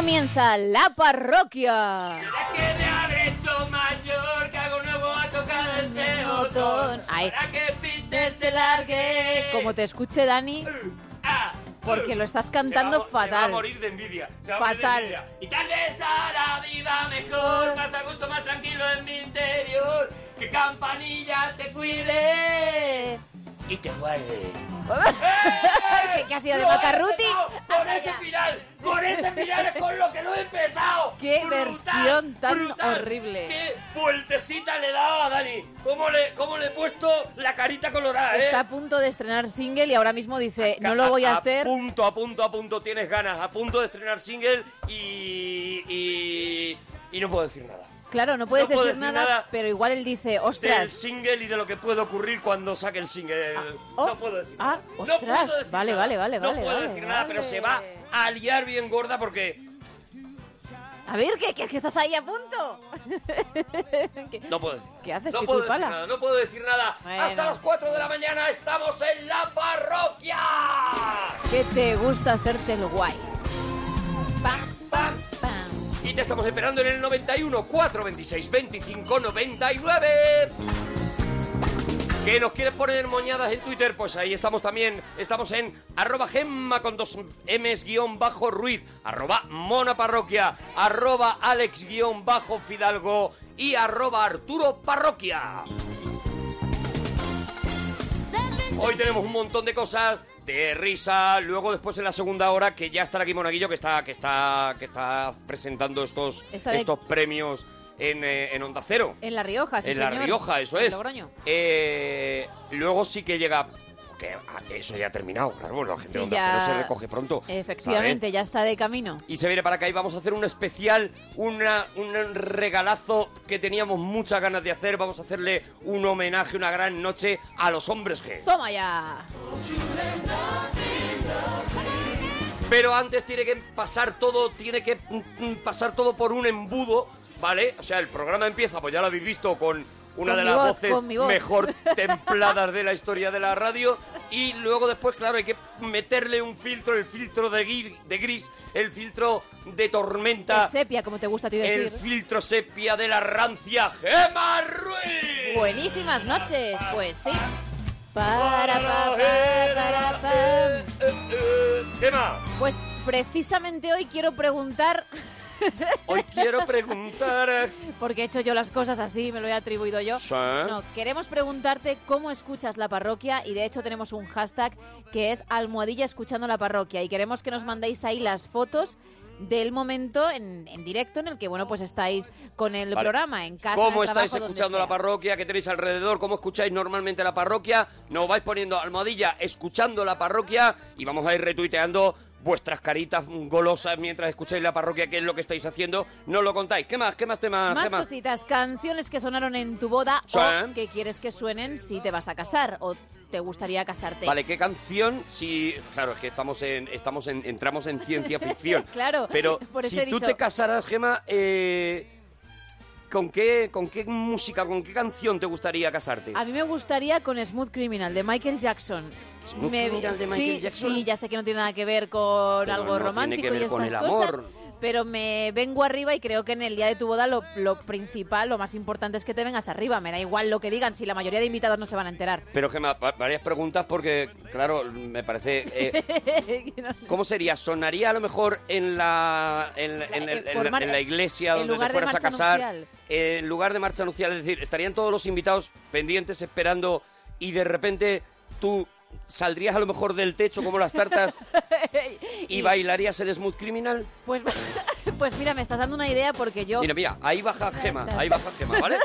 Comienza la parroquia. ¿Será que me habré hecho mayor? Que hago nuevo a tocar este Botón. botón. Ay. Para que Peter se largue. Como te escuche Dani, Ah. porque lo estás Se va a cantando mo- Se va a fatal. morir de envidia. Se va a morir de Fatal. envidia. Y tal vez hará vida mejor, más a gusto, más tranquilo en mi interior. Que campanilla te cuide y te guarde. ¿Qué, qué ha sido de ¡Lo he Macarruti? empezado! ¡Con ese final! ¡Con ese final es con lo que lo he empezado! ¡Qué ¡Brutal! versión tan ¡Brutal! horrible! ¡Qué vueltecita le he dado a Dani! ¿Cómo le, ¿Cómo le he puesto la carita colorada, eh? Está a punto de estrenar single y ahora mismo dice, no lo voy a hacer. A punto, a punto, a punto, tienes ganas. A punto de estrenar single y... y... y no puedo decir nada. Claro, no puedes No decir decir nada, nada pero igual él dice, Del ostras. single y de lo que puede ocurrir cuando saque el single. oh, no puedo decir ah, nada. No ostras, puedo decir vale, nada. vale, vale, No vale, puedo vale, decir nada, pero vale. se va a liar bien gorda porque A ver, ¿qué, qué, que estás ahí a punto? ¿Qué, No puedo decir. qué haces, No puedo decir nada, no puedo decir nada. Bueno. Hasta las 4 de la mañana estamos en la parroquia. Que te gusta hacerte el guay. Pam, Pam. pam. Estamos esperando en el 91 426 25 99. ¿Que nos quieres poner moñadas en Twitter? Pues ahí estamos también. Estamos en arroba gemma con dos M's guion bajo Ruiz, arroba mona parroquia, arroba alex guion bajo fidalgo y arroba arturo parroquia. Hoy tenemos un montón de cosas de risa. Luego después en la segunda hora que ya estará aquí Monaguillo que está que está que está presentando estos de- estos premios en, eh, en Onda Cero. En La Rioja, sí, en La señor. Rioja, eso En es. Logroño. Eh, luego sí que llega porque ah, eso ya ha terminado, claro, bueno, la gente Sí, de ya- se recoge pronto. Efectivamente, ya está de camino. Y se viene para acá y vamos a hacer un especial, una, un regalazo que teníamos muchas ganas de hacer. Vamos a hacerle un homenaje, una gran noche a los hombres G. ¡Toma ya! Pero antes tiene que pasar todo, tiene que mm, mm, pasar todo por un embudo, ¿vale? O sea, el programa empieza, pues ya lo habéis visto, con una Con de las voz, voces voz. mejor templadas de la historia de la radio. Y luego después, claro, hay que meterle un filtro, el filtro de, gris, el filtro de tormenta, Es sepia, como te gusta a ti el decir. filtro sepia de la rancia Gema Ruiz. Buenísimas noches, pues sí. Para, pa, pa, para, pam. Eh, eh, Gema, Pues precisamente hoy quiero preguntar, hoy quiero preguntar... porque he hecho yo las cosas así, me lo he atribuido yo. Sí. No, queremos preguntarte cómo escuchas la parroquia y de hecho tenemos un hashtag que es almohadilla escuchando la parroquia y queremos que nos mandéis ahí las fotos del momento en, en directo en el que bueno pues estáis con el Vale. programa en casa ¿Cómo en el estáis trabajo, escuchando la parroquia? ¿Qué tenéis alrededor? ¿Cómo escucháis normalmente la parroquia? Nos vais poniendo almohadilla escuchando la parroquia y vamos a ir retuiteando vuestras caritas golosas mientras escucháis la parroquia, qué es lo que estáis haciendo. No lo contáis. ¿Qué más? ¿Qué más temas? Más ¿Qué más? cositas, canciones que sonaron en tu boda Sí. o que quieres que suenen si te vas a casar o te gustaría casarte. Vale, ¿qué canción? Si, claro, es que estamos en, estamos en, entramos en ciencia ficción. Claro, Pero por eso si he tú te casaras, Gema, eh, ¿con qué, con qué música, con qué canción te gustaría casarte? A mí me gustaría con Smooth Criminal de Michael Jackson. Smooth Criminal de Michael sí, Jackson. Sí, ya sé que no tiene nada que ver con Pero algo no tiene romántico que ver y con estas el amor. cosas. Pero me vengo arriba y creo que en el día de tu boda lo, lo principal, lo más importante es que te vengas arriba. Me da igual lo que digan si la mayoría de invitados no se van a enterar. Pero Gema, va- varias preguntas porque, claro, me parece... eh, ¿Cómo sería? ¿Sonaría a lo mejor en la, en, en- la, mar- en la iglesia donde te fueras a casar? eh, en lugar de marcha nupcial, es decir, estarían todos los invitados pendientes esperando y de repente tú saldrías a lo mejor del techo como las tartas y, bailarías el Smooth Criminal. Pues, pues mira, me estás dando una idea porque yo... Mira, mira, ahí baja Gema, ahí baja Gema, ¿vale?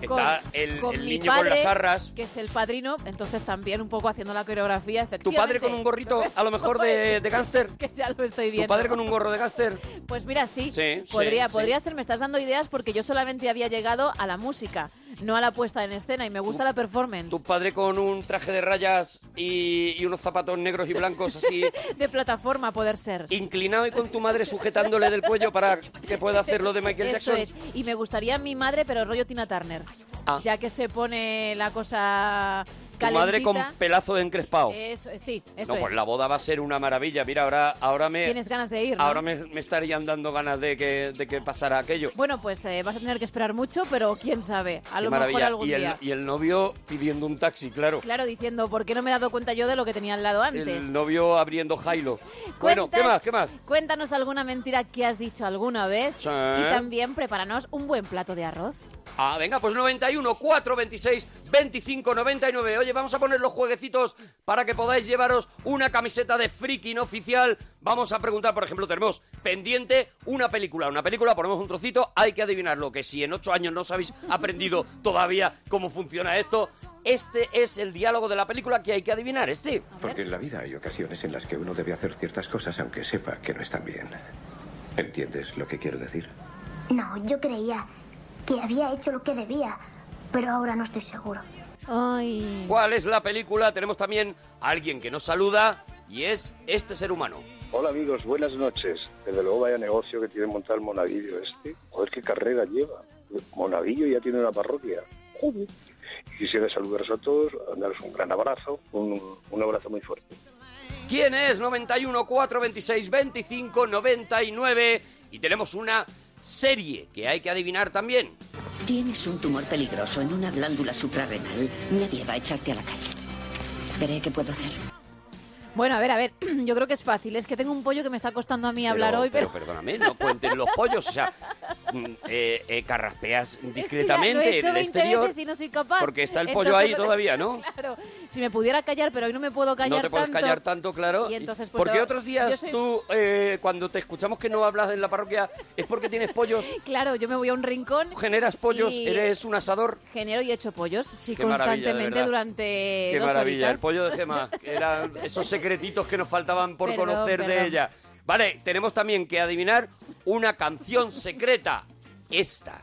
Está el, con el mi niño con padre, las arras. que es el padrino, entonces también un poco haciendo la coreografía, Tu padre con un gorrito, a lo mejor de, de gángster. Es que ya lo estoy Tu viendo. padre con un gorro de gángster. Pues mira, sí, Sí, podría, sí, podría sí. ser, me estás dando ideas porque yo solamente había llegado a la música, no a la puesta en escena y me gusta la performance. Tu padre con un traje de rayas y, y unos zapatos negros y blancos así, De plataforma poder ser. inclinado y con tu madre sujetándole del cuello para que pueda hacer lo de Michael Eso Jackson. es. Y me gustaría mi madre, pero rollo Tina Turner. Ah. Ya que se pone la cosa Tu madre con pelazo encrespado. Eso, sí, eso no, es. pues la boda va a ser una maravilla. Mira, ahora, ahora me, Tienes ganas de ir, ¿no? ahora me, me estarían dando ganas de que, de que pasara aquello. Bueno, pues eh, vas a tener que esperar mucho, pero quién sabe. A Qué lo maravilla. mejor algún y, el, día. y el novio pidiendo un taxi, claro. Claro, diciendo, ¿por qué no me he dado cuenta yo de lo que tenía al lado antes? El novio abriendo Jailo. Bueno, ¿qué más? ¿Qué más? Cuéntanos alguna mentira que has dicho alguna vez Sí. y también prepáranos un buen plato de arroz. Ah, venga, pues 91, 4, 26, 25, 99. Oye, vamos a poner los jueguecitos para que podáis llevaros una camiseta de freaking oficial. Vamos a preguntar, por ejemplo, tenemos pendiente una película. Una película, ponemos un trocito, hay que adivinarlo. Que si en ocho años no os habéis aprendido todavía cómo funciona esto, este es el diálogo de la película que hay que adivinar, este. Porque en la vida hay ocasiones en las que uno debe hacer ciertas cosas aunque sepa que no están bien. ¿Entiendes lo que quiero decir? No, yo creía que había hecho lo que debía, pero ahora no estoy seguro. Ay. ¿Cuál es la película? Tenemos también a alguien que nos saluda y es este ser humano. Hola amigos, buenas noches. Desde luego vaya negocio que tiene montar el Monaguillo este. Joder, qué carrera lleva. Monaguillo ya tiene una parroquia. Joder. Quisiera saludaros a todos, daros un gran abrazo, un, un abrazo muy fuerte. ¿Quién es? 91 4 26 25 99 y tenemos una serie que hay que adivinar también. Tienes un tumor peligroso en una glándula suprarrenal. Nadie va a echarte a la calle. Veré qué puedo hacer. Bueno, a ver, a ver, yo creo que es fácil. Es que tengo un pollo que me está costando a mí hablar hoy, pero... perdóname, no cuenten los pollos, o sea, mm, eh, eh, carraspeas Es que ya lo discretamente he hecho en el 20 exterior. veces y no soy capaz. porque está el pollo Entonces, ahí todavía, ¿no? Claro, si me pudiera callar, pero hoy no me puedo callar no te puedes tanto. callar tanto, claro. Y entonces, pues, porque otros días soy- tú, eh, cuando te escuchamos que no hablas en la parroquia, es porque tienes pollos, Claro, yo me voy a un rincón, generas pollos, Y- eres un asador. genero y echo pollos, sí, Qué constantemente durante Qué dos maravilla, el pollo de Eran esos secretitos que nos faltaban por Perdón, conocer de ella. Vale, tenemos también que adivinar una canción secreta. Esta.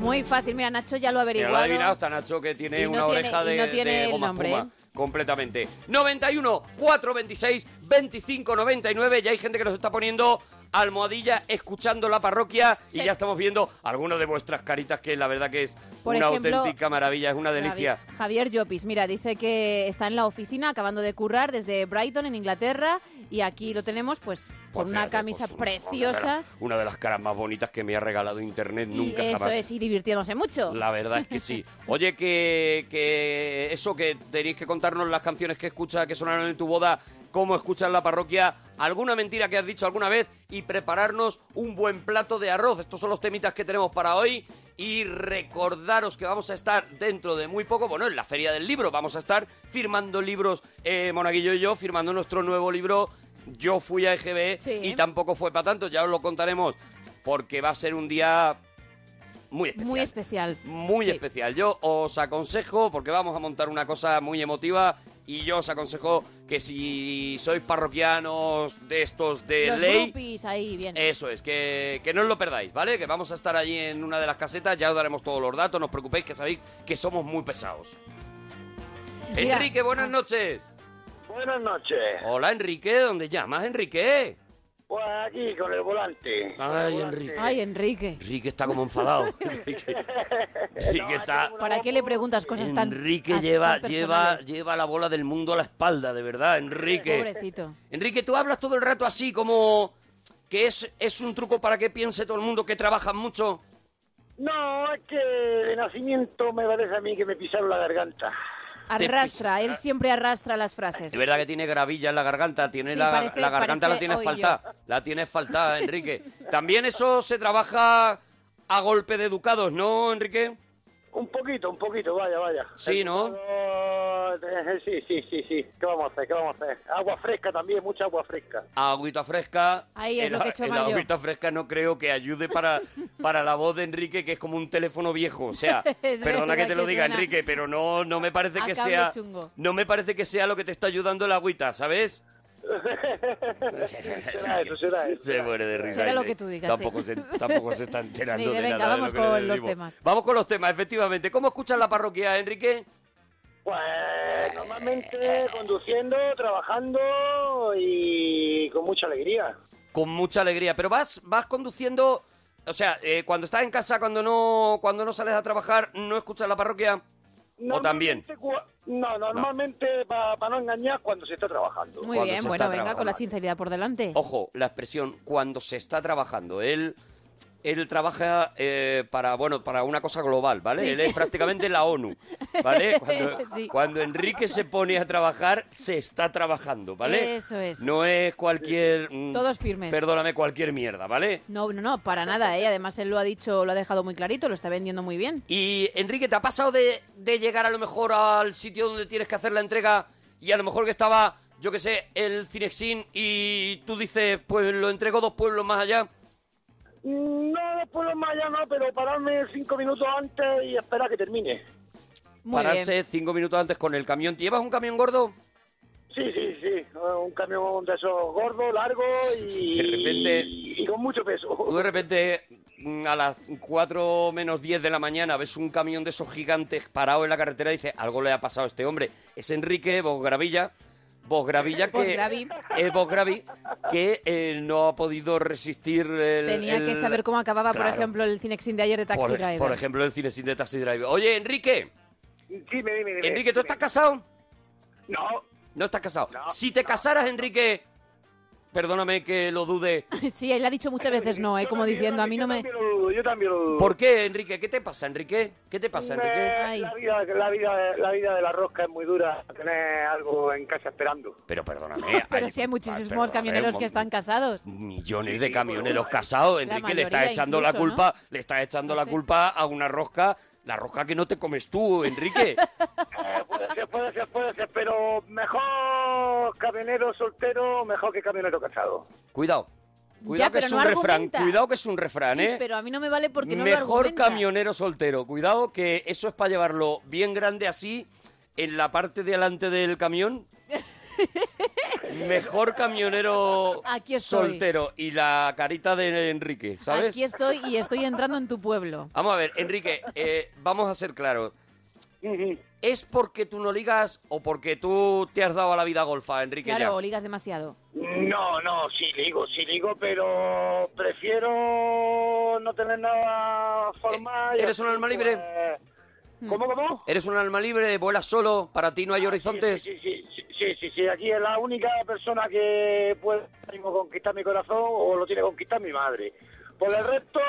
Muy fácil, mira, Nacho ya lo ha averiguado. lo ha adivinado hasta Nacho que tiene no una tiene- oreja de, no tiene de goma nombre, espuma. ¿eh? Completamente. 91, 4, 26, 25, 99. Ya hay gente que nos está poniendo almohadilla escuchando la parroquia y Sí. ya estamos viendo algunas de vuestras caritas que la verdad que es Por una ejemplo, auténtica maravilla, es una delicia. Javi- Javier Llopis, mira, dice que está en la oficina acabando de currar desde Brighton, en Inglaterra, y aquí lo tenemos, pues, con una fíjate, camisa pues, preciosa. Una de las caras más bonitas que me ha regalado internet Y nunca eso jamás. es, y divirtiéndose mucho. La verdad es que sí. Oye, que, que eso, que tenéis que contarnos las canciones que escuchas, que sonaron en tu boda, cómo escuchas la parroquia, alguna mentira que has dicho alguna vez y prepararnos un buen plato de arroz. Estos son los temitas que tenemos para hoy. Y recordaros que vamos a estar dentro de muy poco, bueno, en la Feria del Libro, vamos a estar firmando libros, eh, Monaguillo y yo, firmando nuestro nuevo libro. Yo fui a EGB Sí. y tampoco fue para tanto, ya os lo contaremos, porque va a ser un día muy especial. Muy especial. Muy Sí. especial. Yo os aconsejo, porque vamos a montar una cosa muy emotiva, y yo os aconsejo que si sois parroquianos de estos de Los ley, groupies ahí, bien. eso es, que, que no os lo perdáis, ¿vale? Que vamos a estar allí en una de las casetas, ya os daremos todos los datos, no os preocupéis, que sabéis que somos muy pesados. Mira. Enrique, buenas noches. Buenas noches. Hola, Enrique, ¿dónde llamas, Enrique? Pues aquí con el volante. Ay, Enrique. Ay, Enrique. Enrique está como enfadado. Enrique, Enrique está... ¿Para qué le preguntas cosas tan Enrique tan lleva, lleva, personales? lleva la bola del mundo a la espalda, de verdad, Enrique. Pobrecito. Enrique, tú hablas todo el rato así como que es, es un truco para que piense todo el mundo que trabajas mucho. No, es que de nacimiento me parece a mí que me pisaron la garganta. Arrastra, él siempre arrastra las frases. Es verdad que tiene gravilla en la garganta, tiene Sí, la, parece- la garganta la tienes hoyo. falta, la tienes falta, Enrique. También eso se trabaja a golpe de educados, ¿no, Enrique? Un poquito, un poquito, vaya, vaya. Sí, ¿no? Eh, Sí, sí, sí, sí. ¿Qué vamos a hacer? ¿Qué vamos a hacer? Agua fresca también, mucha agua fresca. Agüita fresca. Ahí es el, lo que he hecho el mal yo. agüita fresca no creo que ayude para, para la voz de Enrique, que es como un teléfono viejo. O sea, Es perdona que te lo diga, suena Enrique, pero no, no me parece a que sea. chungo. No me parece que sea lo que te está ayudando el agüita, ¿sabes? será eso, será eso. Se muere de risa. Será lo que tú digas, Tampoco, sí. se, tampoco se está enterando de de venga, nada. de vamos lo que con los temas. Vamos con los temas, efectivamente. ¿Cómo escuchas la parroquia, Enrique? Pues normalmente conduciendo, trabajando y con mucha alegría. Con mucha alegría. Pero vas, vas conduciendo o sea, eh, cuando estás en casa, cuando no, cuando no sales a trabajar, ¿no escuchas la parroquia? ¿O también? Normalmente No, normalmente para no engañar cuando se está trabajando. Muy Cuando bien, bueno, venga, con la sinceridad por delante. Ojo, la expresión cuando se está trabajando. Él, él trabaja eh, para, bueno, para una cosa global, ¿vale? Sí, él sí. es prácticamente la ONU, ¿vale? Cuando, Sí. cuando Enrique se pone a trabajar, se está trabajando, ¿vale? Eso es. No es cualquier... mm, Todos firmes. Perdóname, cualquier mierda, ¿vale? No, no, no, para nada, ¿eh? Además, él lo ha dicho, lo ha dejado muy clarito, lo está vendiendo muy bien. Y Enrique, ¿te ha pasado de, de llegar a lo mejor al sitio donde tienes que hacer la entrega y a lo mejor que estaba, yo que sé, el Cinexin y tú dices, pues lo entrego dos pueblos más allá? No, después más allá no, pero pararme cinco minutos antes y esperar que termine. Muy Pararse bien. cinco minutos antes con el camión. ¿Llevas un camión gordo? Sí, sí, sí. Un camión de esos gordos, largos y, De repente- y con mucho peso. Tú de repente mm, a las 4 menos 10 de la mañana ves un camión de esos gigantes parado en la carretera y dices, algo le ha pasado a este hombre. Es Enrique Bosgravilla, Bosgravilla que es Bosgravi que eh, no ha podido resistir el, Tenía que saber cómo acababa, por ejemplo, el Cinexin de ayer de Taxi por, Driver. por ejemplo, el cine sin de Taxi Driver. Oye, Enrique, Dime, dime, dime. Enrique, ¿tú dime. estás casado? No, No estás casado. No, si te casaras, Enrique, perdóname que lo dude. Sí, él ha dicho muchas veces no, ¿eh? Como diciendo, a mí no me... dudo, Yo también lo dudo. ¿Por qué, Enrique? ¿Qué te pasa, Enrique? ¿Qué te pasa, Enrique? Eh. La vida, la, vida, la vida de la rosca es muy dura. Tener algo en casa esperando. Pero perdóname. Pero sí hay muchísimos camioneros que están casados. Millones de camioneros casados. Enrique le está echando la culpa, le está echando No la sé. culpa a una rosca, la rosca que no te comes tú, Enrique. Eh, puede ser, puede ser, puede ser, pero mejor camionero soltero, mejor que camionero casado. Cuidado. Cuidado que es no un refrán. Cuidado que es un refrán, Sí, ¿eh? pero a mí no me vale porque no Mejor camionero soltero. Cuidado que eso es para llevarlo bien grande así en la parte de delante del camión. Mejor camionero Aquí soltero y la carita de Enrique, ¿sabes? Aquí estoy y estoy entrando en tu pueblo. Vamos a ver, Enrique, eh, vamos a ser claros. ¿Es porque tú no ligas o porque tú te has dado a la vida golfa, Enrique? Claro, ya? o ligas demasiado. No, no, sí ligo, sí ligo, pero prefiero no tener nada formal. y ¿Eres un alma libre? pues, ¿Cómo, cómo? ¿Eres un alma libre? ¿Vuelas solo? ¿Para ti no hay horizontes? Sí, sí, sí, sí, sí, sí, sí, aquí es la única persona que puede conquistar mi corazón o lo tiene conquistar mi madre. Por el resto,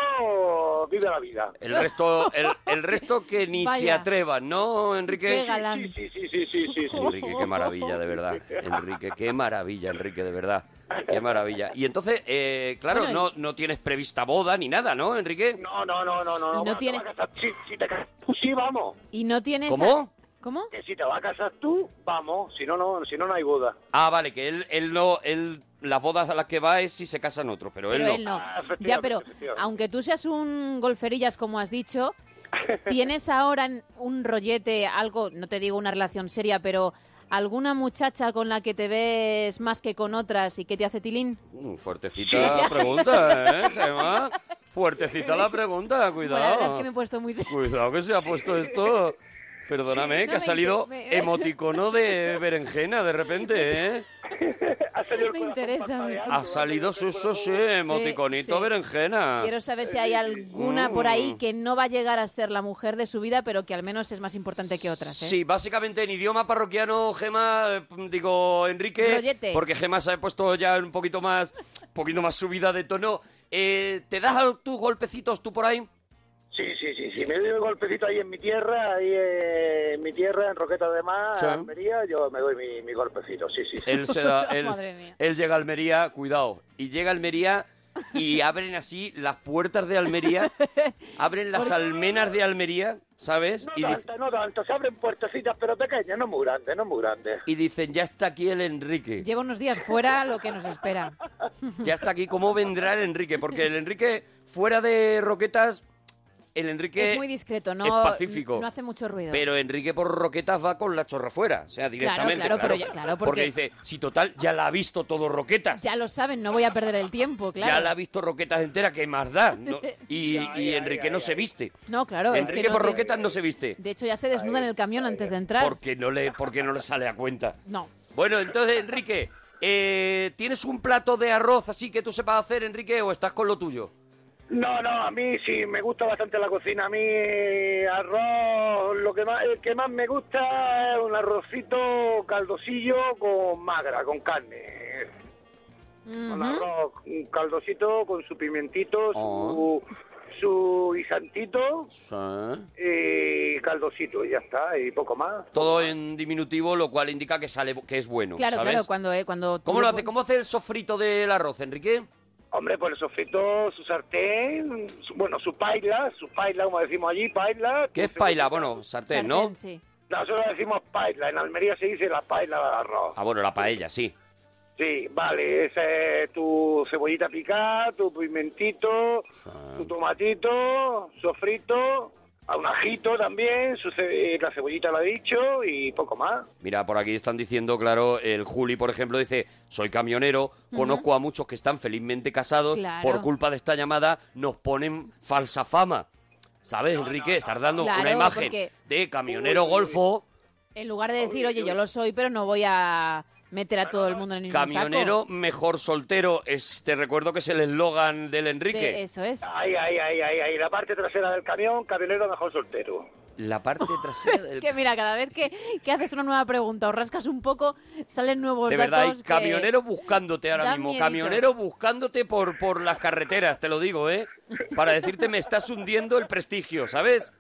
vive la vida. El resto, el, el resto que ni se atrevan, ¿no, Enrique? Qué galán. Sí, sí, sí, sí, sí, sí. Enrique, qué maravilla, de verdad. Enrique, qué maravilla, Enrique, de verdad. Qué maravilla. Y entonces, eh, claro, Bueno, no, no tienes prevista boda ni nada, ¿no, Enrique? No, no, no, no, no. No bueno, te tiene- vas a casar- Si, si te casas tú, sí, vamos. Y no tienes... ¿Cómo? ¿Cómo? Que si te vas a casar tú, vamos. Si no, no, si no, no hay boda. Ah, vale, que él, él no, él, las bodas a las que va es si se casan otros, pero, Pero él no. él no. Ah, Ya, pero aunque tú seas un golferillas, como has dicho, ¿tienes ahora un rollete, algo, no te digo una relación seria, pero alguna muchacha con la que te ves más que con otras y que te hace tilín? Mm, fuertecita la pregunta, ¿eh, Gemma? Fuertecita la pregunta, Bueno, la verdad es cuidado. que me he puesto muy... Cuidado que se ha puesto esto. Perdóname, No que ha salido me- emoticono de berenjena de repente, ¿eh? Ha salido Me interesa, parpadeando, Ha salido su, su, sí, emoticonito sí. berenjena. Quiero saber si hay alguna por ahí Mm. que no va a llegar a ser la mujer de su vida, pero que al menos es más importante que otras. ¿eh? Sí, básicamente en idioma parroquiano, Gema, eh, digo Enrique, Rollete. porque Gema se ha puesto ya un poquito más, un poquito más subida de tono. Eh, ¿Te das tus golpecitos tú por ahí? Sí, sí, sí. Me doy un golpecito ahí en mi tierra, ahí en mi tierra, en Roqueta de Mar, Sí. Almería, yo me doy mi, mi golpecito, sí, sí. sí. Él, se da- él, Madre mía. él llega a Almería, cuidado, y llega a Almería y abren así las puertas de Almería, abren las almenas de Almería, ¿sabes? No Y, tanto, no tanto. Se abren puertecitas, pero pequeñas, no muy grandes, no muy grandes. y dicen, ya está aquí el Enrique. Lleva unos días fuera lo que nos espera. Ya está aquí, ¿cómo vendrá el Enrique? Porque el Enrique, fuera de Roquetas, el Enrique es muy discreto, no, es pacífico. no hace mucho ruido. Pero Enrique por Roquetas va con la chorra fuera, o sea, directamente. claro, pero ya- claro, porque- dice, si total, ya la ha visto todo Roquetas. Ya lo saben, no voy a perder el tiempo, claro. Ya la ha visto Roquetas entera, ¿qué más da? No- y y Enrique no se viste. No, claro, es Enrique que por Roquetas no se viste. De hecho, ya se desnuda en el camión antes de entrar. Porque no le, porque no le sale a cuenta. No. Bueno, entonces, Enrique, eh, ¿tienes un plato de arroz así que tú sepas hacer, Enrique, o estás con lo tuyo? No, no, a mí sí me gusta bastante la cocina. A mí arroz, lo que más, el que más me gusta es un arrocito caldosillo con magra, con carne. Un arroz, un caldosito con su pimentito, su, su guisantito Sí. y caldosito, y ya está, y poco más. Todo en diminutivo, lo cual indica que sale que es bueno, Claro, ¿sabes? claro, cuando... eh, cuando tú ¿Cómo lo hace? ¿Cómo hace el sofrito del arroz, Enrique? Hombre, pues el sofrito, su sartén, su- bueno, su paila, su paila, como decimos allí, paila. ¿Qué es paila? Bueno, sartén, ¿no? Sartén, sí. Nosotros decimos paila, en Almería se dice la paila de arroz. Ah, bueno, la paella, sí. Sí, vale, ese es tu cebollita picada, tu pimentito, tu tomatito, sofrito, a un ajito también, su ce- la cebollita lo he dicho y poco más. Mira, por aquí están diciendo, claro, el Juli, por ejemplo, dice, soy camionero, conozco a muchos que están felizmente casados, Claro. por culpa de esta llamada nos ponen falsa fama. ¿Sabes, Enrique? Estás dando una imagen porque- de camionero golfo, En lugar de decir, oye, yo lo soy, pero no voy a meter a todo el mundo en el mismo camionero saco. mejor soltero. Es, te recuerdo que es el eslogan del Enrique. De- eso es. Ay, ay, ay, ay, ay, la parte trasera del camión, camionero mejor soltero. La parte trasera Es del... que mira, cada vez que, que haces una nueva pregunta o rascas un poco, salen nuevos De verdad, hay datos que- camionero buscándote ahora mismo. miedito. Camionero buscándote por, por las carreteras, te lo digo, ¿eh? Para decirte, me estás hundiendo el prestigio, ¿sabes?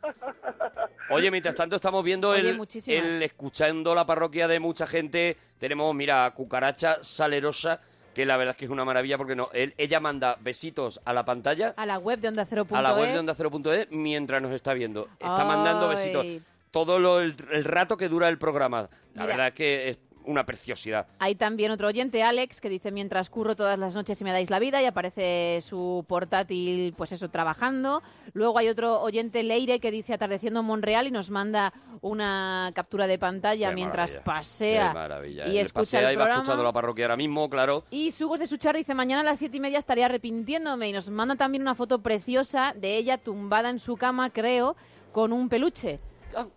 Oye, mientras tanto estamos viendo Oye, el, el escuchando la parroquia de mucha gente. Tenemos, mira, Cucaracha Salerosa, que la verdad es que es una maravilla porque no, él, ella manda besitos a la pantalla, A la web de Onda Cero. a la web es. de onda Cero.es mientras nos está viendo. Está mandando besitos todo lo- el, el rato que dura el programa. La Mira. verdad es que es una preciosidad. Hay también otro oyente, Alex, que dice mientras curro todas las noches y me dais la vida y aparece su portátil, pues eso, trabajando. Luego hay otro oyente, Leire, que dice atardeciendo en Monreal y nos manda una captura de pantalla Qué mientras maravilla, pasea Qué maravilla. y escucha pasea el y va programa. escuchando la parroquia ahora mismo, claro. Y Sugos de Suchar dice, mañana a las siete y media estaré arrepintiéndome. Y nos manda también una foto preciosa de ella tumbada en su cama, creo, con un peluche.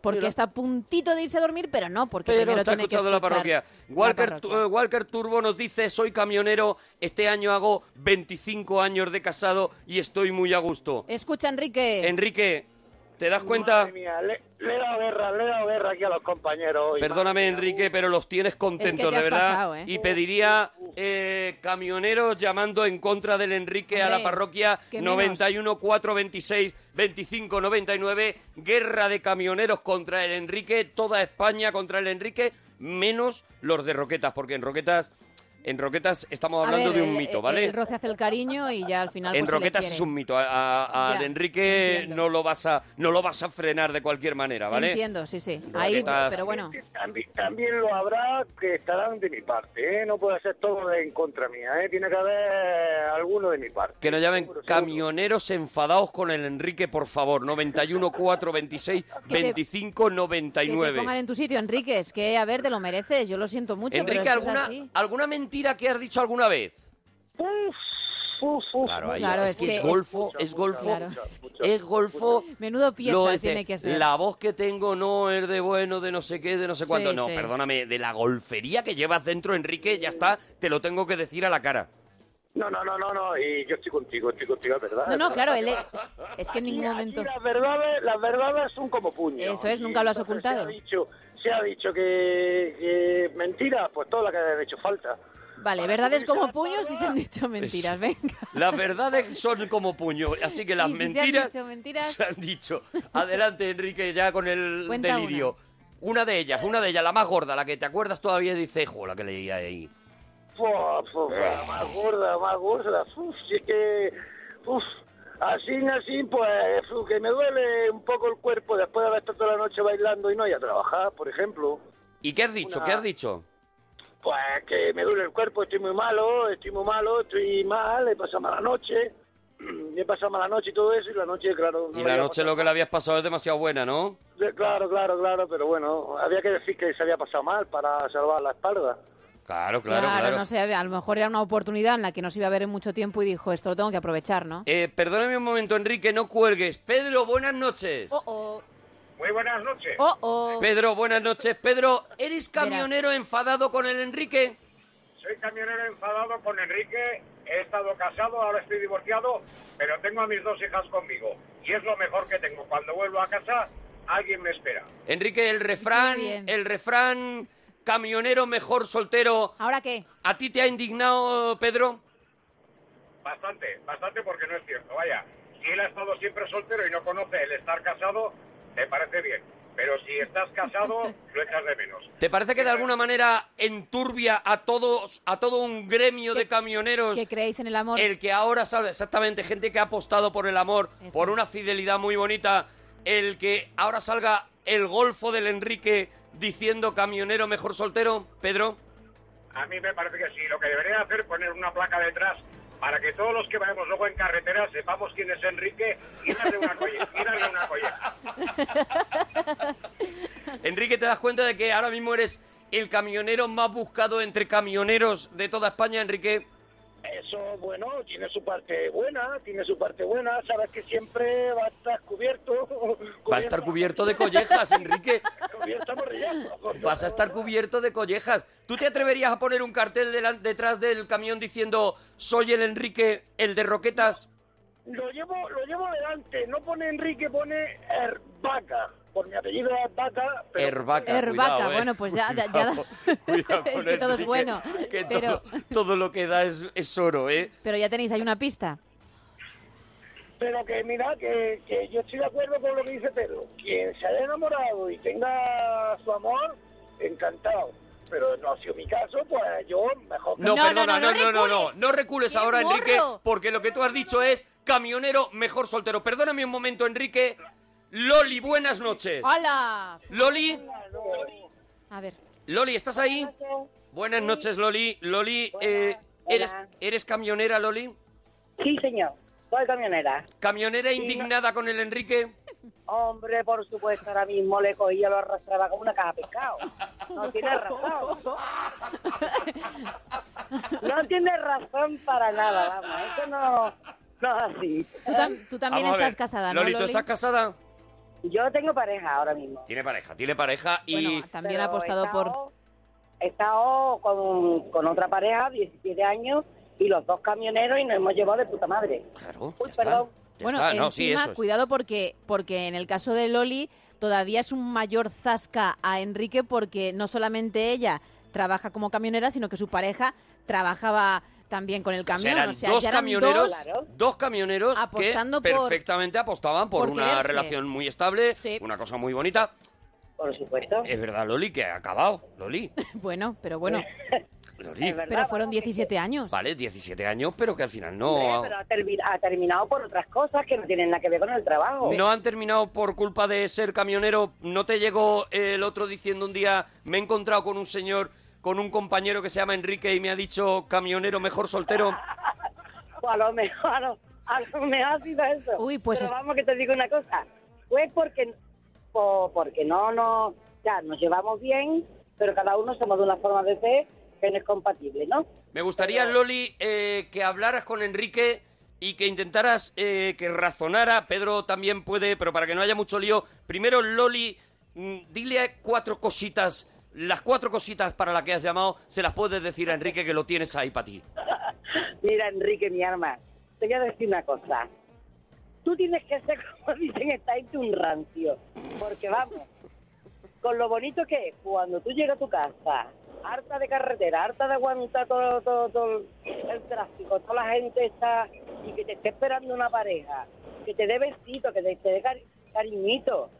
Porque mira. está a puntito de irse a dormir, pero no, porque Pero primero está tiene que la parroquia. la Walker, parroquia. Tu- eh, Walker Turbo nos dice, soy camionero, este año hago 25 años de casado y estoy muy a gusto. Escucha, Enrique. Enrique, ¿te das cuenta? Madre mía, le, le he dado guerra, le he dado guerra aquí a los compañeros. hoy, Perdóname. Enrique, pero los tienes contentos, te de verdad. pasado, ¿eh? Y pediría eh, camioneros llamando en contra del Enrique a la parroquia que menos. 91 426 25 99. Guerra de camioneros contra el Enrique. Toda España contra el Enrique, menos los de Roquetas, porque en Roquetas, en Roquetas estamos hablando ver, de un mito, ¿vale? El roce hace el cariño y ya al final. en pues, se le Roquetas quiere. es un mito. A- a- Al Ya, Enrique entiendo. no lo vas a no lo vas a frenar de cualquier manera, ¿vale? Entiendo, sí, sí. Ahí, Roquetas- pero bueno. También, también lo habrá que estarán de mi parte, ¿eh? No puede ser todo en contra mía, ¿eh? Tiene que haber alguno de mi parte. Que nos llamen Seguro, seguro. camioneros enfadados con el Enrique, por favor. 91 426 Que te- 25 Que te 99. pongan en tu sitio, Enrique. Es que, a ver, te lo mereces. Yo lo siento mucho. Enrique, pero es que es ¿alguna, así. ¿alguna mentira que has dicho alguna vez? Uf, uf, uf. Claro, ahí Claro, es, es que que es es- golfo, es golfo, Claro. es golfo. Menudo pieza tiene que ser. La voz que tengo no es de bueno, de no sé qué, de no sé cuánto. Sí, no, sí. perdóname, de la golfería que llevas dentro, Enrique, ya está, te lo tengo que decir a la cara. No, no, no, no, no, y yo estoy contigo, estoy contigo, es verdad. No, no, es claro, él es que en Aquí- ningún aquí momento. las verdades, las verdades son como puños. Eso es, nunca lo has ocultado. Se ha dicho, se ha dicho que, que mentira, pues toda la que ha hecho falta. Vale, verdades como puños y se han dicho mentiras. Venga. Las verdades son como puño, así que las Y si se han mentiras dicho mentiras- se han dicho. Adelante, Enrique, ya con el Cuenta delirio. Una. de ellas, una de ellas, la más gorda, la que te acuerdas todavía, dice, jo, la que leía ahí. Fua, fua, más gorda, más gorda. Uf, que. Así, así, pues, uf, que me duele un poco el cuerpo después de haber estado toda la noche bailando y no ir a trabajar, por ejemplo. ¿Y qué has dicho? Una- ¿Qué has dicho? Pues que me duele el cuerpo, estoy muy malo, estoy muy malo, estoy mal, he pasado mala noche. He pasado mala noche y todo eso, y la noche, claro. no Y la noche lo que le habías pasado es demasiado buena, ¿no? Claro, claro, claro, pero bueno, había que decir que se había pasado mal para salvar la espalda. Claro, claro, claro. no sé, a lo mejor era una oportunidad en la que no se iba a ver en mucho tiempo y dijo, esto lo tengo que aprovechar, ¿no? Eh, perdóname un momento, Enrique, no cuelgues. Pedro, buenas noches. Oh, oh, Muy buenas noches. oh, oh. Pedro, buenas noches. Pedro, ¿eres camionero enfadado con el Enrique? Soy camionero enfadado con Enrique he estado casado, ahora estoy divorciado, pero tengo a mis dos hijas conmigo. Y es lo mejor que tengo. Cuando vuelvo a casa, alguien me espera. Enrique, el refrán, el refrán camionero mejor soltero, ¿Ahora qué? ¿a ti te ha indignado, Pedro? Bastante, bastante porque no es cierto. Vaya, si él ha estado siempre soltero y no conoce el estar casado, te parece bien. Pero si estás casado, lo echas de menos. ¿Te parece que de alguna manera enturbia a todos, a todo un gremio de camioneros ¿Que creéis en el amor? el que ahora sabe exactamente gente que ha apostado por el amor, Eso. por una fidelidad muy bonita, el que ahora salga el golfo del Enrique diciendo camionero mejor soltero, Pedro? A mí me parece que sí. Lo que debería hacer es poner una placa detrás para que todos los que vayamos luego en carretera sepamos quién es Enrique y darle una colleja. Y darle una colleja. Enrique, ¿te das cuenta de que ahora mismo eres el camionero más buscado entre camioneros de toda España, Enrique? Eso, bueno, tiene su parte buena, tiene su parte buena. Sabes que siempre va a estar cubierto. Va a estar cubierto de collejas, Enrique. Cubierto. Vas a estar cubierto de collejas. ¿Tú te atreverías a poner un cartel detrás del camión diciendo soy el Enrique, el de Roquetas? Lo llevo, lo llevo delante. No pone Enrique, pone Herbaca. Por mi apellido es Vaca. pero- Herbaca. Herbaca, cuidado, ¿eh? bueno, pues ya- ya- ya da- Es que todo es bueno, que pero- todo, todo lo que da es, es oro, ¿eh? Pero ya tenéis ahí una pista. Pero que mira, que, que yo estoy de acuerdo con lo que dice Pedro. Quien se haya enamorado y tenga su amor, encantado. Pero no ha sido mi caso, pues yo mejor que No, No, perdona, no, no, no, no, no no, no, recules. no recules ¡Qué ahora, Enrique, porque lo que tú has dicho es camionero mejor soltero. Perdóname un momento, Enrique. Loli, buenas noches. ¡Hola! Loli, A ver. Loli, ¿estás ahí? Buenas noches, Loli. Loli, eh, ¿eres, Hola. ¿eres camionera, Loli? Sí, señor. Soy camionera. ¿Camionera indignada con el Enrique? Hombre, por supuesto, ahora mismo le cogía, lo arrastraba como una caja de pescado. No tiene razón. No tiene razón para nada, vamos. Eso no, no es así. Tú, tam- tú también estás casada, ¿no, Loli, Loli? ¿tú estás casada? Yo tengo pareja ahora mismo. Tiene pareja, tiene pareja y... Bueno, también Pero ha apostado he por... estado- He estado con, con otra pareja, 17 años, y los dos camioneros, y nos hemos llevado de puta madre. Claro, Uy, ya está. perdón. Ya Bueno, está, no, sí, encima, eso es. cuidado porque, porque en el caso de Loli todavía es un mayor zasca a Enrique porque no solamente ella trabaja como camionera, sino que su pareja trabajaba también con el O sea, camión. eran o sea, dos eran camioneros, dos- camioneros Apostando que por- perfectamente apostaban por, por una quererse. relación muy estable, Sí. una cosa muy bonita. Por supuesto. Es verdad, Loli, que ha acabado, Loli. Bueno, pero bueno, Loli. Verdad, pero fueron vamos, que- 17 años. Vale, 17 años, pero que al final no... pero ha, termi- ha terminado por otras cosas que no tienen nada que ver con el trabajo. ¿No han terminado por culpa de ser camionero? ¿No te llegó el otro diciendo un día, me he encontrado con un señor, con un compañero que se llama Enrique y me ha dicho camionero mejor soltero? Pues a lo mejor, a lo, a lo mejor ha sido eso. Uy, pues Pero es- vamos que te digo una cosa. Fue porque, po- porque no nos, ya, nos llevamos bien, pero cada uno somos de una forma de ser que no es compatible, ¿no? Me gustaría, Loli, eh, que hablaras con Enrique y que intentaras eh, que razonara. Pedro también puede, pero para que no haya mucho lío. Primero, Loli, mm, dile cuatro cositas. Las cuatro cositas para las que has llamado, se las puedes decir a Enrique que lo tienes ahí para ti. Mira, Enrique, mi arma, te voy a decir una cosa. Tú tienes que ser, como dicen, está hecho un rancio. Porque vamos, con lo bonito que es, cuando tú llegas a tu casa, harta de carretera, harta de aguantar todo, todo, todo el tráfico, toda la gente está, y que te esté esperando una pareja, que te dé besito, que te, dé cari- cariñito.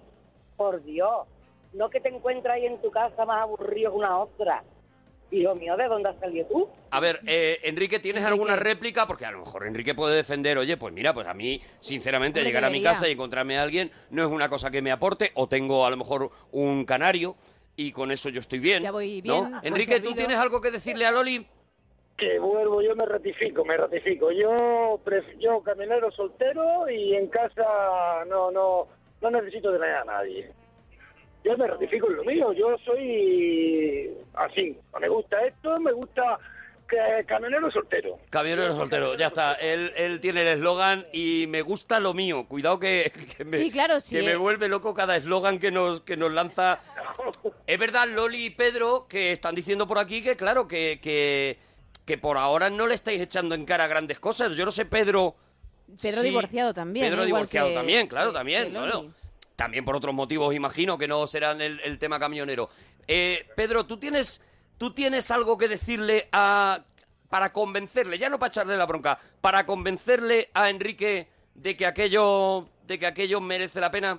Por Dios, no que te encuentres ahí en tu casa más aburrido que una otra. Hijo mío, ¿de dónde has salido tú? A ver, eh, Enrique, ¿tienes Enrique. alguna réplica? Porque a lo mejor Enrique puede defender, oye, pues mira, pues a mí, sinceramente, Hombre, llegar a mi casa y encontrarme a alguien no es una cosa que me aporte, o tengo a lo mejor un canario y con eso yo estoy bien. Ya voy ¿no? bien, voy Enrique, ¿tú tienes algo que decirle a Loli? Que vuelvo, yo me ratifico, me ratifico. Yo, pref- yo camionero soltero y en casa no, no, no necesito de nada a nadie. Yo me ratifico en lo mío, yo soy así. Me gusta esto, me gusta que camionero soltero. Camionero soltero, ya está. Él, él tiene el eslogan y me gusta lo mío. Cuidado que, que me, Sí, claro, sí, que me eh. vuelve loco cada eslogan que nos, que nos lanza. Es verdad, Loli y Pedro, que están diciendo por aquí que, claro, que, que, que por ahora no le estáis echando en cara grandes cosas. Yo no sé, Pedro... Pedro divorciado también. Pedro ¿eh? Igual divorciado que- también, claro, también. Loli. También por otros motivos, imagino, que no serán el, el tema camionero. Eh, Pedro, ¿tú tienes, ¿tú tienes algo que decirle a... para convencerle, ya no para echarle la bronca, para convencerle a Enrique de que aquello, de que aquello merece la pena?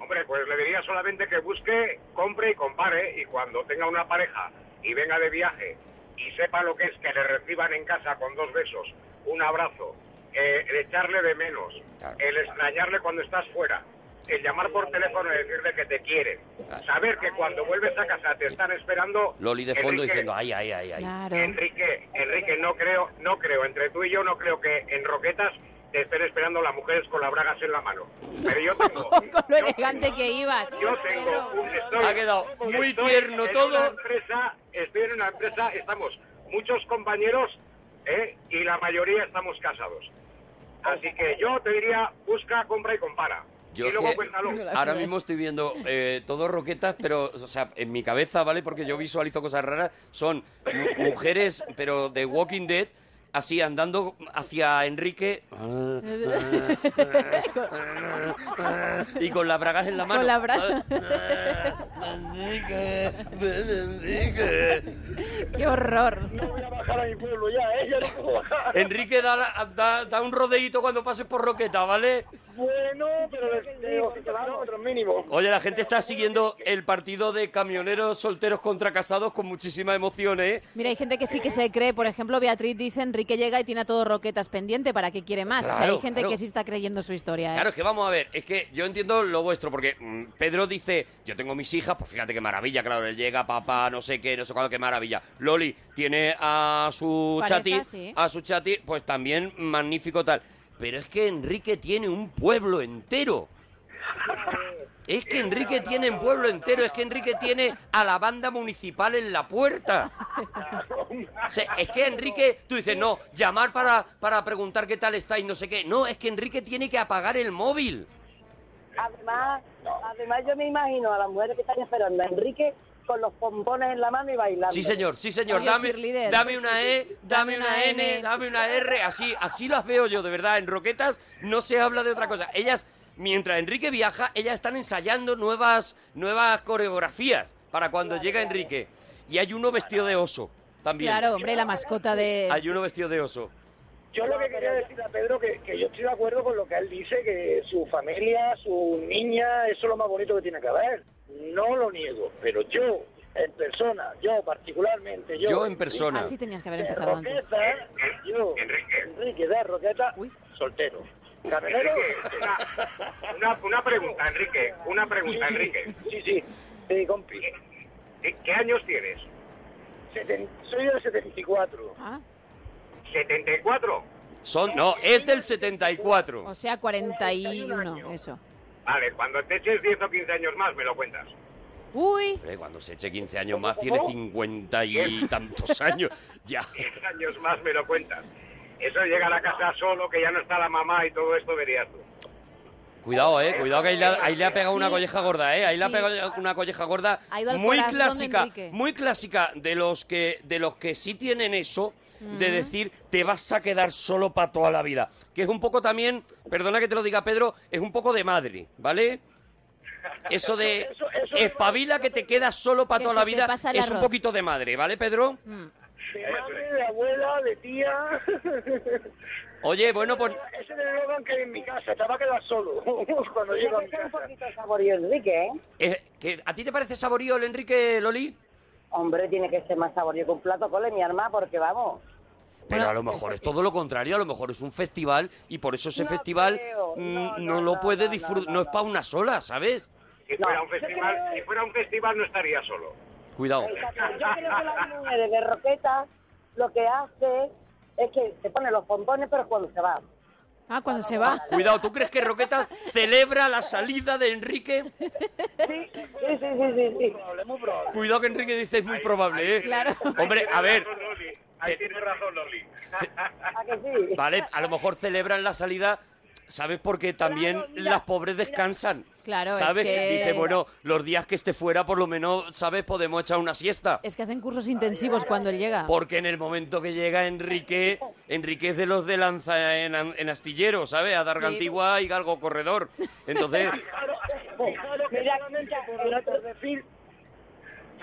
Hombre, pues le diría solamente que busque, compre y compare y cuando tenga una pareja y venga de viaje y sepa lo que es que le reciban en casa con dos besos, un abrazo, eh, el echarle de menos, el extrañarle cuando estás fuera, el llamar por teléfono y decirle que te quieren, saber que cuando vuelves a casa te están esperando. Loli de fondo Enrique, diciendo, ay, ay, ay, ay. Enrique, Enrique, no creo, no creo, entre tú y yo no creo que en Roquetas te estén esperando las mujeres con las bragas en la mano. Pero yo tengo, Con lo elegante que ibas. yo tengo un, estoy, Ha quedado muy estoy tierno en todo. Una empresa, estoy en una empresa, estamos muchos compañeros ¿eh? y la mayoría estamos casados. Así que yo te diría, busca, compra y compara. Yo y luego que cuéntalo. ahora mismo estoy viendo eh, todo roquetas, pero, o sea, en mi cabeza, ¿vale? Porque yo visualizo cosas raras. Son mu- mujeres, pero de Walking Dead, así andando hacia Enrique. y con las bragas en la mano. Con la braga. Enrique, ven, Enrique. Qué horror. No voy a bajar a mi pueblo ya, ¿eh? Ya no puedo bajar. Enrique, da, la- da, da un rodeíto cuando pases por Roqueta, ¿vale? Bueno, pero de, de 8 kilómetros mínimo. Oye, la gente está siguiendo el partido de camioneros solteros contra casados con muchísima emoción, ¿eh? Mira, hay gente que sí que se cree, por ejemplo, Beatriz dice, Enrique llega y tiene a todo Roquetas pendiente, ¿para qué quiere más? o sea, hay gente claro. que sí está creyendo su historia, ¿eh? Claro, es que vamos a ver, es que yo entiendo lo vuestro, porque mm, Pedro dice, yo tengo mis hijas, pues fíjate qué maravilla, claro, él llega, papá, no sé qué, no sé cuándo, qué maravilla. Loli tiene a su Pareja, chati, sí. a su chati, pues también magnífico tal. Pero es que Enrique tiene un pueblo entero. Es que Enrique tiene un pueblo entero, es que Enrique tiene a la banda municipal en la puerta. O sea, es que Enrique, tú dices, no, llamar para, para preguntar qué tal está y no sé qué. No, es que Enrique tiene que apagar el móvil. Además, además yo me imagino a las mujeres que están esperando a Enrique con los pompones en la mano y bailando. Sí, señor, sí, señor. Dame, dame una E, dame una N, dame una R. Así, así las veo yo, de verdad. En Roquetas no se habla de otra cosa. Ellas, mientras Enrique viaja, ellas están ensayando nuevas, nuevas coreografías para cuando llega Enrique. Y hay uno vestido de oso también. Claro, hombre, la mascota de... Hay uno vestido de oso. Yo lo que quería decir a Pedro que, que yo estoy de acuerdo con lo que él dice, que su familia, su niña, eso es lo más bonito que tiene que haber. No lo niego, pero yo, en persona, yo particularmente, yo... Yo en persona. Así tenías que haber empezado antes. Roqueta, yo, Enrique. de Roqueta, soltero. Camionero, Una, una pregunta, Enrique, una pregunta, Enrique. Sí, sí, sí, compi. ¿Qué, qué años tienes? Seten- soy del 74. Ah, ¿74? Son, no, es del 74. o sea, 41, eso. Vale, cuando te eches 10 o 15 años más me lo cuentas. Uy, Hombre, cuando se eche 15 años más, tiene 50 y tantos años. Ya. 10 años más me lo cuentas. Eso llega a la casa solo, que ya no está la mamá y todo esto verías tú. Cuidado, eh, cuidado que ahí le, ha- ahí le ha pegado una colleja gorda, eh, ahí le ha pegado una colleja gorda muy clásica, muy clásica de los que de los que sí tienen eso de decir te vas a quedar solo para toda la vida, que es un poco también, perdona que te lo diga Pedro, es un poco de madre, ¿vale? Eso de Eso- eso- espabila que te quedas solo para Que toda la vida es un poquito de madre, ¿vale, Pedro? Mm. De madre, de abuela, de tía. Oye, bueno, pues Ese es el eslogan que hay en mi casa, te va a quedar solo cuando llego a mi Tiene un casa. poquito saborío, Enrique, ¿eh? eh, que- ¿a ti te parece saborío el Enrique Loli? Hombre, tiene que ser más saborío que un plato cole, mi arma, porque vamos. Pero a lo mejor es todo lo contrario, a lo mejor es un festival y por eso ese No festival creo, mm, no, no, no, lo puede no, disfrutar, no, no, no, es para una sola, ¿sabes? Si No, fuera un festival, creo- si fuera un festival no estaría solo. Cuidado. Yo creo que las mujeres de Roqueta lo que hace es que se pone los pompones, pero cuando se va. Ah, cuando se va. Cuidado, ¿tú crees que Roqueta celebra la salida de Enrique? Sí, sí, sí, sí, sí. sí. Probable, muy probable. Cuidado que Enrique dice es muy probable, ¿eh? Claro. Hombre, a ver. Ahí tienes razón, Loli. ¿A que sí? vale, a lo mejor celebran la salida ¿sabes? Porque también Claro, mira, las pobres mira. descansan. Claro, es ¿sabes? que- Dice, bueno, los días que esté fuera, por lo menos, ¿sabes? Podemos echar una siesta. Es que hacen cursos intensivos cuando él llega. Porque en el momento que llega Enrique, Enrique es de los de lanza en, en astillero, ¿sabes? A Darga Sí. Antigua y Galgo Corredor. Entonces, Mira,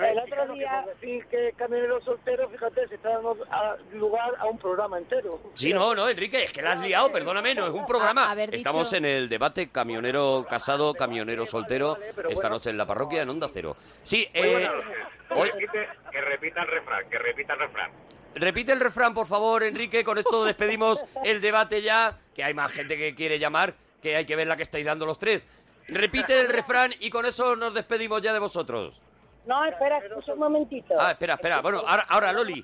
el otro- día- decir que camionero soltero, fíjate, se está dando a- lugar a un programa entero. sí, no, no, Enrique, es que la has liado, perdóname, no es un programa. A- haber dicho- Estamos en el debate camionero casado, camionero soltero, esta noche en la parroquia en Onda Cero. Sí, eh, hoy- repite- que repita el refrán, que repita el refrán. repite el refrán, por favor, Enrique, con esto despedimos el debate ya, que hay más gente que quiere llamar, que hay que ver la que estáis dando los tres. Repite el refrán y con eso nos despedimos ya de vosotros. No, espera, escucha un momentito. Ah, espera, espera. Bueno, ahora, ahora Loli,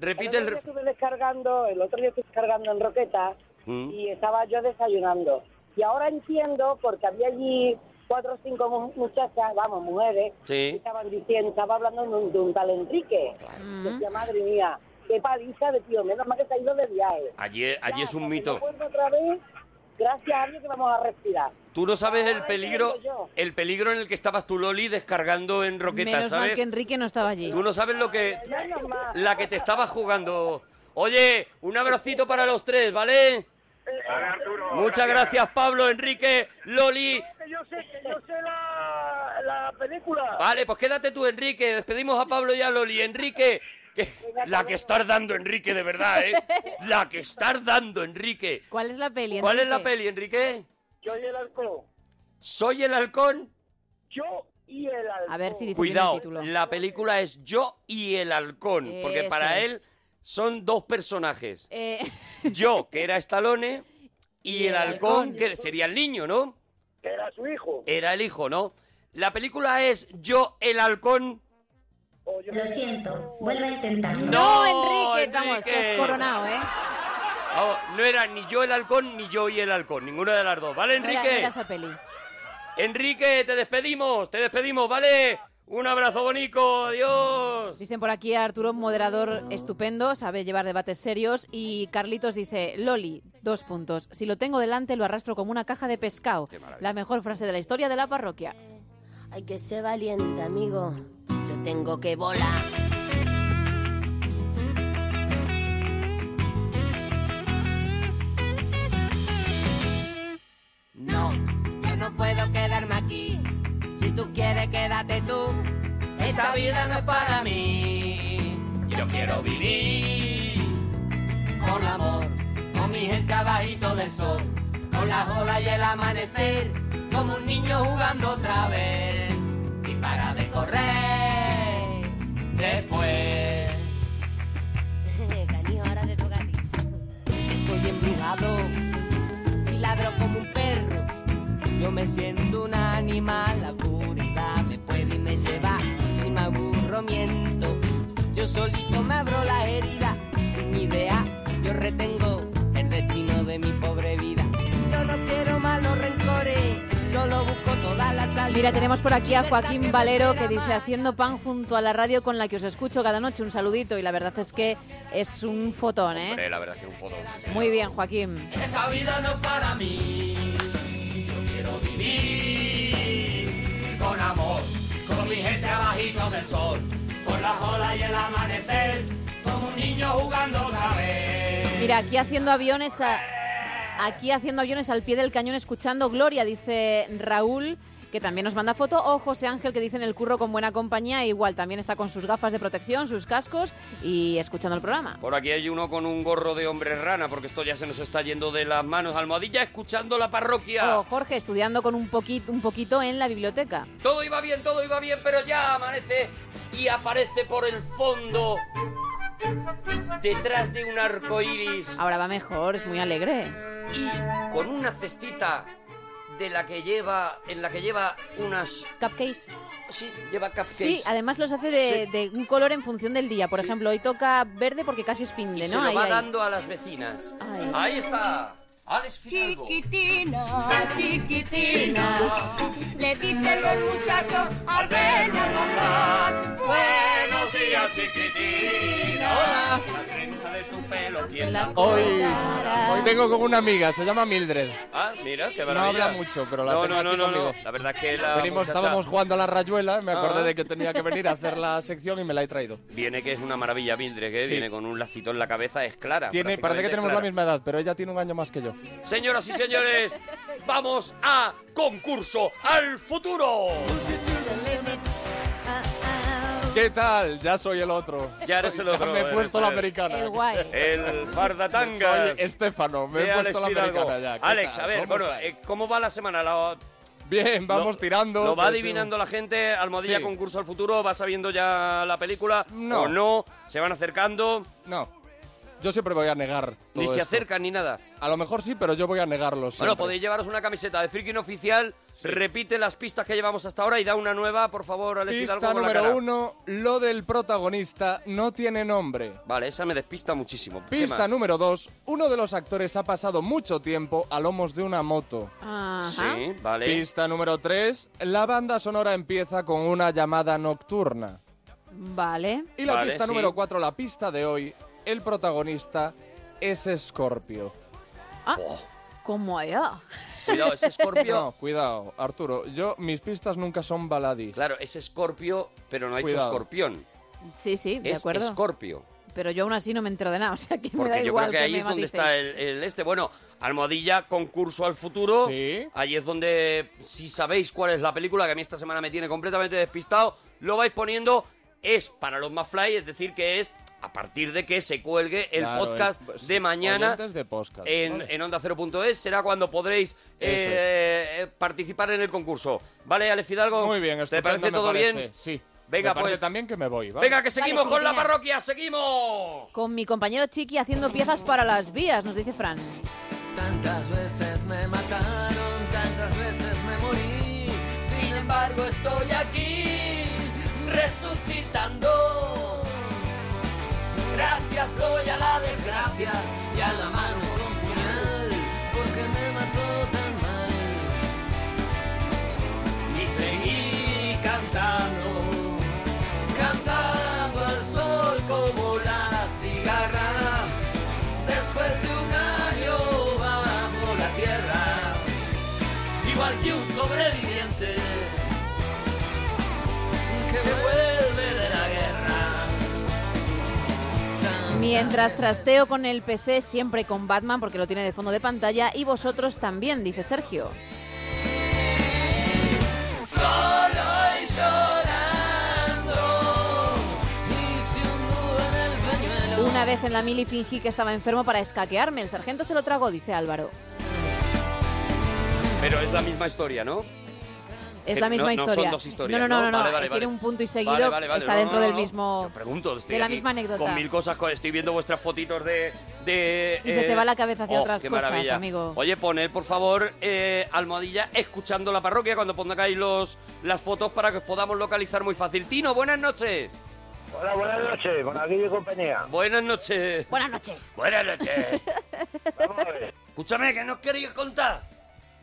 repite el otro día refrán. estuve descargando, el otro día estuve descargando en Roqueta Mm. y estaba yo desayunando. Y ahora entiendo, porque había allí cuatro o cinco mu- muchachas, vamos, mujeres, Sí. que estaban diciendo, estaba hablando de un, de un tal Enrique. Decía, madre mía, qué paliza de tío, menos mal que se ha ido de viaje. Allí, allí Ya, es un mito. otra vez, gracias a Dios que vamos a respirar. Tú no sabes el peligro, el peligro en el que estabas tú, Loli, descargando en Roqueta, Menos mal ¿sabes? que Enrique no estaba allí. Tú no sabes lo que... La que te estabas jugando. Oye, un abracito para los tres, ¿vale? Vale, Arturo. Muchas gracias, Pablo, Enrique, Loli. Que yo sé, que yo sé la, la película. Vale, pues quédate tú, Enrique. Despedimos a Pablo y a Loli. Enrique, que- la que estás dando, Enrique, de verdad, ¿eh? La que estás dando, Enrique. ¿Cuál es la peli? ¿Cuál es la Enrique? peli, Enrique? Yo y el halcón. ¿Soy el halcón? Yo y el halcón. A ver si dice Cuidado, el título. la película es Yo y el halcón, porque para es. él son dos personajes. Eh, Yo, que era Stallone, y, Y el el halcón, halcón. que sería el niño, ¿no? Era su hijo. Era el hijo, ¿no? La película es Yo, el halcón. Lo siento, vuelve a intentarlo. no, No, Enrique, te has coronado, ¿eh? Vamos, no era ni yo el halcón ni yo y el halcón, ninguna de las dos, ¿vale, era- Enrique? era esa peli. Enrique, te despedimos, te despedimos, ¿vale? Un abrazo bonito, adiós. Dicen por aquí a Arturo, moderador estupendo, sabe llevar debates serios. Y Carlitos dice, Loli, dos puntos. Si lo tengo delante, lo arrastro como una caja de pescado. La mejor frase de la historia de la parroquia. Hay que ser valiente, amigo. Tengo que volar. No, yo no puedo quedarme aquí. Si tú quieres, quédate tú. Esta vida no es para mí. Yo quiero vivir con amor, con mi gente abajito del sol, con las olas y el amanecer, como un niño jugando otra vez, sin parar de correr. Después. Canijo, ahora te toca a ti. Estoy embrujado y ladro como un perro. Yo me siento un animal, la oscuridad me puede y me lleva. Si me aburro, miento. Yo solito me abro la herida, sin idea. Yo retengo el destino de mi pobre vida. Yo no quiero malos rencores, solo busco toda la salida. Mira, tenemos por aquí a Joaquín Valero que dice haciendo pan junto a la radio con la que os escucho cada noche. Un saludito y la verdad es que es un fotón, ¿eh? Hombre, la verdad es que es un fotón. sí. Muy bien, Joaquín. Esa vida no es para mí. Yo quiero vivir con amor, con mi gente abajito del sol, con las olas y el amanecer, como un niño jugando otra vez. Mira, aquí haciendo aviones a- aquí haciendo aviones al pie del cañón escuchando Gloria, dice Raúl, que también nos manda foto, o José Ángel que dice en el curro con buena compañía, igual también está con sus gafas de protección, sus cascos y escuchando el programa. Por aquí hay uno con un gorro de hombre rana, porque esto ya se nos está yendo de las manos. Almohadilla escuchando la parroquia. O Jorge estudiando con un poquito, un poquito en la biblioteca. Todo iba bien, todo iba bien, pero ya amanece y aparece por el fondo, detrás de un arco iris Ahora va mejor, es muy alegre. y con una cestita de la que lleva, en la que lleva unas, Cupcakes. sí, lleva cupcakes. Sí, además los hace de, de un color en función del día. Por ejemplo, hoy toca verde porque casi es fin de, se ¿no? lo Ahí, va ahí. dando a las vecinas. Ahí está, Alex Fidalgo. Chiquitina, chiquitina, le dicen los muchachos al verla pasar. Buenos días, chiquitina. Hola. La trenza de tu pelo La Hoy, hoy vengo con una amiga, se llama Mildred. Ah, mira, qué No maravilla. habla mucho, pero la no, tengo no, aquí no, no, no. conmigo. La verdad es que la Venimos, muchacha estábamos jugando a la rayuela, me acordé Ah. de que tenía que venir a hacer la sección y me la he traído. viene que es una maravilla, Mildred, que Sí. viene con un lacito en la cabeza, es clara. Tiene, parece que tenemos clara. la misma edad, pero ella tiene un año más que yo. Señoras y señores, vamos a concurso al futuro. ¿Qué tal? Ya soy el otro. Ya eres el Ya otro, me he puesto la el- americana. El guay. El fardatangas. Soy Estefano, me he puesto la americana ya. ¿Qué Alex, tal? a ver, ¿Cómo bueno, eh, ¿cómo va la semana? La- Bien, vamos lo- tirando. ¿Lo va pues, adivinando la gente? ¿Almohadilla Sí. concurso al futuro? ¿Va sabiendo ya la película? No. ¿O no? ¿Se van acercando? No. Yo siempre voy a negar. todo Ni se esto. acercan ni nada. A lo mejor sí, pero yo voy a negarlo. Bueno, podéis llevaros una camiseta de Freaking Oficial. Repite las pistas que llevamos hasta ahora y da una nueva, por favor, Alex Fidalgo, Pista con la número cara. uno, lo del protagonista no tiene nombre. Vale, esa me despista muchísimo. ¿Qué Pista número dos, uno de los actores ha pasado mucho tiempo a lomos de una moto. Ajá. Sí, vale. Pista número tres, la banda sonora empieza con una llamada nocturna. Vale. Y la Vale, pista sí. número cuatro, la pista de hoy, el protagonista es Scorpio. Ah, ¿cómo allá? Cuidado, ese Scorpio. No, cuidado, Arturo. Yo, mis pistas nunca son baladís. Claro, es Scorpio, pero no ha hecho escorpión. Sí, sí, de Es acuerdo. Scorpio. Pero yo aún así no me entero de nada, o sea que me da Porque yo igual creo que ahí es donde está el, el este. Bueno, Almohadilla, concurso al futuro. Sí. Ahí es donde, si sabéis cuál es la película, que a mí esta semana me tiene completamente despistado, lo vais poniendo. Es para los más fly, es decir, que es a partir de que se cuelgue el Claro, podcast es- pues, de mañana de podcast, en, vale. en onda 0.es. Será cuando podréis eh, eh, participar en el concurso. ¿Vale, Ale Fidalgo? Muy bien, ¿Te parece todo parece. bien? Sí. Venga, pues. también que me voy, ¿vale? Venga, que seguimos con la parroquia, seguimos. Con mi compañero Chiqui haciendo piezas para las vías, nos dice Fran. Tantas veces me mataron, tantas veces me morí. Sin embargo, estoy aquí sobreviviente que vuelve de la guerra. Mientras trasteo con el PC siempre con Batman porque lo tiene de fondo de pantalla y vosotros también, dice Sergio. Solo y llorando, hice un nudo en el pañuelo. Una vez en la mili fingí que estaba enfermo para escaquearme. El sargento se lo tragó, dice Álvaro. Pero es la misma historia, ¿no? Es la misma no- no son historia. dos historias, no, no, no, ¿no? no, Vale, eh, vale, tiene vale. un punto y seguido. Vale, vale, vale. Está No, dentro no, del no. mismo. Yo pregunto, estoy de la aquí misma anécdota. Con mil cosas, co- estoy viendo vuestras fotitos de. de Y se te va la cabeza hacia oh, otras qué cosas, maravilla. amigo. Oye, poned por favor eh, almohadilla escuchando la parroquia cuando pongáis los, las fotos para que os podamos localizar muy fácil. Tino, buenas noches. Hola, buenas noches, con aquí y compañía. Buenas noches. Buenas noches. Buenas noches. Vamos a ver. Escúchame, que nos queréis contar.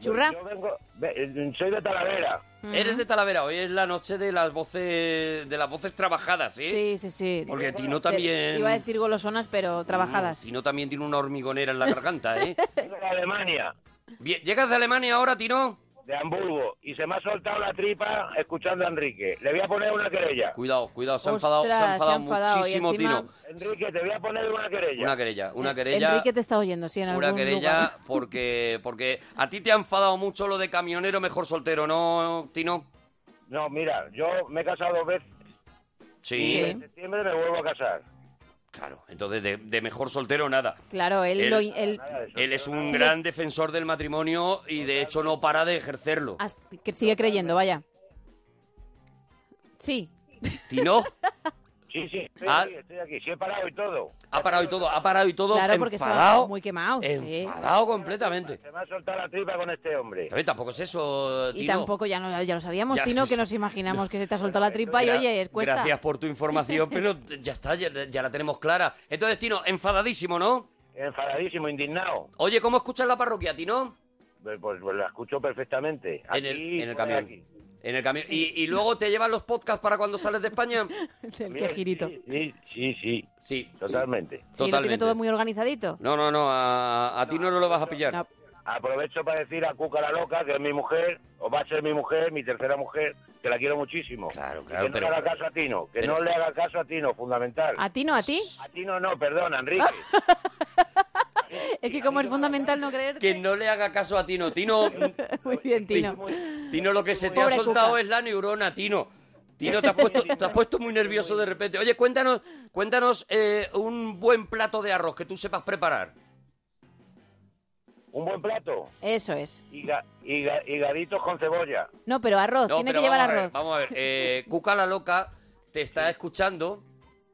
Churra. Yo vengo, ve- soy de Talavera. Eres de Talavera, hoy es la noche de las voces de las voces trabajadas, ¿sí? Sí, sí, sí. Porque Tino Te- también. Iba a decir golosonas, pero trabajadas. Tino también tiene una hormigonera en la garganta, ¿eh? De Alemania, Bien, ¿Llegas de Alemania ahora, Tino? De Hamburgo, y se me ha soltado la tripa escuchando a Enrique. Le voy a poner una querella. Cuidado, cuidado, se ha enfadado, se ha enfadado muchísimo, encima- Tino. Enrique, te voy a poner una querella. Una querella, una Eh, querella. Enrique te está oyendo, sí, en Una algún querella lugar. porque, porque a ti te ha enfadado mucho lo de camionero mejor soltero, ¿no, Tino? No, mira, yo me he casado dos veces y Sí. en septiembre me vuelvo a casar. Claro, entonces de, de mejor soltero nada. Claro, él, Él- lo, él. Él es un gran defensor del matrimonio y de hecho no para de ejercerlo. hasta- que sigue creyendo, vaya. Sí. Tino Sí, sí, estoy Ah. aquí, estoy aquí. Sí he parado y todo. ha parado y todo, ha parado y todo Claro, porque enfadado. muy quemado, sí. Enfadado completamente. Se me ha soltado la tripa con este hombre. También tampoco es eso, Y Tino. tampoco, ya, no, ya lo sabíamos, Ya- Tino, que nos imaginamos que se te ha soltado la tripa y oye, cuesta. Gracias por tu información, pero ya está, ya, ya la tenemos clara. Entonces, Tino, enfadadísimo, ¿no? Enfadadísimo, indignado. Oye, ¿cómo escuchas la parroquia, Tino? Pues, pues- pues la escucho perfectamente. En el- en el camión. aquí. En el camión. ¿Y, y luego te llevan los podcasts para cuando sales de España? El que girito. Sí, sí, sí. Sí. Totalmente. Sí, lo tiene todo muy organizadito. No, no, no, a, a ti no lo vas a pillar. No. Aprovecho para decir a Cuca la loca, que es mi mujer, o va a ser mi mujer, mi tercera mujer, que la quiero muchísimo. Claro, que no pero- le haga caso a Tino, que pero- no le haga caso a Tino, fundamental. ¿A ti no, a ti? A Tino no, perdona, Enrique. Es que como es fundamental no creer... Que no le haga caso a Tino. Tino, Muy bien, Tino. Tino lo que se te ha Pobre soltado Cuca. es la neurona, Tino. Tino, te has puesto, te has puesto muy nervioso de repente. Oye, cuéntanos, cuéntanos eh, un buen plato de arroz que tú sepas preparar. Un buen plato. Eso es. Higa- higa- higaditos con cebolla. No, pero arroz, No, tiene que llevar vamos a ver, arroz. vamos a ver. eh, Cuca la loca te está escuchando.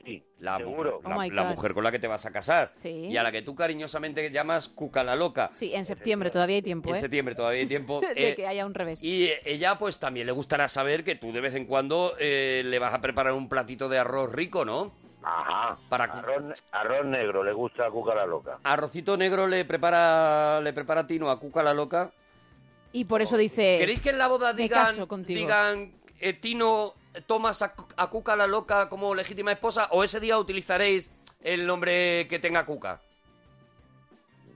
Sí, la, seguro. la- Oh la mujer con la que te vas a casar. Sí. Y a la que tú cariñosamente llamas Cuca la loca. Sí, en septiembre todavía hay tiempo, En ¿eh? septiembre todavía hay tiempo. De eh, que haya un revés. Y eh, ella pues también le gustará saber que tú de vez en cuando eh, le vas a preparar un platito de arroz rico, ¿no? Ajá. Para Arroz, arroz negro, le gusta a Cuca la loca. arrocito negro le prepara le prepara Tino a Cuca la loca. Y por eso dice... ¿Queréis que en la boda "Me digan caso contigo". digan eh, Tino tomas a, Cu- a Cuca la loca como legítima esposa o ese día utilizaréis el nombre que tenga Cuca?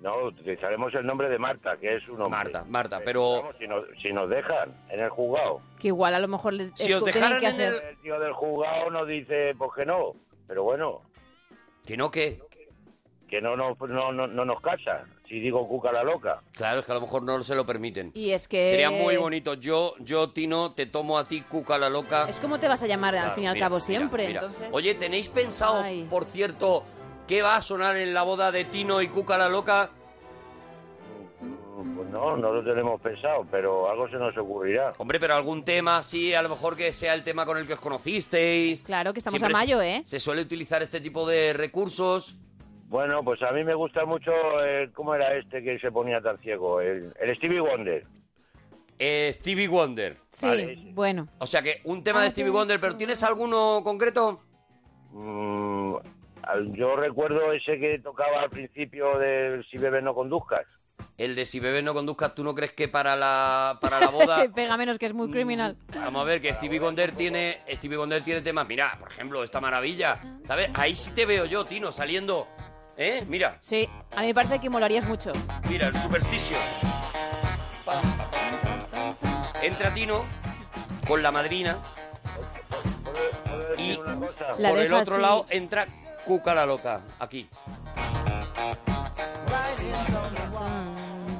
No, utilizaremos el nombre de Marta, que es un hombre. Marta, Marta, pero Vamos, si, nos, si nos dejan en el juzgado. Que igual a lo mejor le Si os dejaran que en el-. El tío del juzgado nos dice, pues que no. Pero bueno, que no qué. que no, no, no, no, no nos casa. Si digo Cuca la loca. Claro, es que a lo mejor no se lo permiten. Y es que... Sería muy bonito. Yo, yo, Tino, te tomo a ti, Cuca la loca. Es como te vas a llamar al fin y al mira, cabo mira, siempre, mira. entonces... Oye, ¿tenéis pensado, Ay. por cierto, qué va a sonar en la boda de Tino y Cuca la loca? Mm, Pues no, no lo tenemos pensado, pero algo se nos ocurrirá. Hombre, pero algún tema así, a lo mejor que sea el tema con el que os conocisteis. Claro, que estamos Siempre a se- mayo, ¿eh? Se suele utilizar este tipo de recursos. Bueno, pues a mí me gusta mucho, eh, ¿cómo era este que se ponía tan ciego? El, el Stevie Wonder. Eh, Stevie Wonder. Sí, bueno. O sea que un tema Ah, de Stevie Wonder, pero ¿tienes alguno concreto? Mm, yo recuerdo ese que tocaba al principio del Si bebes no conduzcas. El de si bebes no conduzcas, ¿tú no crees que para la, para la boda... Pega menos, que es muy criminal. Vamos a ver que Stevie Wonder tiene Stevie Wonder tiene temas. Mira, por ejemplo, esta maravilla. ¿Sabes? Ahí sí te veo yo, Tino, saliendo. ¿Eh? Mira, Sí, a mí me parece que molarías mucho. mira, el Superstition. Entra Tino con la madrina y La por el otro así. lado entra Cuca la loca, aquí.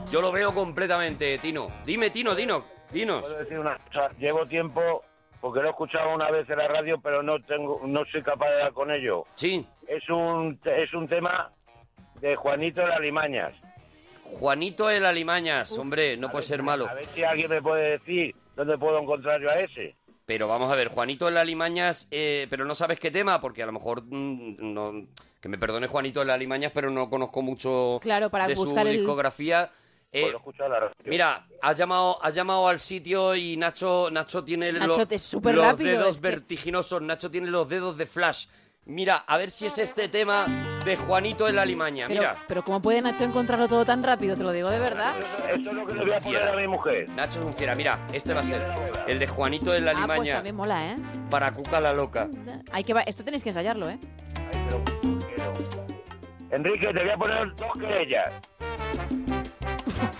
Yo lo veo completamente, Tino. Dime, Tino, Dino, dinos. Puedo decir una cosa, llevo tiempo porque lo he escuchado una vez en la radio, pero no tengo, no soy capaz de dar con ello. Sí. Es un, es un tema de Juanito de las Limañas. Juanito el Alimañas, hombre, no puede ser malo. A ver si alguien me puede decir dónde puedo encontrar yo a ese. Pero vamos a ver, Juanito en la Limañas, eh, pero no sabes qué tema, porque a lo mejor mm, no, que me perdone Juanito en la Limañas, pero no conozco mucho Claro, para de buscar su el- discografía. Eh, Puedo escuchar la mira, has llamado, has llamado al sitio y Nacho, Nacho tiene Nacho, los rápido, dedos que- vertiginosos, Nacho tiene los dedos de flash. Mira, a ver si es este tema de Juanito en la Limaña. Pero, Mira, pero ¿cómo puede Nacho encontrarlo todo tan rápido? Te lo digo de verdad. Esto es lo que le voy a poner a mi mujer. Nacho es un fiera. Mira, este va a ser el de Juanito en la Ah, pues Limaña también mola, ¿eh? para Cuca la loca. Hay que, va- esto tenéis que ensayarlo, ¿eh? Enrique, te voy a poner dos querellas.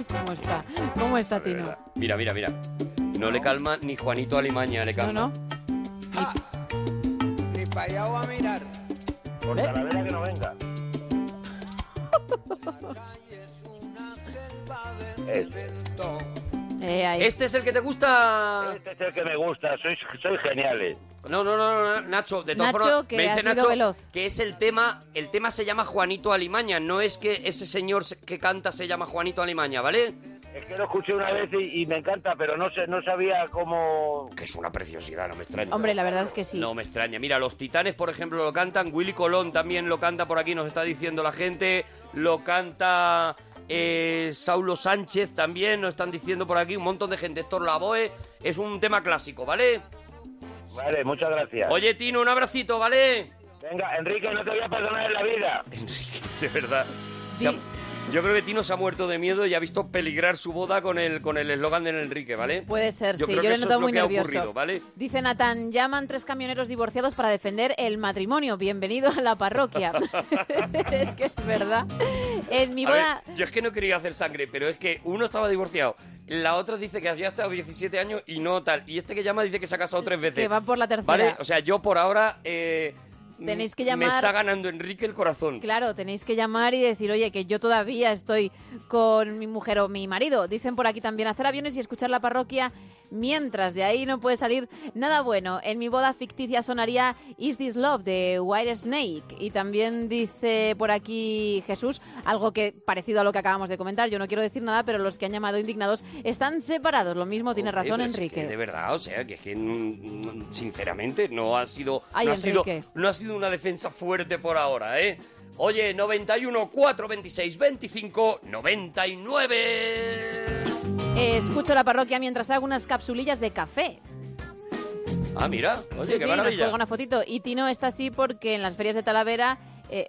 ¿Cómo está? ¿Cómo está, Tino? Mira, mira, mira. No le calma ni Juanito Alimaña, le No, calma. no. Ni para allá voy a mirar. Por Talavera que no venga. Eh, ahí. ¿Este es el que te gusta? Este es el que me gusta, sois, sois geniales. No, no, no, no, Nacho, de todas Nacho, formas, que me ha dice sido Nacho veloz. que es el tema, el tema se llama Juanito Alimaña, no es que ese señor se- que canta se llama Juanito Alimaña, ¿vale? Es que lo escuché una vez y, y me encanta, pero no sé, no sabía cómo... Que es una preciosidad, no me extraña. Hombre, la verdad es que sí. No me extraña. Mira, los Titanes, por ejemplo, lo cantan. Willy Colón también lo canta por aquí, nos está diciendo la gente. Lo canta eh, Saulo Sánchez también, nos están diciendo por aquí un montón de gente. Héctor Lavoe, es un tema clásico, ¿vale? Vale, muchas gracias. Oye, Tino, un abracito, ¿vale? Venga, Enrique, no te voy a perdonar en la vida. De verdad. Se ha, Yo creo que Tino se ha muerto de miedo y ha visto peligrar su boda con el con el eslogan de Enrique, ¿vale? Puede ser, Yo sí. creo Yo que le he es notado muy nervioso. ocurrido, ¿vale? Dice Natán, llaman tres camioneros divorciados para defender el matrimonio. Bienvenido a la parroquia. es que es verdad. En mi ver, boda... yo es que no quería hacer sangre, pero es que uno estaba divorciado, la otra dice que había estado 17 años y no tal, y este que llama dice que se ha casado tres veces. Que va por la tercera. ¿Vale? O sea, yo por ahora eh, Tenéis que me llamar- está ganando Enrique el corazón. Claro, tenéis que llamar y decir, oye, que yo todavía estoy con mi mujer o mi marido. Dicen por aquí también hacer aviones y escuchar la parroquia mientras de ahí no puede salir nada bueno. En mi boda ficticia sonaría Is This Love de White Snake. Y también dice por aquí Jesús algo que parecido a lo que acabamos de comentar. Yo no quiero decir nada, pero los que han llamado indignados están separados. Lo mismo tiene Oye, razón Enrique. que de verdad, o sea, que es que mm, mm, sinceramente no ha sido Ay, no ha sido, no ha sido una defensa fuerte por ahora, ¿eh? Oye, 91 426 25 99. Eh, escucho la parroquia mientras hago unas capsulillas de café. Ah, mira, oye, sí, qué sí, nos maravilla. cuelga una fotito. Y Tino está así porque en las ferias de Talavera... eh,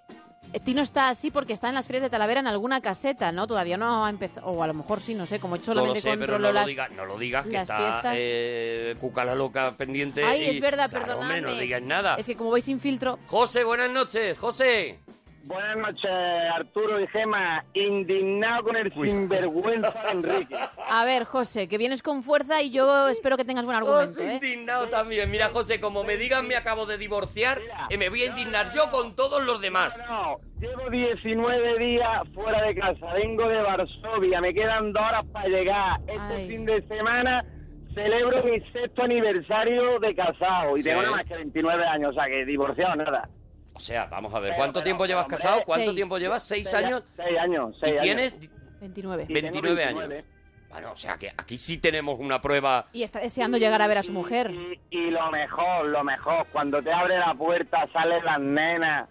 Tino está así porque está en las ferias de Talavera en alguna caseta, ¿no? Todavía no ha empezado, o a lo mejor sí, no sé, como yo No lo sé, pero controlo no lo, las... digas, no lo digas, que está fiestas. eh, Cuca la loca pendiente. Ay, y- es verdad, Claro, perdóname. hombre, no digas nada. Es que como voy sin filtro... José, buenas noches, José. Buenas noches, Arturo y Gema. Indignado con el sinvergüenza de Enrique. A ver, José, que vienes con fuerza y yo espero que tengas buen argumento, José ¿eh? indignado también. Mira, José, como me digan me acabo de divorciar, eh, me voy a indignar yo con todos los demás. No, llevo 19 días fuera de casa. Vengo de Varsovia. Me quedan dos horas para llegar. Este Ay. fin de semana celebro mi sexto aniversario de casado. Y Sí. tengo nada más que 29 años, o sea que divorciado nada. O sea, vamos a ver, ¿cuánto pero, tiempo llevas hombre, casado? ¿Cuánto seis. tiempo llevas? ¿Seis Seis años? Seis años, ¿Y seis años. tienes 29. Y tengo 29 años? 29. Bueno, o sea que aquí sí tenemos una prueba. Y está deseando llegar a ver a su mujer. Y, y lo mejor, lo mejor, cuando te abre la puerta salen las nenas.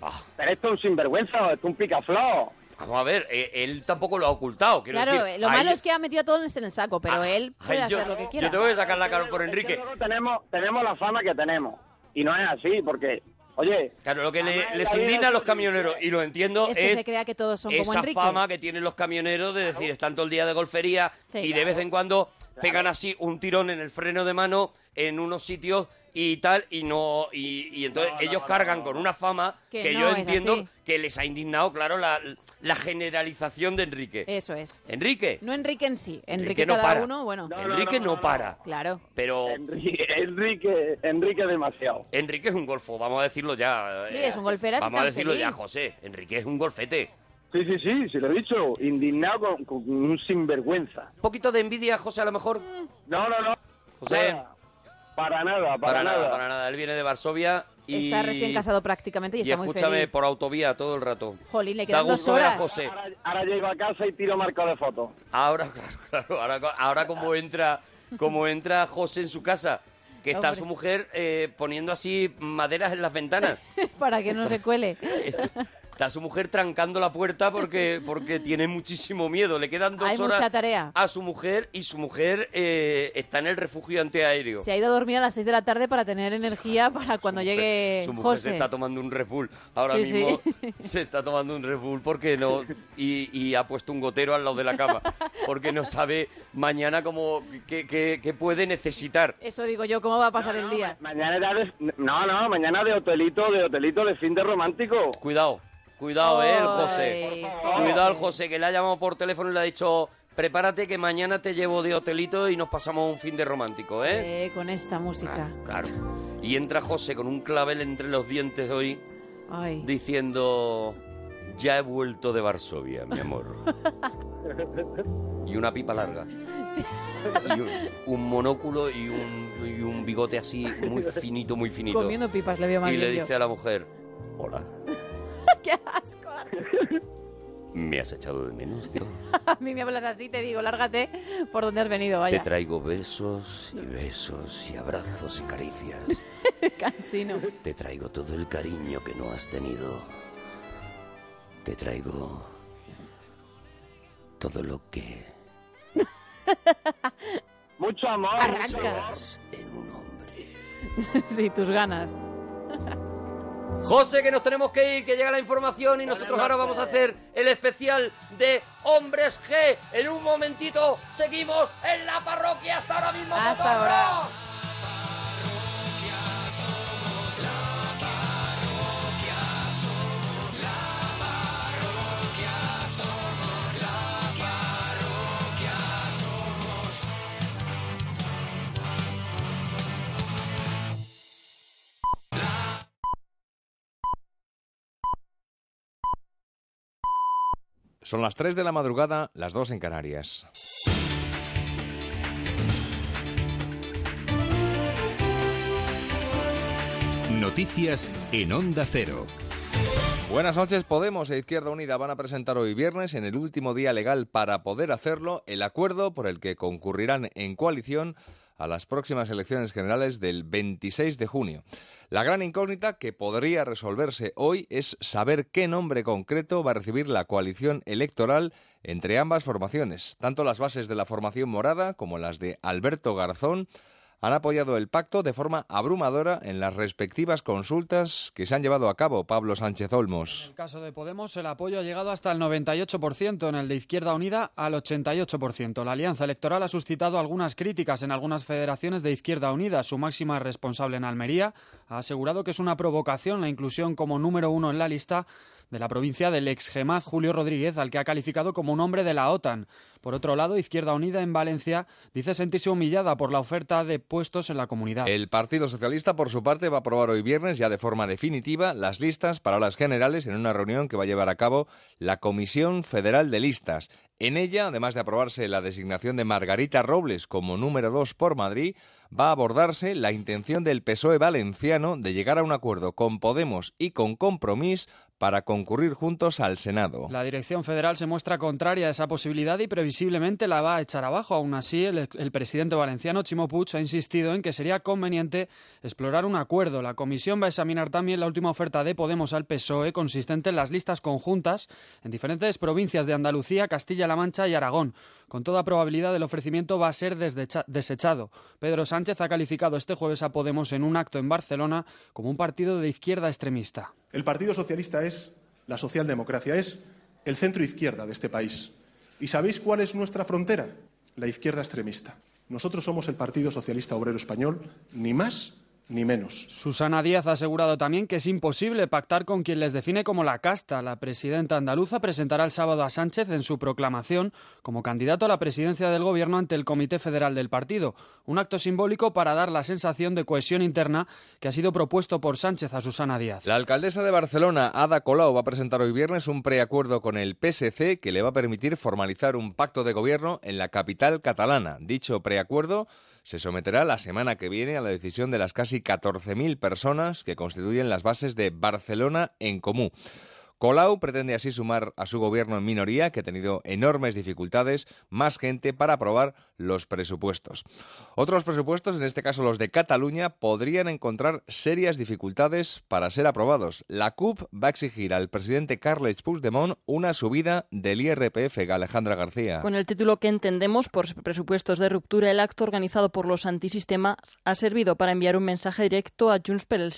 Ah, Pero esto es un sinvergüenza esto es un picaflor. vamos a ver, eh, él tampoco lo ha ocultado. quiero Claro, decir, lo malo es que ha metido a todos en el saco, pero Ah, él puede ay, yo- lo que quiera. Yo tengo que sacar la cara por Es que Enrique. luego tenemos, tenemos la fama que tenemos. Y no es así, porque, oye, Claro, lo que le- les indigna a los camioneros, y lo entiendo, Es que es se crea que todos son como esa Enrique. fama que tienen los camioneros de decir, están todo el día de golfería Sí. y de vez en cuando pegan así un tirón en el freno de mano en unos sitios y tal, y no y, y entonces ellos cargan con una fama Que que, no yo entiendo así. que les ha indignado, claro, la, la generalización de Enrique. Eso es. Enrique, No Enrique en sí. Enrique, Enrique no cada para. uno, bueno. Enrique no, para, Claro. pero Enrique, Enrique, Enrique demasiado. Enrique es un golfo, vamos a decirlo ya. Sí, eh, es un golferas y Vamos a decirlo ya. José. Enrique es un golfete. Sí, sí, sí, se lo he dicho. Indignado con, con un sinvergüenza. Un poquito de envidia, José, a lo mejor. No, no, no. José. Para nada, para, Para, nada, nada. para nada. Él viene de Varsovia y... Está recién casado prácticamente y, Y está muy escúchame por autovía todo el rato. Jolín, le Da quedan dos horas. José. Ahora, ahora llego a casa y tiro marco de fotos. Ahora, claro, claro. Ahora, ahora como entra, como entra José en su casa, que está Hombre. su mujer eh, poniendo así maderas en las ventanas. Para que no se cuele. Está su mujer trancando la puerta porque, porque tiene muchísimo miedo. Le quedan dos Hay horas mucha tarea. a su mujer y su mujer eh, está en el refugio antiaéreo. Se ha ido a dormir a las 6 de la tarde para tener energía para cuando llegue Su mujer José. se está tomando un Red Bull. Ahora Sí, sí. mismo se está tomando un Red Bull porque no y, y ha puesto un gotero al lado de la cama porque no sabe mañana cómo qué, qué- qué puede necesitar. Eso digo yo, ¿cómo va a pasar el día? Mañana era de... No, no, mañana de hotelito, de hotelito de fin de romántico. Cuidado, cuidado, eh, el José. Cuidado el José que le ha llamado por teléfono y le ha dicho prepárate que mañana te llevo de hotelito y nos pasamos un fin de romántico, ¿eh? Eh, con esta música. Claro. Y entra José con un clavel entre los dientes hoy Ay. diciendo ya he vuelto de Varsovia, mi amor. y una pipa larga. Sí. Y un, un monóculo y un, y un bigote así muy finito, muy finito. Comiendo pipas le veo más y le dice a la mujer, hola, ¡Qué asco! me has echado de menos, tío. A mí me hablas así, te digo, lárgate por donde has venido, Te vaya. traigo besos y besos y abrazos y caricias. Cansino. Te traigo todo el cariño que no has tenido. Te traigo todo lo que Mucho amor. Arranca. deseas en un hombre. sí, tus ganas. José, que nos tenemos que ir, que llega la información y nosotros ahora vamos a hacer el especial de Hombres G. En un momentito seguimos en la parroquia hasta ahora mismo. Hasta ahora. Son las 3 de la madrugada, las 2 en Canarias. Noticias en Onda Cero. Buenas noches. Podemos e Izquierda Unida van a presentar hoy viernes, en el último día legal para poder hacerlo, el acuerdo por el que concurrirán en coalición a las próximas elecciones generales del 26 de junio. La gran incógnita que podría resolverse hoy es saber qué nombre concreto va a recibir la coalición electoral entre ambas formaciones. Tanto las bases de la formación morada como las de Alberto Garzón han apoyado el pacto de forma abrumadora en las respectivas consultas que se han llevado a cabo. Pablo Sánchez Olmos. En el caso de Podemos, el apoyo ha llegado hasta el 98%, en el de Izquierda Unida al 88%. La alianza electoral ha suscitado algunas críticas en algunas federaciones de Izquierda Unida. Su máxima responsable en Almería ha asegurado que es una provocación la inclusión como número uno en la lista de la provincia del ex Gemaz Julio Rodríguez, al que ha calificado como un hombre de la OTAN. Por otro lado, Izquierda Unida en Valencia dice sentirse humillada por la oferta de puestos en la comunidad. El Partido Socialista, por su parte, va a aprobar hoy viernes, ya de forma definitiva, las listas para las generales en una reunión que va a llevar a cabo la Comisión Federal de Listas. En ella, además de aprobarse la designación de Margarita Robles como número dos por Madrid, va a abordarse la intención del PSOE valenciano de llegar a un acuerdo con Podemos y con Compromís para concurrir juntos al Senado. La dirección federal se muestra contraria a esa posibilidad y previsiblemente la va a echar abajo. Aún así, el, el presidente valenciano Chimo Puig ha insistido en que sería conveniente explorar un acuerdo. La comisión va a examinar también la última oferta de Podemos al PSOE, consistente en las listas conjuntas en diferentes provincias de Andalucía, Castilla-La Mancha y Aragón. Con toda probabilidad, el ofrecimiento va a ser desechado. Pedro Sánchez ha calificado este jueves a Podemos en un acto en Barcelona como un partido de izquierda extremista. El Partido Socialista es la socialdemocracia, es el centro izquierda de este país. ¿Y sabéis cuál es nuestra frontera? La izquierda extremista. Nosotros somos el Partido Socialista Obrero Español, ni más ni menos. Susana Díaz ha asegurado también que es imposible pactar con quien les define como la casta. La presidenta andaluza presentará el sábado a Sánchez en su proclamación como candidato a la presidencia del Gobierno ante el Comité Federal del Partido, un acto simbólico para dar la sensación de cohesión interna que ha sido propuesto por Sánchez a Susana Díaz. La alcaldesa de Barcelona, Ada Colau, va a presentar hoy viernes un preacuerdo con el PSC que le va a permitir formalizar un pacto de gobierno en la capital catalana. Dicho preacuerdo se someterá la semana que viene a la decisión de las casi 14.000 personas que constituyen las bases de Barcelona en Comú. Colau pretende así sumar a su gobierno en minoría, que ha tenido enormes dificultades, más gente para aprobar los presupuestos. Otros presupuestos, en este caso los de Cataluña, podrían encontrar serias dificultades para ser aprobados. La CUP va a exigir al presidente Carles Puigdemont una subida del IRPF, Alejandra García. Con el título que entendemos por presupuestos de ruptura, el acto organizado por los antisistemas ha servido para enviar un mensaje directo a Junts per el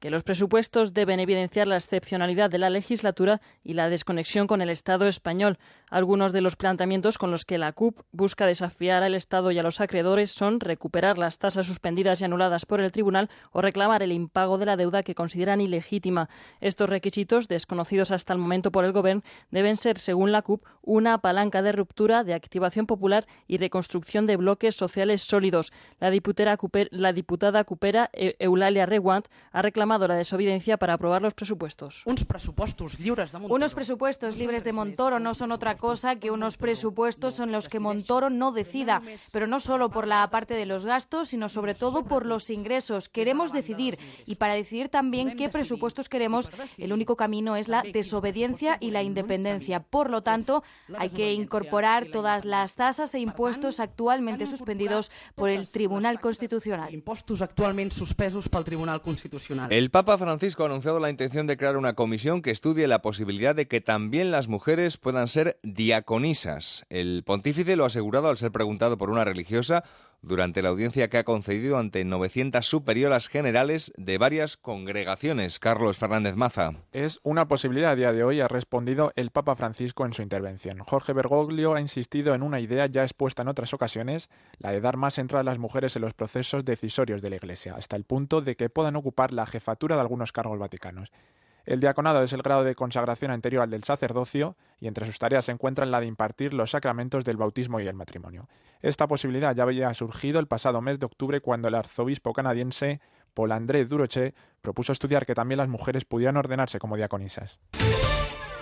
que los presupuestos deben evidenciar la excepcionalidad de la legislatura y la desconexión con el Estado español. Algunos de los planteamientos con los que la CUP busca desafiar al Estado y a los acreedores son recuperar las tasas suspendidas y anuladas por el tribunal o reclamar el impago de la deuda que consideran ilegítima. Estos requisitos, desconocidos hasta el momento por el Gobierno, deben ser, según la CUP, una palanca de ruptura, de activación popular y reconstrucción de bloques sociales sólidos. La, diputada cupera Eulalia Reguant ha reclamado la desobediencia para aprobar los presupuestos. De Montoro. Unos presupuestos libres de Montoro no son otra cosa que unos presupuestos en los que Montoro no decida, pero no solo por la parte de los gastos, sino sobre todo por los ingresos. Queremos decidir y para decidir también qué presupuestos queremos, el único camino es la desobediencia y la independencia. Por lo tanto, hay que incorporar todas las tasas e impuestos actualmente suspendidos por el Tribunal Constitucional. Impostos actualment suspesos pel Tribunal Constitucional. El Papa Francisco ha anunciado la intención de crear una comisión que estudie la posibilidad de que también las mujeres puedan ser diaconisas. El pontífice lo ha asegurado al ser preguntado por una religiosa durante la audiencia que ha concedido ante 900 superioras generales de varias congregaciones. Carlos Fernández Maza. Es una posibilidad a día de hoy, ha respondido el Papa Francisco en su intervención. Jorge Bergoglio ha insistido en una idea ya expuesta en otras ocasiones, la de dar más entrada a las mujeres en los procesos decisorios de la Iglesia, hasta el punto de que puedan ocupar la jefatura de algunos cargos vaticanos. El diaconado es el grado de consagración anterior al del sacerdocio y entre sus tareas se encuentran la de impartir los sacramentos del bautismo y el matrimonio. Esta posibilidad ya había surgido el pasado mes de octubre cuando el arzobispo canadiense Paul André Durocher propuso estudiar que también las mujeres pudieran ordenarse como diaconisas.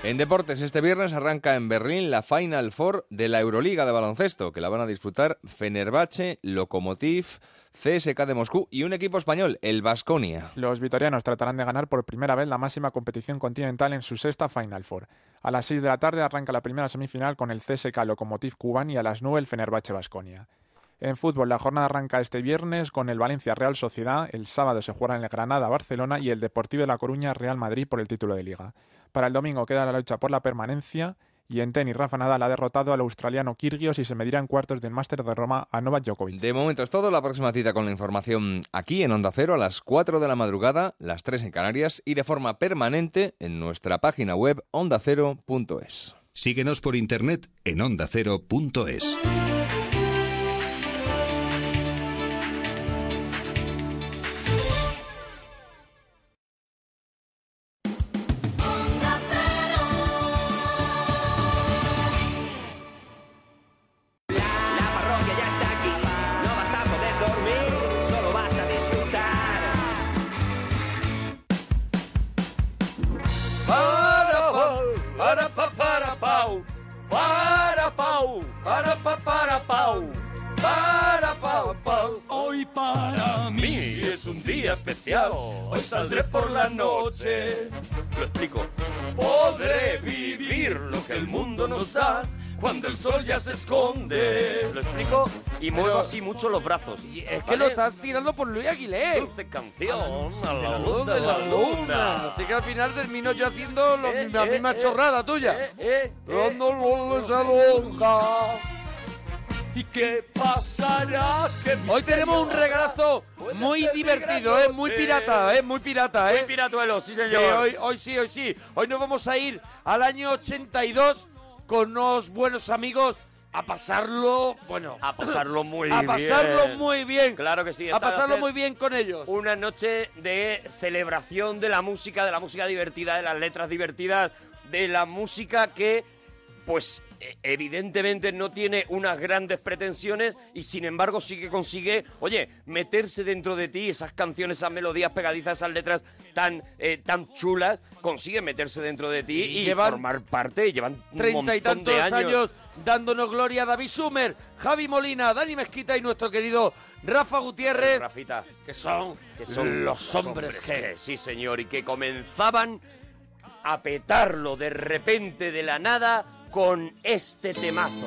En deportes, este viernes arranca en Berlín la Final Four de la Euroliga de baloncesto, que la van a disfrutar Fenerbahce, Lokomotiv, CSK de Moscú y un equipo español, el Vasconia. Los vitorianos tratarán de ganar por primera vez la máxima competición continental en su sexta Final Four. A las 6 de la tarde arranca la primera semifinal con el CSK Lokomotiv Kuban y a las 9 el Fenerbahce Vasconia. En fútbol, la jornada arranca este viernes con el Valencia Real Sociedad, el sábado se juega en el Granada Barcelona y el Deportivo de La Coruña Real Madrid por el título de liga. Para el domingo queda la lucha por la permanencia y en tenis Rafa Nadal ha derrotado al australiano Kyrgios y se medirá en cuartos del Máster de Roma a Novak Djokovic. De momento es todo, la próxima cita con la información aquí en Onda Cero a las 4 de la madrugada, las 3 en Canarias y de forma permanente en nuestra página web ondacero.es. Síguenos por internet en ondacero.es. cuando el sol ya se esconde. Lo explico y muevo así mucho los brazos. Es que lo estás tirando por Luis Aguilé. Dulce canción a de la la luz de la luna. Así que al final termino yo haciendo lo- Eh, la eh, misma eh, chorrada tuya. Cuando el mundo se. ¿Y qué pasará? ¿Qué Hoy tenemos un regalazo muy divertido, ¿eh? muy pirata, ¿eh? muy pirata. ¿eh? Muy piratuelo, sí, señor. Sí, hoy, hoy sí, hoy sí. Hoy nos vamos a ir al año 82 con unos buenos amigos a pasarlo, bueno, A pasarlo muy a bien. pasarlo muy bien. Claro que sí. A pasarlo muy bien con ellos. Una noche de celebración de la música, de la música divertida, de las letras divertidas, de la música que, pues, eh, evidentemente no tiene unas grandes pretensiones y sin embargo sí que consigue, oye, meterse dentro de ti esas canciones, esas melodías pegadizas, esas letras tan, eh, tan chulas, consigue meterse dentro de ti y, llevan formar parte. y Llevan Treinta y tantos de años. dándonos gloria David Sumer, Javi Molina, Dani Mezquita y nuestro querido Rafa Gutiérrez, Rafita. que son, que son los hombres que sí señor y que comenzaban a petarlo de repente de la nada con este temazo.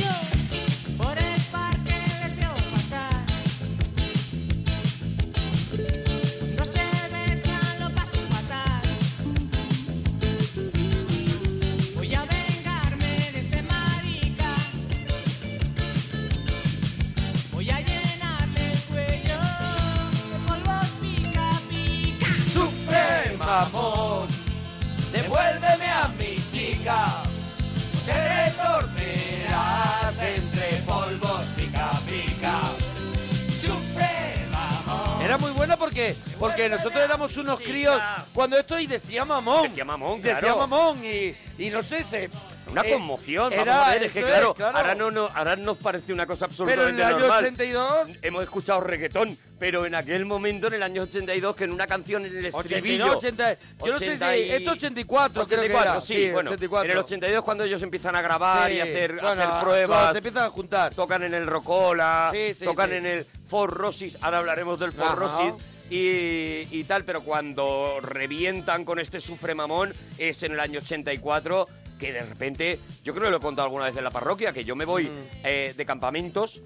Porque, porque nosotros éramos unos críos cuando esto y decía mamón. Decía mamón, Decía claro. mamón y, y no sé, se, Una eh, conmoción, vamos era- a ver, es que claro, claro. Ahora, no, no, ahora nos parece una cosa Pero en absolutamente el año normal. 82... Hemos escuchado reggaetón, pero en aquel momento, en el año 82, que en una canción en el 82, estribillo... 80, yo no sé si 80 esto 84 creo que 84, era. sí, Sí, bueno, 84. en el 82 cuando ellos empiezan a grabar Sí, y hacer, bueno, hacer pruebas, se empiezan a juntar. tocan en el Rocola, Sí, tocan en el Forrosis, ahora hablaremos del. Forrosis, y, y tal, pero cuando revientan con este sufre mamón es en el año 84 que de repente, yo creo que lo he contado alguna vez en la parroquia, que yo me voy eh, de campamentos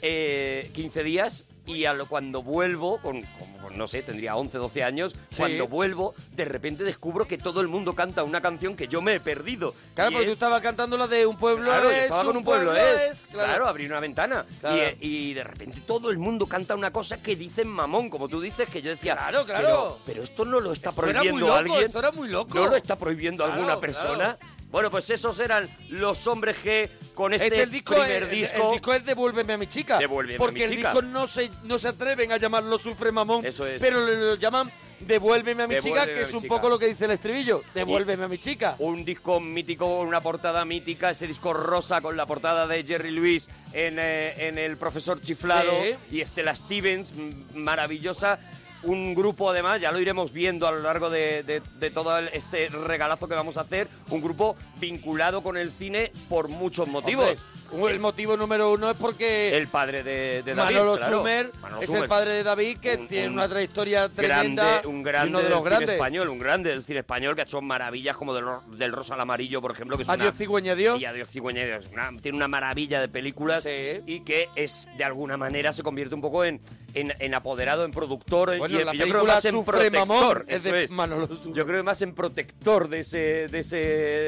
eh, 15 días y a lo- cuando vuelvo, con, no sé, tendría 11, 12 años, Sí. cuando vuelvo, de repente descubro que todo el mundo canta una canción que yo me he perdido. Claro, porque tú es- estabas cantando la de un pueblo Claro, es, estaba con un pueblo, es. Claro. claro. abrí una ventana. Claro. Y, y de repente todo el mundo canta una cosa que dicen mamón, como tú dices, que yo decía. Claro, claro. Pero, pero esto no lo está Esto era prohibiendo muy loco, alguien. esto era muy loco. No lo está prohibiendo alguna persona. Bueno, pues esos eran los hombres G con este, Este el disco, primer el, disco. el disco es Devuélveme a mi chica. Devuélveme a porque mi chica. el disco no se, no se atreven a llamarlo Sufre Mamón. Eso es. Pero lo llaman Devuélveme a mi chica, Devuélveme que a es un chica. poco lo que dice el estribillo. Devuélveme a mi chica. Un disco mítico, una portada mítica, ese disco rosa con la portada de Jerry Lewis en, eh, en El Profesor Chiflado Sí. y Estela Stevens, maravillosa. Un grupo, además, ya lo iremos viendo a lo largo de, de- todo este regalazo que vamos a hacer, un grupo vinculado con el cine por muchos motivos. El motivo número uno es porque El padre de, de David, Manolo claro. Sumer Manolo es Sumer. el padre de David que Un- tiene un una trayectoria tremenda. grande, un grande uno de los del grandes. cine español, un grande del cine español que ha hecho maravillas como del, del Rosa al Amarillo, por ejemplo. Que es Adiós una, cigüeña Dios. Y Adiós cigüeña Dios. Una- tiene una maravilla de películas y que es, de alguna manera, se convierte un poco en, en, en apoderado, en productor. Bueno, y en- la yo creo más en protector. Mamón es de es. Manolo Sumer. Yo creo más en protector de ese, de ese,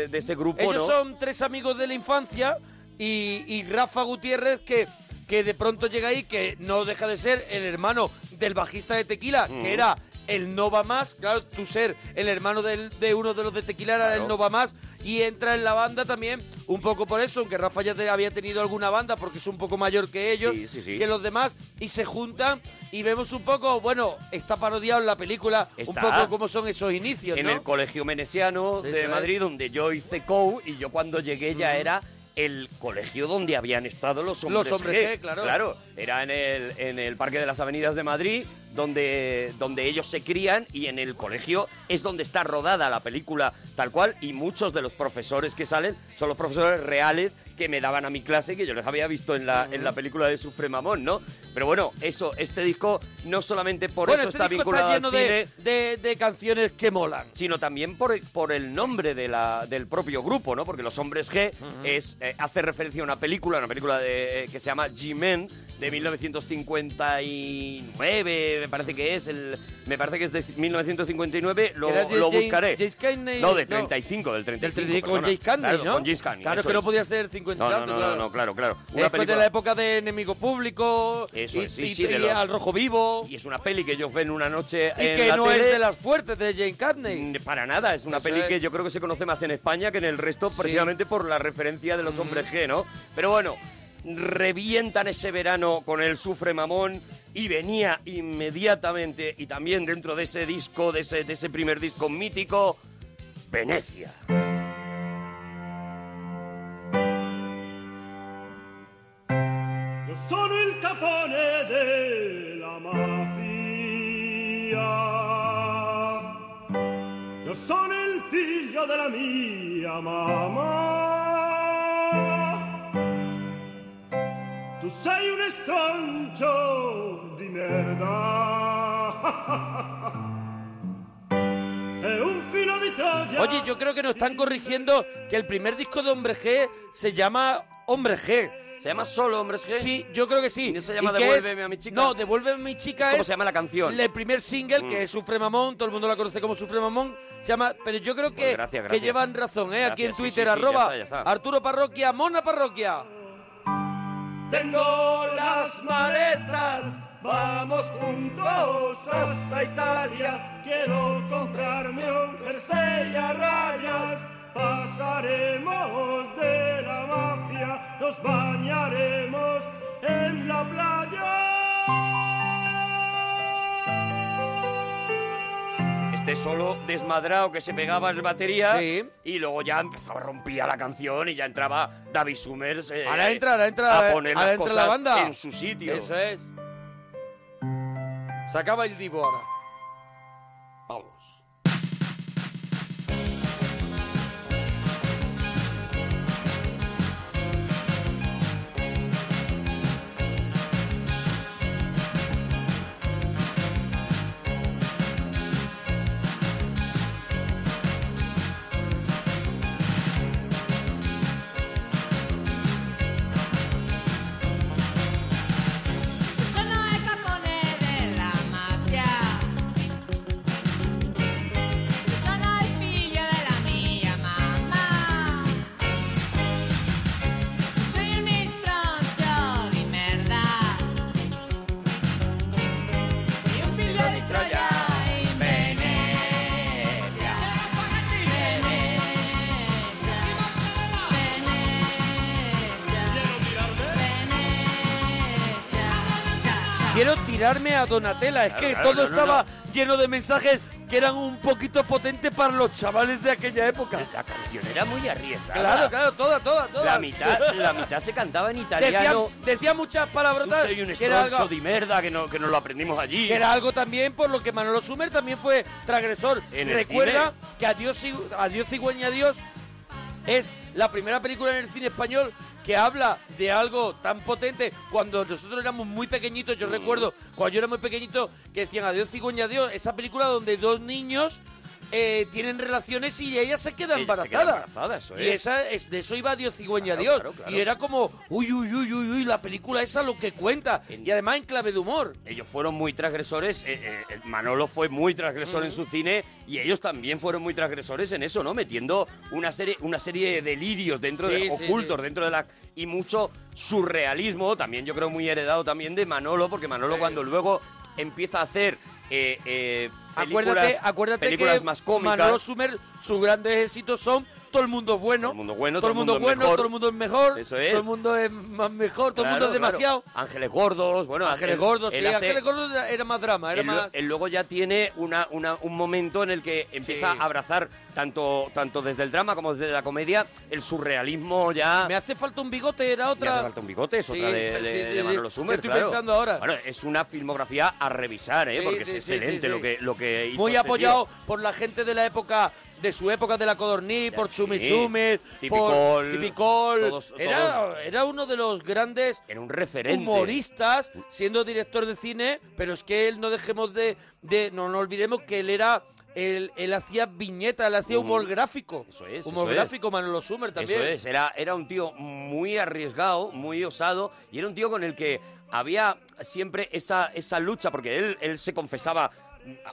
de ese grupo, Ellos ¿no? son tres amigos de la infancia y, y Rafa Gutiérrez que, que de pronto llega ahí, que no deja de ser el hermano del bajista de Tequila, Mm. que era el No Va Más. Claro, tú ser el hermano del- de uno de los de Tequila era Claro. el No Va Más. Y entra en la banda también, un poco por eso, aunque Rafa ya te- había tenido alguna banda porque es un poco mayor que ellos, Sí, sí, sí. que los demás, y se juntan y vemos un poco, bueno, está parodiado en la película, Está. un poco cómo son esos inicios, en ¿no? el Colegio Menesiano de es. Madrid, donde yo hice COU, y yo cuando llegué ya era el colegio donde habían estado los hombres, Los hombres G, claro. Claro, era en el, en el Parque de las Avenidas de Madrid, donde, donde ellos se crían, y en el colegio es donde está rodada la película tal cual, y muchos de los profesores que salen son los profesores reales que me daban a mi clase, que yo les había visto en la, en la película de Sufre Mamón, ¿no? Pero bueno, eso, este disco no solamente por bueno, eso este está disco vinculado está lleno al cine, de, de, de canciones que molan. sino también por, por el nombre de la, del propio grupo, ¿no? Porque Los Hombres G es, eh, hace referencia a una película, una película de, que se llama G-Men, de 1959, me parece que es, el, me parece que es de 1959, lo, lo buscaré. James Cagney, no, de no. 35, del 35. Del 35 con. James Cagney, Claro, ¿no? Con James Cagney, Claro que no podía ser 50 y No, no, no, claro. no, no, claro, claro. Una Después de la época de Enemigo Público Eso y, es, sí, y- sí, de y los- Al Rojo Vivo. Y es una peli que ellos ven una noche Y en que la no tele. es de las fuertes de Jane Carney. Mm, Para nada, es una Eso peli es. que yo creo que se conoce más en España que en el resto, precisamente por la referencia de los hombres G, ¿no? Pero bueno, revientan ese verano con el Sufre Mamón y venía inmediatamente, y también dentro de ese disco, de ese, de primer disco mítico, Venecia. Io sono il capone della mafia. Io sono il figlio della mia mamma. Sei un estroncio di merda. Oye, yo creo que nos están corrigiendo que el primer disco de Hombre G se llama Hombre G. ¿Se llama solo Hombres G? Sí, yo creo que sí. ¿No se llama ¿Y Devuélveme es? a mi chica? No, Devuélveme a mi chica Es es... como se llama la canción. El primer single, Mm. que es Sufre Mamón, todo el mundo la conoce como Sufre Mamón, se llama... Pero yo creo que, Pues gracias, que llevan razón, ¿eh? Aquí en sí, Twitter, sí, sí, ya arroba está, ya está. Arturo Parroquia, Mona Parroquia. Tengo las maletas, vamos juntos hasta Italia. Quiero comprarme un jersey a rayas. Pasaremos de la mafia, nos bañaremos en la playa. De solo desmadrado que se pegaba el batería y luego ya empezaba a rompía la canción y ya entraba David Summers eh, Ahora entra, ahora entra, a poner ahora las entra cosas la banda. en su sitio. Eso es. Se acaba el divo ahora. Tirarme a Donatella. Es Claro, que claro, todo no, no, estaba lleno de mensajes que eran un poquito potentes para los chavales de aquella época. La canción era muy arriesgada. Claro, claro, toda, toda, toda. La mitad, la mitad se cantaba en Decía, italiano. decía muchas palabrotas. Soy un que era algo- di merda que, no, que nos lo aprendimos allí. Que era algo también por lo que Manolo Sumer también fue transgresor. En Recuerda que Adiós, Adiós Cigüeña Dios es la primera película en el cine español que habla de algo tan potente cuando nosotros éramos muy pequeñitos. Yo recuerdo cuando yo era muy pequeñito que decían Adiós Cigüeña Dios, esa película donde dos niños eh, tienen relaciones y ella se queda Ella se queda embarazada. y es. esa es, de eso iba Dios Cigüeña Claro, Dios. claro, claro. Y era como, uy, uy, uy, uy, uy, la película esa lo que cuenta. Y además en clave de humor. Ellos fueron muy transgresores. eh, eh, Manolo fue muy transgresor en su cine y ellos también fueron muy transgresores en eso, ¿no? Metiendo una serie, una serie de delirios dentro Sí, de sí, ocultos sí. dentro de la y mucho surrealismo. También yo creo muy heredado también de Manolo, porque Manolo cuando luego empieza a hacer eh, eh, películas, Acuérdate, acuérdate películas que más cómicas. Manolo Sumer, sus grandes éxitos son todo el mundo es bueno. Todo el mundo bueno, todo el mundo, es bueno, mejor. todo el mundo es mejor. Eso es. Todo el mundo es más mejor, todo el mundo es claro. demasiado. Ángeles Gordos, bueno, Ángeles Gordos, él sí, hace- Ángeles Gordos era, más drama, era él, más... él luego ya tiene una, una- un momento en el que empieza Sí. a abrazar tanto, tanto desde el drama como desde la comedia el surrealismo ya. Me hace falta un bigote, era Me otra... hace falta un bigote, es otra de, sí, de- de. Manolo ¿Qué Sumer. estoy claro. pensando ahora? Bueno, es una filmografía a revisar, ¿eh? Porque es excelente. Lo, que, lo que hizo Muy este apoyado por la gente de la época, de su época de la Codorní, por Chumi sí. Por Tipicol. todos- era, todos- era uno de los grandes Era un referente. humoristas, siendo director de cine, pero es que él no dejemos de, de no nos olvidemos que él era él, él hacía viñetas, él hacía humor gráfico. Eso es, humor eso es. gráfico, Manolo Sumer también. Eso es, era, era un tío muy arriesgado, muy osado, y era un tío con el que había siempre esa, esa lucha, porque él, él se confesaba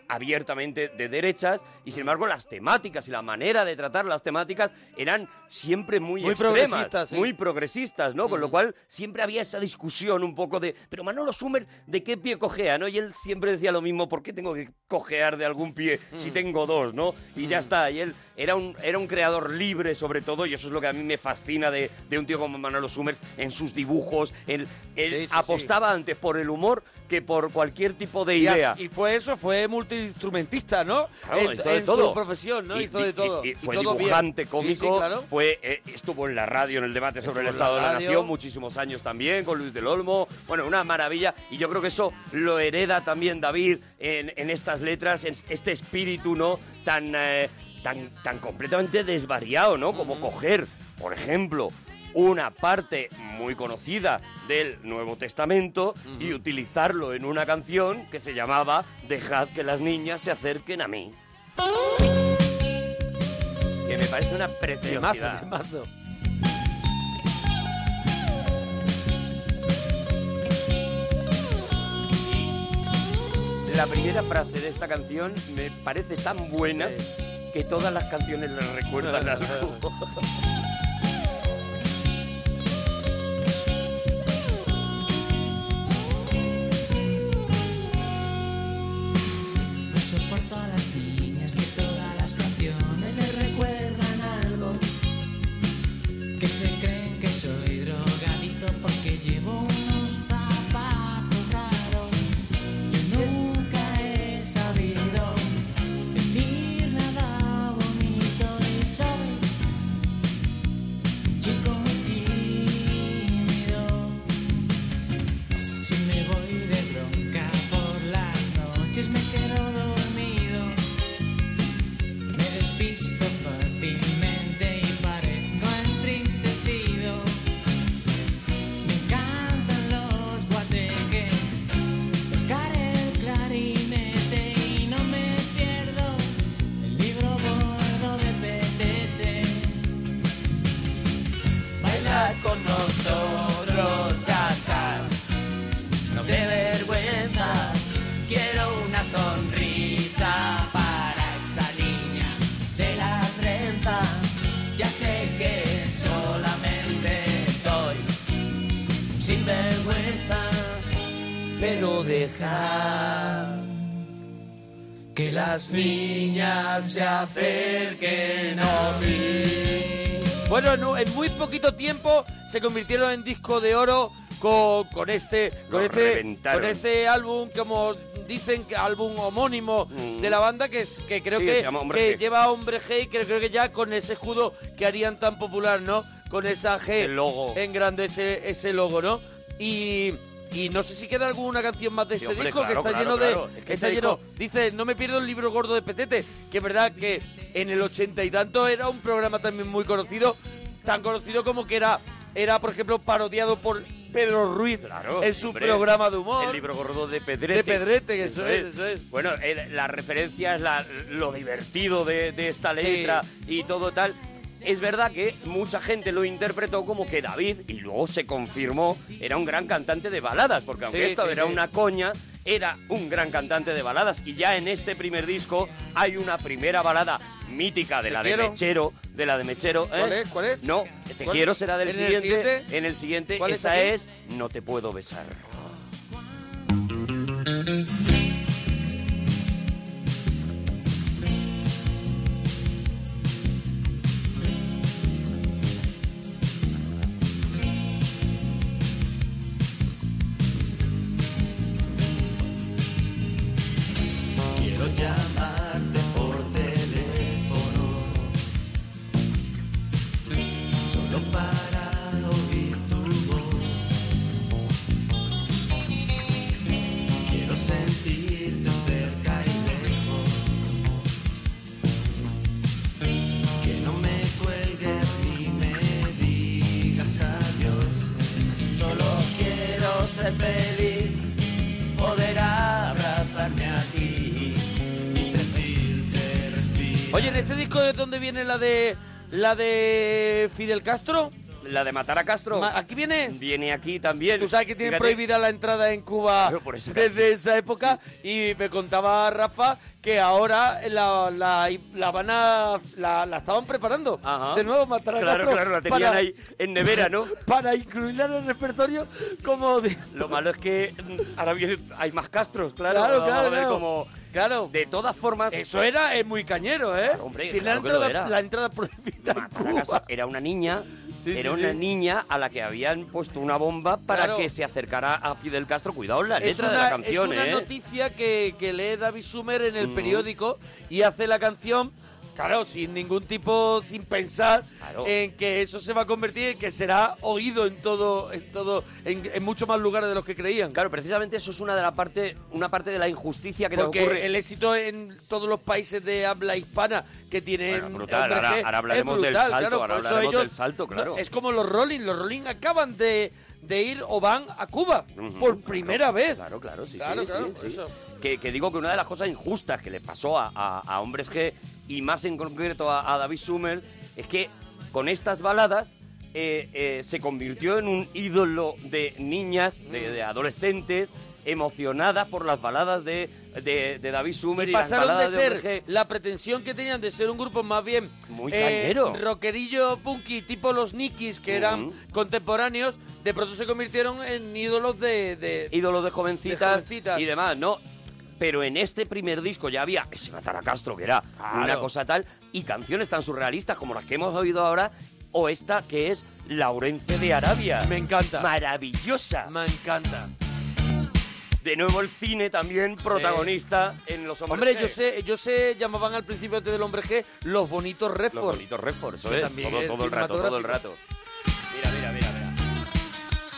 abiertamente de derechas y sin embargo las temáticas y la manera de tratar las temáticas eran siempre muy, Muy extremas, progresistas, sí. muy progresistas, ¿no? Con lo cual siempre había esa discusión un poco de, pero Manolo Sumer, ¿de qué pie cojea, no? Y él siempre decía lo mismo, ¿por qué tengo que cojear de algún pie si tengo dos, no? Y ya está, y él era un, era un creador libre sobre todo, y eso es lo que a mí me fascina de, de un tío como Manolo Summers en sus dibujos, él, él Sí, sí, apostaba antes por el humor que por cualquier tipo de idea. Y, fue eso, fue multiinstrumentista, ¿no? Claro, en hizo de en todo. su profesión, ¿no? Y- hizo de todo. y- y fue todo dibujante, cómico, claro. fue, eh, estuvo en la radio en el debate sobre el Estuvo Estado de la. Nación muchísimos años también, con Luis del Olmo. Bueno, una maravilla. Y yo creo que eso lo hereda también David en, en estas letras, en este espíritu, ¿no? Tan, eh, tan, tan completamente desvariado, ¿no? Como coger, por ejemplo, una parte muy conocida del Nuevo Testamento y utilizarlo en una canción que se llamaba Dejad que las niñas se acerquen a mí. Que me parece una preciosidad. Temazo, temazo. La primera frase de esta canción me parece tan buena que todas las canciones le recuerdan algo. las niñas se acerquen a mí. Bueno, en, muy poquito tiempo se convirtieron en disco de oro con, con este con este reventaron. con este álbum como dicen que álbum homónimo de la banda que es que creo Mm. Sí, que, que G. lleva Hombre G y que creo que ya con ese escudo que harían tan popular, ¿no? Con esa G Ese logo. en grande ese, ese logo, ¿no? Y y no sé si queda alguna canción más de este hombre, disco claro, que está claro, lleno claro. de Es que está este lleno disco- dice no me pierdo el libro gordo de Petete que es verdad que en el ochenta y tanto era un programa también muy conocido tan conocido como que era era por ejemplo parodiado por Pedro Ruiz en su hombre, programa de humor El libro gordo de Pedrete. De Pedrete, eso es, eso es. Bueno, el- la referencia es la- lo divertido de, de esta letra y todo tal. Es verdad que mucha gente lo interpretó como que David, y luego se confirmó, era un gran cantante de baladas, porque aunque Sí, esto sí, era sí. una coña, era un gran cantante de baladas. Y ya en este primer disco hay una primera balada mítica de la de. Mechero, de la de Mechero. ¿eh? ¿Cuál es? ¿Cuál es? No, Te ¿Cuál? quiero será del ¿En el siguiente. En el siguiente, ¿Cuál es esa es No te puedo besar. Oye, ¿en este disco de dónde viene la de la de Fidel Castro? La de matar a Castro. Ma- ¿Aquí viene? Viene aquí también. Tú sabes que tienen Fíjate. prohibida la entrada en Cuba Pero por esa desde esa época y me contaba Rafa que ahora la, la, la van a la, la estaban preparando de nuevo matar a Claro, Castro claro, la tenían ahí en nevera, ¿no? Para incluirla en el repertorio como de... Lo malo es que mm, ahora viene, hay más Castros, claro. Claro, Vamos claro, a ver claro. cómo- Claro. De todas formas... Eso era es muy cañero, ¿eh? hombre, Tiene claro que la, lo entrada, era. la entrada prohibida en Cuba. Era una niña, Sí, sí, era una sí. niña a la que habían puesto una bomba para Claro. que se acercara a Fidel Castro. Cuidado la letra una, de la canción, es una ¿eh? noticia que, que lee David Sumer en el Mm. periódico y hace la canción, claro, sin ningún tipo, sin pensar en que eso se va a convertir en que será oído en todo, en todo, en, en muchos más lugares de los que creían. Claro, precisamente eso es una de la parte, una parte de la injusticia que nos Porque ocurre. el éxito en todos los países de habla hispana que tienen Bueno, brutal, ahora- hablaremos del salto, claro, ahora hablaremos ellos- del salto, claro. no, es como los Rolling, los Rolling acaban de, de ir o van a Cuba por primera vez. Claro, claro, sí, Claro, sí, claro, sí. eso. Que, que digo que una de las cosas injustas que le pasó a, a- a Hombres G y más en concreto a, a David Summel es que con estas baladas eh, eh, se convirtió en un ídolo de niñas, de, de adolescentes emocionadas por las baladas de, de, de David Summel y, las pasaron de baladas de ser la pretensión que tenían de ser un grupo más bien Muy eh, rockerillo punky tipo los Nikis que eran contemporáneos de pronto se convirtieron en ídolos de, de ídolos de jovencitas, de jovencitas. y demás, ¿no? Pero en este primer disco ya había ese matar a Castro, que era Claro. una cosa tal, y canciones tan surrealistas como las que hemos oído ahora, o esta que es Laurence de Arabia. Me encanta. Maravillosa. Me encanta. De nuevo el cine también protagonista en Los Hombres Hombre, G. yo sé, yo sé, llamaban al principio del hombre G los bonitos Redford. Los bonitos Redford, eso es, todo, es todo el rato, todo el rato. Mira, mira, mira, mira.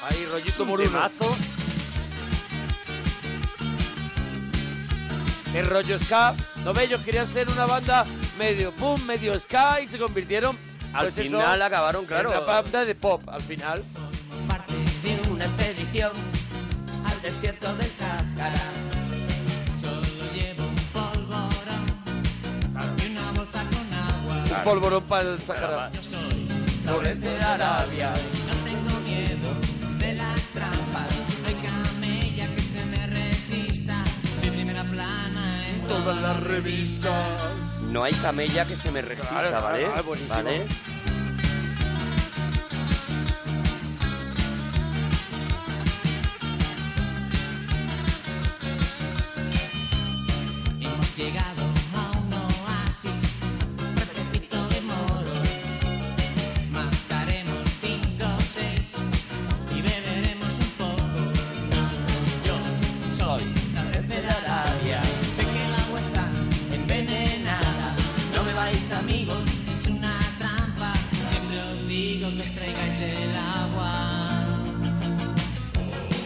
Ahí, rollito un moruno. temazo. El rollo ska. No ve, ellos querían ser una banda medio boom, medio ska y se convirtieron. Al pues eso, final acabaron, claro. En una banda de pop, al final. parte de una expedición al desierto del Sahara. Solo llevo un polvorón y una bolsa con agua. Un polvorón para el Sahara. Yo soy de Arabia. todas las revistas. No hay camella que se me resista, Claro, ¿vale? claro, buenísimo. ¿Vale? Hemos llegado. Es una trampa. Siempre os digo que os traigáis el agua.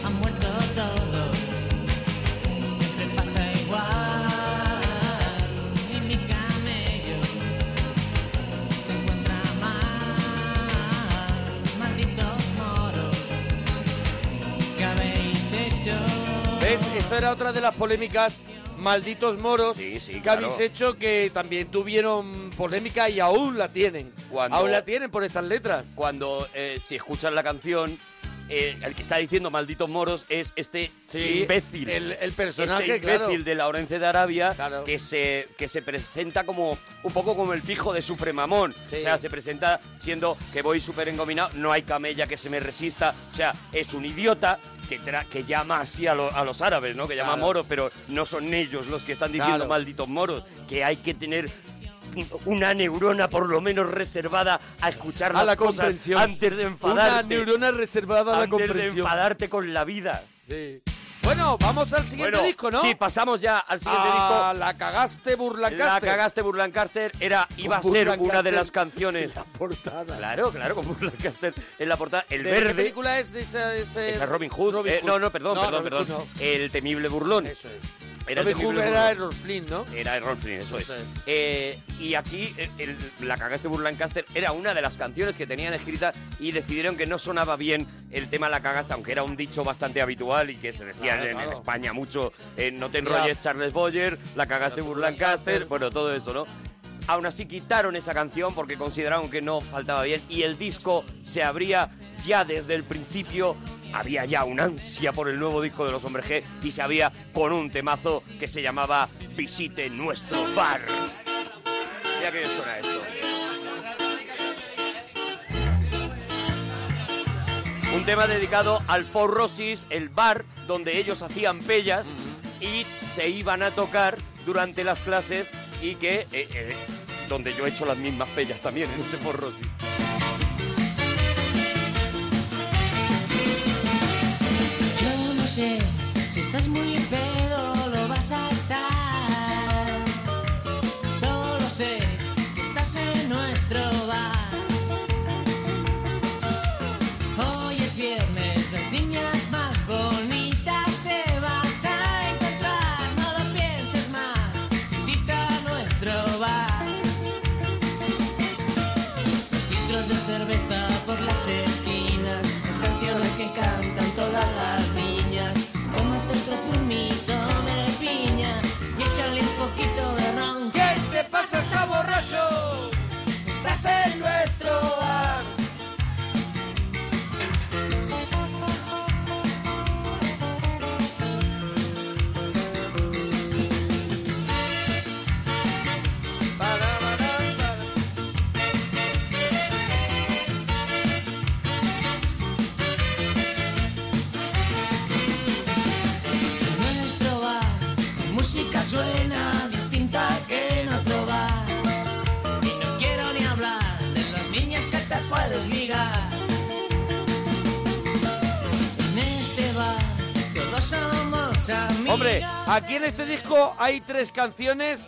Han muerto todos, siempre pasa igual. Y mi camello se encuentra mal. Malditos moros, ¿qué habéis hecho? ¿Ves? Esto era otra de las polémicas malditos moros que claro. habéis hecho que también tuvieron polémica y aún la tienen. Cuando- Aún la tienen por estas letras. Cuando, eh, si escuchas la canción, eh, el que está diciendo malditos moros es este Sí, imbécil. el- el personaje, este imbécil claro. de Laurencio de Arabia que, se, que se presenta como un poco como el fijo de Sufremamón. Sí. O sea, se presenta siendo que voy súper engominado, no hay camella que se me resista. O sea, es un idiota que, tra- que llama así a, lo- a los árabes, ¿no? Que llama Claro. moros, pero no son ellos los que están diciendo Claro. malditos moros. Que hay que tener una neurona por lo menos reservada a escuchar A las la cosas comprensión. antes de Una enfadarte. neurona reservada a la antes de comprensión. enfadarte con la vida. Sí. Bueno, vamos al siguiente Bueno, disco, ¿no? Sí, pasamos ya al siguiente Ah, disco. La cagaste Burlancaster. La cagaste Burlancaster era iba a Con ser una de las canciones. La portada. Claro, claro, con Burlancaster en la portada. El ¿De verde. qué película es de esa? ese- Esa es Robin Hood. Robin Eh, Hood. no, no, perdón, No, perdón, Robin perdón. Hood no. El temible burlón. Eso es. Era el Robin Hood era. Errol Flynn, ¿no? Era Errol Flynn, eso, Eso es. es. Eh, y aquí eh, el- la cagaste Burlancaster era una de las canciones que tenían escrita y decidieron que no sonaba bien el tema la cagaste, aunque era un dicho bastante habitual y que se decía Claro, en, en claro. España mucho, eh, no te enrolles Charles Boyer, la cagaste Claro, Burlancaster, bueno, todo eso, ¿no? Aún así quitaron esa canción porque consideraron que no faltaba bien y el disco se abría ya desde el principio. Había ya una ansia por el nuevo disco de los Hombres G y se abría con un temazo que se llamaba Visite nuestro bar. Mira que suena esto. Un tema dedicado al Four Roses, el bar donde ellos hacían pellas y se iban a tocar durante las clases y que eh, eh, donde yo he hecho las mismas pellas también en este Four Roses. Yo no sé si estás muy pedo lo vas a estar. Solo sé que estás en nuestro bar. Hombre, aquí en este disco hay tres canciones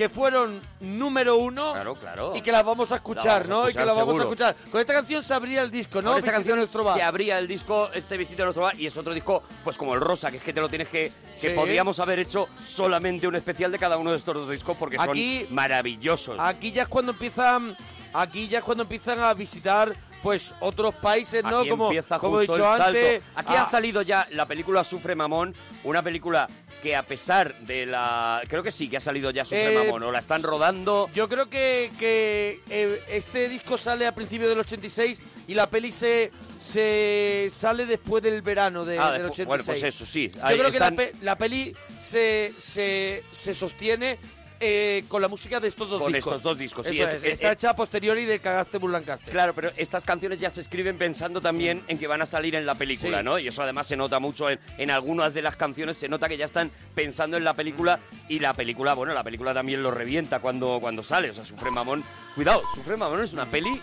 que fueron número uno Claro, claro. y que las vamos a escuchar, vamos a ¿no? y que las vamos seguro. a escuchar. Con esta canción se abría el disco, ¿no? Con esta Visita canción nuestro bar. se abría el disco, este visita a nuestro bar, y es otro disco, pues como el Rosa, que es que te lo tienes que... Que Sí. podríamos haber hecho solamente un especial de cada uno de estos dos discos porque Aquí- son maravillosos. Aquí ya es cuando empiezan, aquí ya es cuando empiezan a visitar, pues otros países, ¿no? Aquí como empieza como he justo dicho el salto. antes. Aquí ah, ha salido ya la película Sufre Mamón, una película que a pesar de la... Creo que sí, que ha salido ya Sufre Eh, Mamón, o la están rodando... Yo creo que, que, eh, este disco sale a principios del 86 y la peli se, se sale después del verano de- Ah, del después- 86. bueno, pues eso, sí. Yo Ahí creo que la, pe- la peli se, se, se sostiene eh, con la música de estos dos Con discos. estos dos discos, sí, Eso es- es, está eh, hecha a posteriori de Cagaste Burlancaster. Claro, pero estas canciones ya se escriben pensando también en que van a salir en la película, Sí. ¿no? Y eso además se nota mucho en, en algunas de las canciones, se nota que ya están pensando en la película y la película, bueno, la película también lo revienta cuando, cuando sale. O sea, Sufre Mamón, cuidado, Sufre Mamón es una peli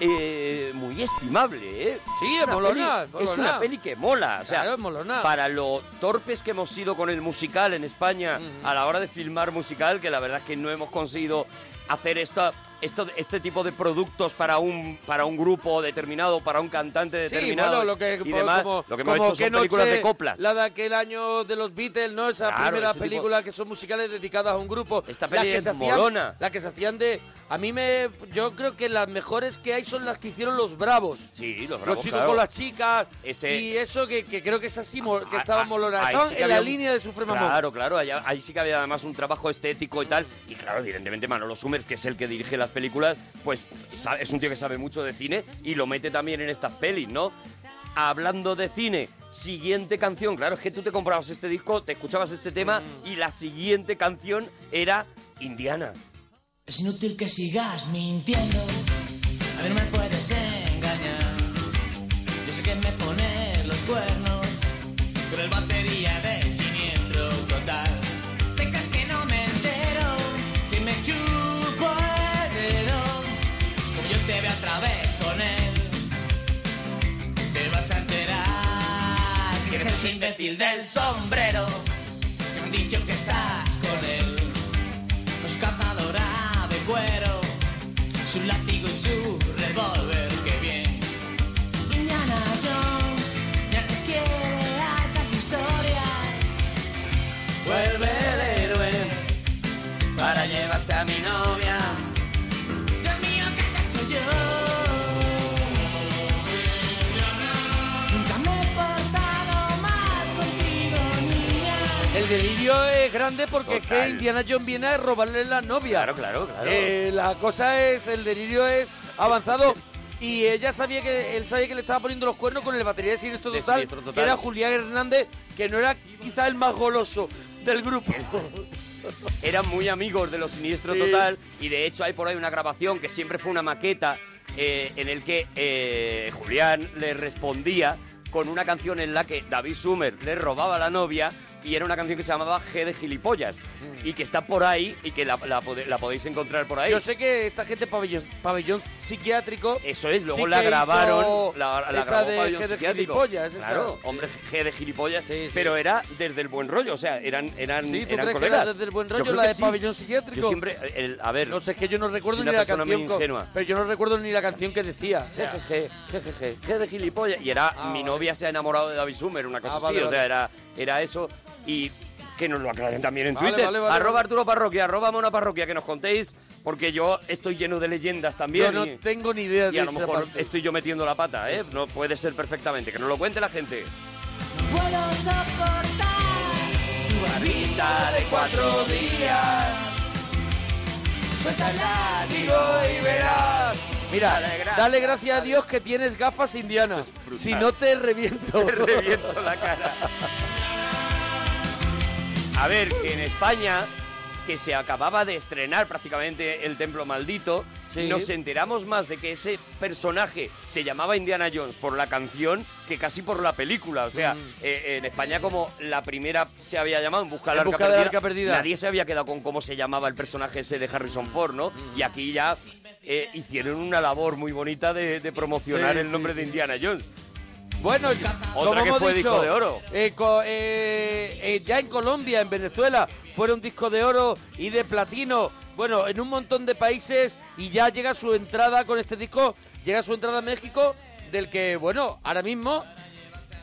eh, muy estimable, ¿eh? Sí, Es es una molona, peli- es una peli que mola. O sea, Claro, es molona. para lo torpes que hemos sido con el musical en España a la hora de filmar musical, que la verdad es que no hemos conseguido hacer esta, esto, este tipo de productos para un para un grupo determinado, para un cantante Sí, determinado bueno, lo que, y demás. como, lo que hemos hecho son películas de coplas. La de aquel año de los Beatles, ¿no? Esas Claro, primeras tipo- películas que son musicales dedicadas a un grupo. Esta Las que es hacían- molona. Las que se hacían de... A mí me... Yo creo que las mejores que hay son las que hicieron los Bravos. Sí, los Los bravos, chicos claro. con las chicas. Ese- Y eso que, que creo que es así, que Ah, estaban ah, molonas. ahí Estaban sí que en la un- línea de Mamón. Claro, claro, ahí, ahí sí que había además un trabajo estético y tal. Y claro, evidentemente Manolo Que es el que dirige las películas, pues es un tío que sabe mucho de cine y lo mete también en estas pelis, ¿no? Hablando de cine, siguiente canción, claro, es que tú te comprabas este disco, te escuchabas este tema y la siguiente canción era Indiana. Es inútil que sigas mintiendo. A mí no me puedes engañar. Yo sé que me pone los cuernos. Con el batería de ese imbécil del sombrero. Que han dicho que estás con él. Capa dorada de cuero, su látigo y su revólver, qué bien. Indiana Jones ya te quiere harta tu historia. Vuelve el héroe para llevarse grande porque es que Indiana Jones viene a robarle la novia. Claro, claro, claro. Eh, la cosa es, el delirio es avanzado. Y ella sabía que él sabía que le estaba poniendo los cuernos con el batería de Siniestro Total, que era Julián Hernández, que no era quizá el más goloso del grupo. eran muy amigos de los Siniestro Sí. Total y de hecho hay por ahí una grabación que siempre fue una maqueta eh, en el que eh, Julián le respondía con una canción en la que David Sumer le robaba a la novia y era una canción que se llamaba G de gilipollas y que está por ahí y que la, la pode- la podéis encontrar por ahí. Yo sé que esta gente pabellón, pabellón psiquiátrico. Eso es, luego sí la que grabaron, la, la esa grabó de Pabellón G de Psiquiátrico. gilipollas, esa. Claro, hombre, G de gilipollas, pero era desde el buen rollo, o sea, eran, eran, Sí, ¿tú eran crees que colegas. era desde el buen Yo rollo creo la que de sí. pabellón psiquiátrico? Yo siempre, el- a ver, No sé, es que yo no recuerdo soy ni una la persona muy canción. co- ingenua. pero yo no recuerdo ni la canción que decía. o sea, Jejeje, jejeje, qué de gilipollas. Y era, mi novia se ha enamorado de David Sumer, una cosa Ah, vale, así, o vale. sea, era, era eso. Y que nos lo aclaren también en Vale, Twitter. vale, vale, arroba vale. Arturo Parroquia, arroba Mona Parroquia, que nos contéis, porque yo estoy lleno de leyendas también. Yo no y- tengo ni idea y de a lo mejor parte. estoy yo metiendo la pata, ¿eh? No puede ser perfectamente. Que nos lo cuente la gente. puedo soportar tu barbita de cuatro días. Suelta el látigo y verás. Mira, dale gracias a Dios que tienes gafas indianas. Si no te reviento. Te reviento la cara. A ver, que en España, que se acababa de estrenar prácticamente El Templo Maldito, Sí. nos enteramos más de que ese personaje se llamaba Indiana Jones por la canción que casi por la película. O sea, Mm. eh, en España como la primera se había llamado En Busca En Arca, busca Perdida, Arca Perdida. nadie se había quedado con cómo se llamaba el personaje ese de Harrison Ford, ¿no? Mm. Y aquí ya eh, hicieron una labor muy bonita de, de promocionar Sí, el nombre sí, de. Indiana Jones. Bueno, Otra que hemos fue dicho, disco de oro. eh, co- eh, eh, ya en Colombia, en Venezuela, fueron disco de oro y de platino. Bueno, en un montón de países y ya llega su entrada con este disco, llega su entrada a México, del que, bueno, ahora mismo,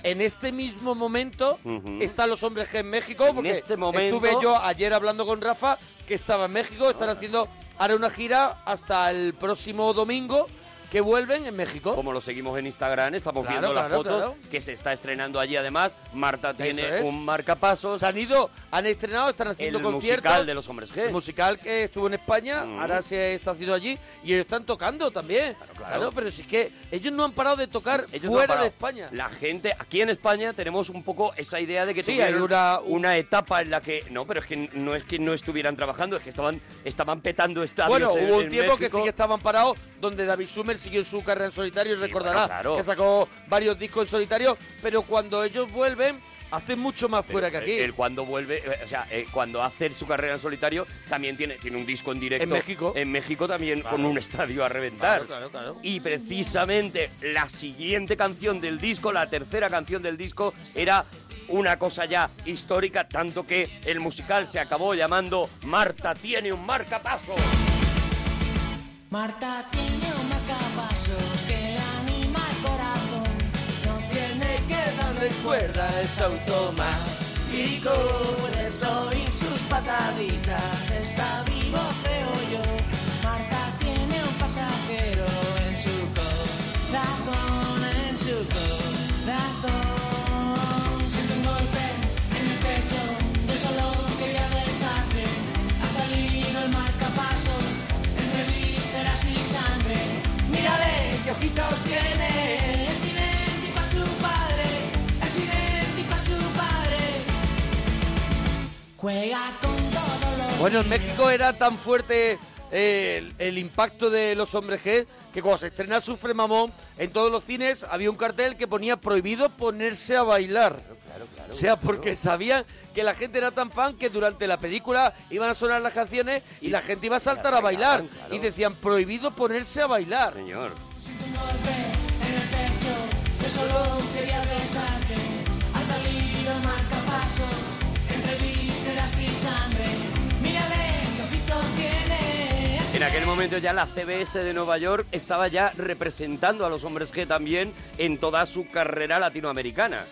en este mismo momento, están los hombres G en México, porque este momento- estuve yo ayer hablando con Rafa, que estaba en México, están haciendo ahora una gira hasta el próximo domingo, que vuelven en México. Como lo seguimos en Instagram, estamos Claro, viendo la claro, foto claro. que se está estrenando allí además. Marta tiene es. un marcapasos. Se han ido, han estrenado, están haciendo El conciertos. musical de los hombres G. El musical que estuvo en España, Mm. ahora se está haciendo allí y ellos están tocando también. Claro, pero si es que ellos no han parado de tocar Ellos fuera de España. La gente, aquí en España tenemos un poco esa idea de que Sí, hay una- una etapa en la que... No, pero es que no es que no estuvieran trabajando, es que estaban, estaban petando estadios Bueno, en- hubo un tiempo que sí que estaban parados, donde David Sumer siguió su carrera en solitario, y recordará bueno, claro. que sacó varios discos en solitario, pero cuando ellos vuelven, hace mucho más fuera que aquí. Él cuando vuelve, eh, o sea, eh, cuando hace su carrera en solitario, también tiene, tiene un disco en directo. En México. En México también Claro. con un estadio a reventar. Claro, claro, claro. Y precisamente la siguiente canción del disco, la tercera canción del disco, era una cosa ya histórica, tanto que el musical se acabó llamando Marta tiene un marcapaso. Marta tiene un marcapasos que le anima el corazón. No tiene que darle cuerda, es automático. Puedes oír sus pataditas, está vivo, creo yo. Marta tiene un pasajero en su corazón, en su corazón. Siento un golpe en el pecho, solo qué ojitos tiene. Es idéntico a su padre. Es idéntico a su padre. Juega con todos los. Bueno, en México era tan fuerte eh, el, el impacto de los hombres G que cuando se estrena Sufre Mamón, en todos los cines había un cartel que ponía prohibido ponerse a bailar. o sea, porque sabían que la gente era tan fan que durante la película iban a sonar las canciones y la gente iba a saltar a bailar. Y decían, prohibido ponerse a bailar. Señor. En el pecho. Yo solo quería besarte. Ha salido el marcapasos entre vísceras y sangre. Mírale qué ojitos tiene. Es En aquel momento ya la CBS de Nueva York estaba ya representando a los hombres G también en toda su carrera latinoamericana.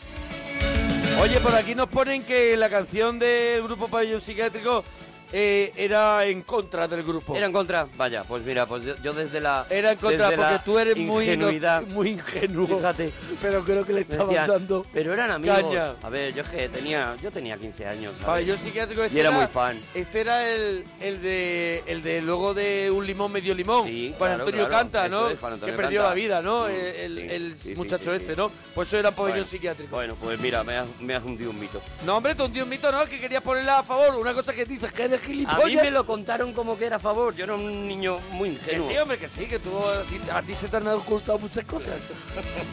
Oye, por aquí nos ponen que la canción del grupo Pabellón Psiquiátrico eh, era en contra del grupo. ¿Era en contra? Vaya, pues mira, pues yo, yo desde la Era en contra desde porque tú eres muy, ingenuidad, muy ingenuo. Fíjate. Pero creo que le estaban decían, dando pero eran amigos. caña. A ver, yo es que tenía, yo tenía 15 años. ¿sabes? Pabellón Psiquiátrico este y era muy fan. Este era el, el de el de luego de un limón medio limón. Juan claro, Antonio claro, Canta, ¿no? es, Juan Antonio que perdió Canta. la vida, ¿no? Mm, el sí, el sí, sí, muchacho sí, este, sí. ¿no? Pues eso era pabellón Bueno, psiquiátrico. Bueno, pues mira, me has, me has hundido un mito. No, hombre, tú un tío mito, ¿no? Que querías ponerla a favor. Una cosa que dices que eres A gilipollas. mí me lo contaron como que era a favor. Yo era un niño muy Que ingenuo. sí, hombre, que sí, que tú, a ti, a se te han ocultado muchas cosas.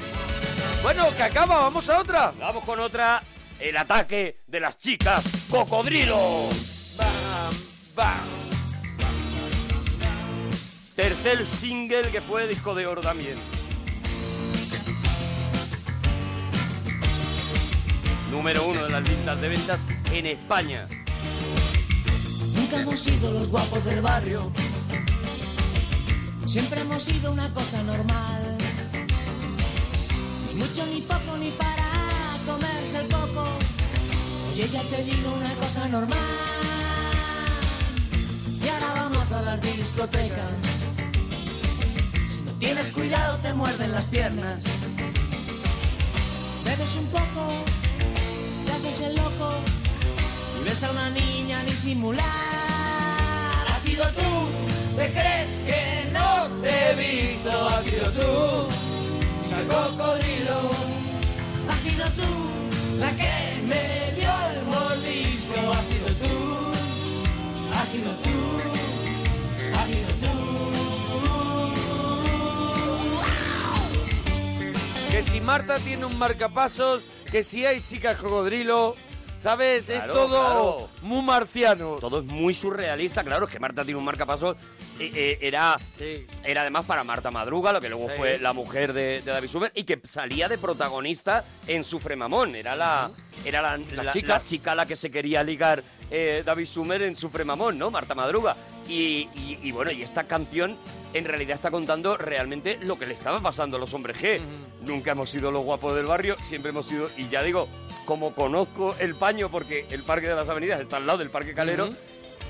bueno, que acaba, vamos a otra. Vamos con otra. El ataque de las chicas cocodrilo. Bam, bam. Tercer single que fue disco de oro también. Número uno de las listas de ventas en España. Nunca hemos sido los guapos del barrio. Siempre hemos sido una cosa normal. Ni mucho, ni poco, ni para comerse el coco. Oye, ya te digo una cosa normal. Y ahora vamos a las discotecas. Si no tienes cuidado, te muerden las piernas. Bebes un poco, te haces el loco. Ves a una niña disimular. Has sido tú, te crees que no te he visto. Has sido tú, chica cocodrilo. Has sido tú, la que me dio el mordisco. Has sido tú, has sido tú, has sido tú. Que si Marta tiene un marcapasos, que si hay chicas cocodrilo, ¿sabes? Claro, es todo claro. muy marciano. Todo es muy surrealista, claro, es que Marta tiene un marcapasos. eh, eh, era, era además para Marta Madruga, lo que luego Sí. fue la mujer de, de David Sumer, y que salía de protagonista en Sufre Mamón. Era la, era la, la- chica. la chica a la que se quería ligar eh, David Sumer en Sufre Mamón, ¿no? Marta Madruga. Y, y- y bueno, y esta canción en realidad está contando realmente lo que le estaba pasando a los hombres G. Nunca hemos sido los guapos del barrio, siempre hemos sido, y ya digo, como conozco el paño, porque el Parque de las Avenidas está al lado del Parque Calero,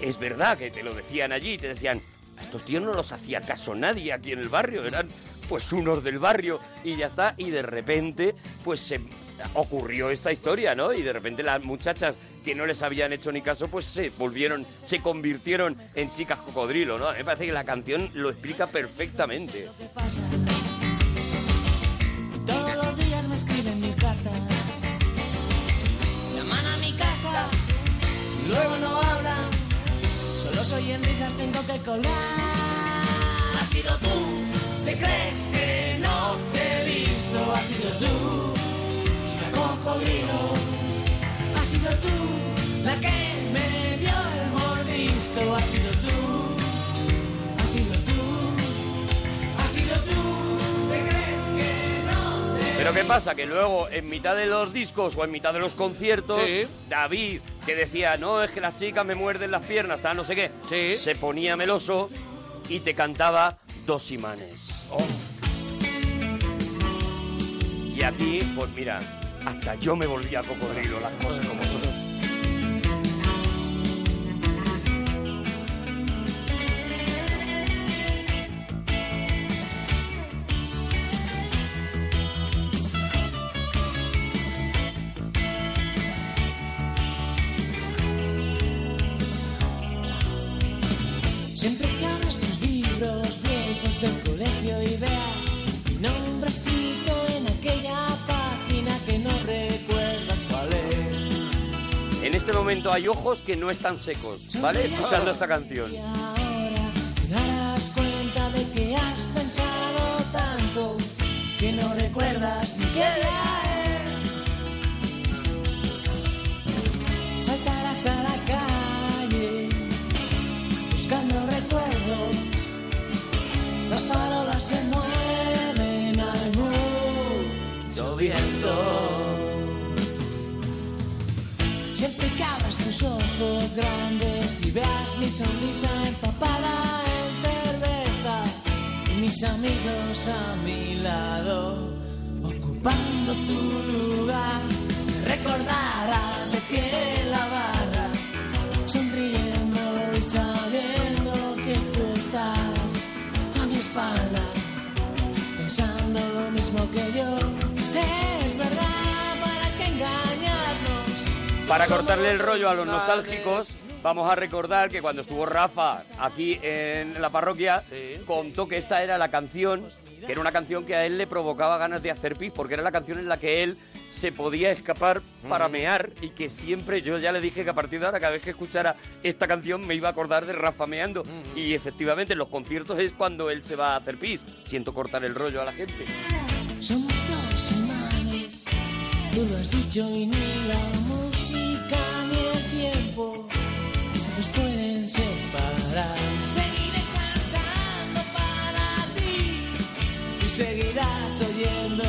es verdad que te lo decían allí, te decían, a estos tíos no los hacía caso nadie aquí en el barrio, eran pues unos del barrio y ya está, y de repente pues se ocurrió esta historia, ¿no? Y de repente las muchachas que no les habían hecho ni caso, pues se volvieron, se convirtieron en chicas cocodrilo, ¿no? A mí me parece que la canción lo explica perfectamente. Todos los días me escriben mil cartas. Llaman a mi casa, luego no hablan. Solo soy en risas, tengo que colgar. Has sido tú, ¿te crees que no te he visto? Has sido tú, chica cocodrilo. Sido tú la que me dio el mordisco. Has sido tú, has sido tú, has sido tú. ¿Te crees que no te Pero ¿qué pasa? Que luego, en mitad de los discos o en mitad de los conciertos, David, que decía, no, es que las chicas me muerden las piernas, tal, no sé qué, se ponía meloso y te cantaba Dos imanes. Y aquí, pues mira, hasta yo me volvía cocodrilo, las cosas como son. Momento hay ojos que no están secos, ¿vale? Escuchando esta canción. Te darás cuenta de que has pensado tanto que no recuerdas ni qué día es. Saltarás a la calle buscando recuerdos. Las farolas se mueven al mucho viento. Que abras tus ojos grandes y veas mi sonrisa empapada en cerveza. Y mis amigos a mi lado ocupando tu lugar, recordarás de pie la barra, sonriendo y sabiendo que tú estás a mi espalda, pensando lo mismo que yo. Para cortarle el rollo a los nostálgicos, vamos a recordar que cuando estuvo Rafa aquí en la parroquia, contó que esta era la canción, que era una canción que a él le provocaba ganas de hacer pis, porque era la canción en la que él se podía escapar para mear y que siempre, yo ya le dije que a partir de ahora, cada vez que escuchara esta canción me iba a acordar de Rafa meando. Y efectivamente en los conciertos es cuando él se va a hacer pis. Siento cortar el rollo a la gente. Somos dos imanes, tú lo has dicho y ni la oyendo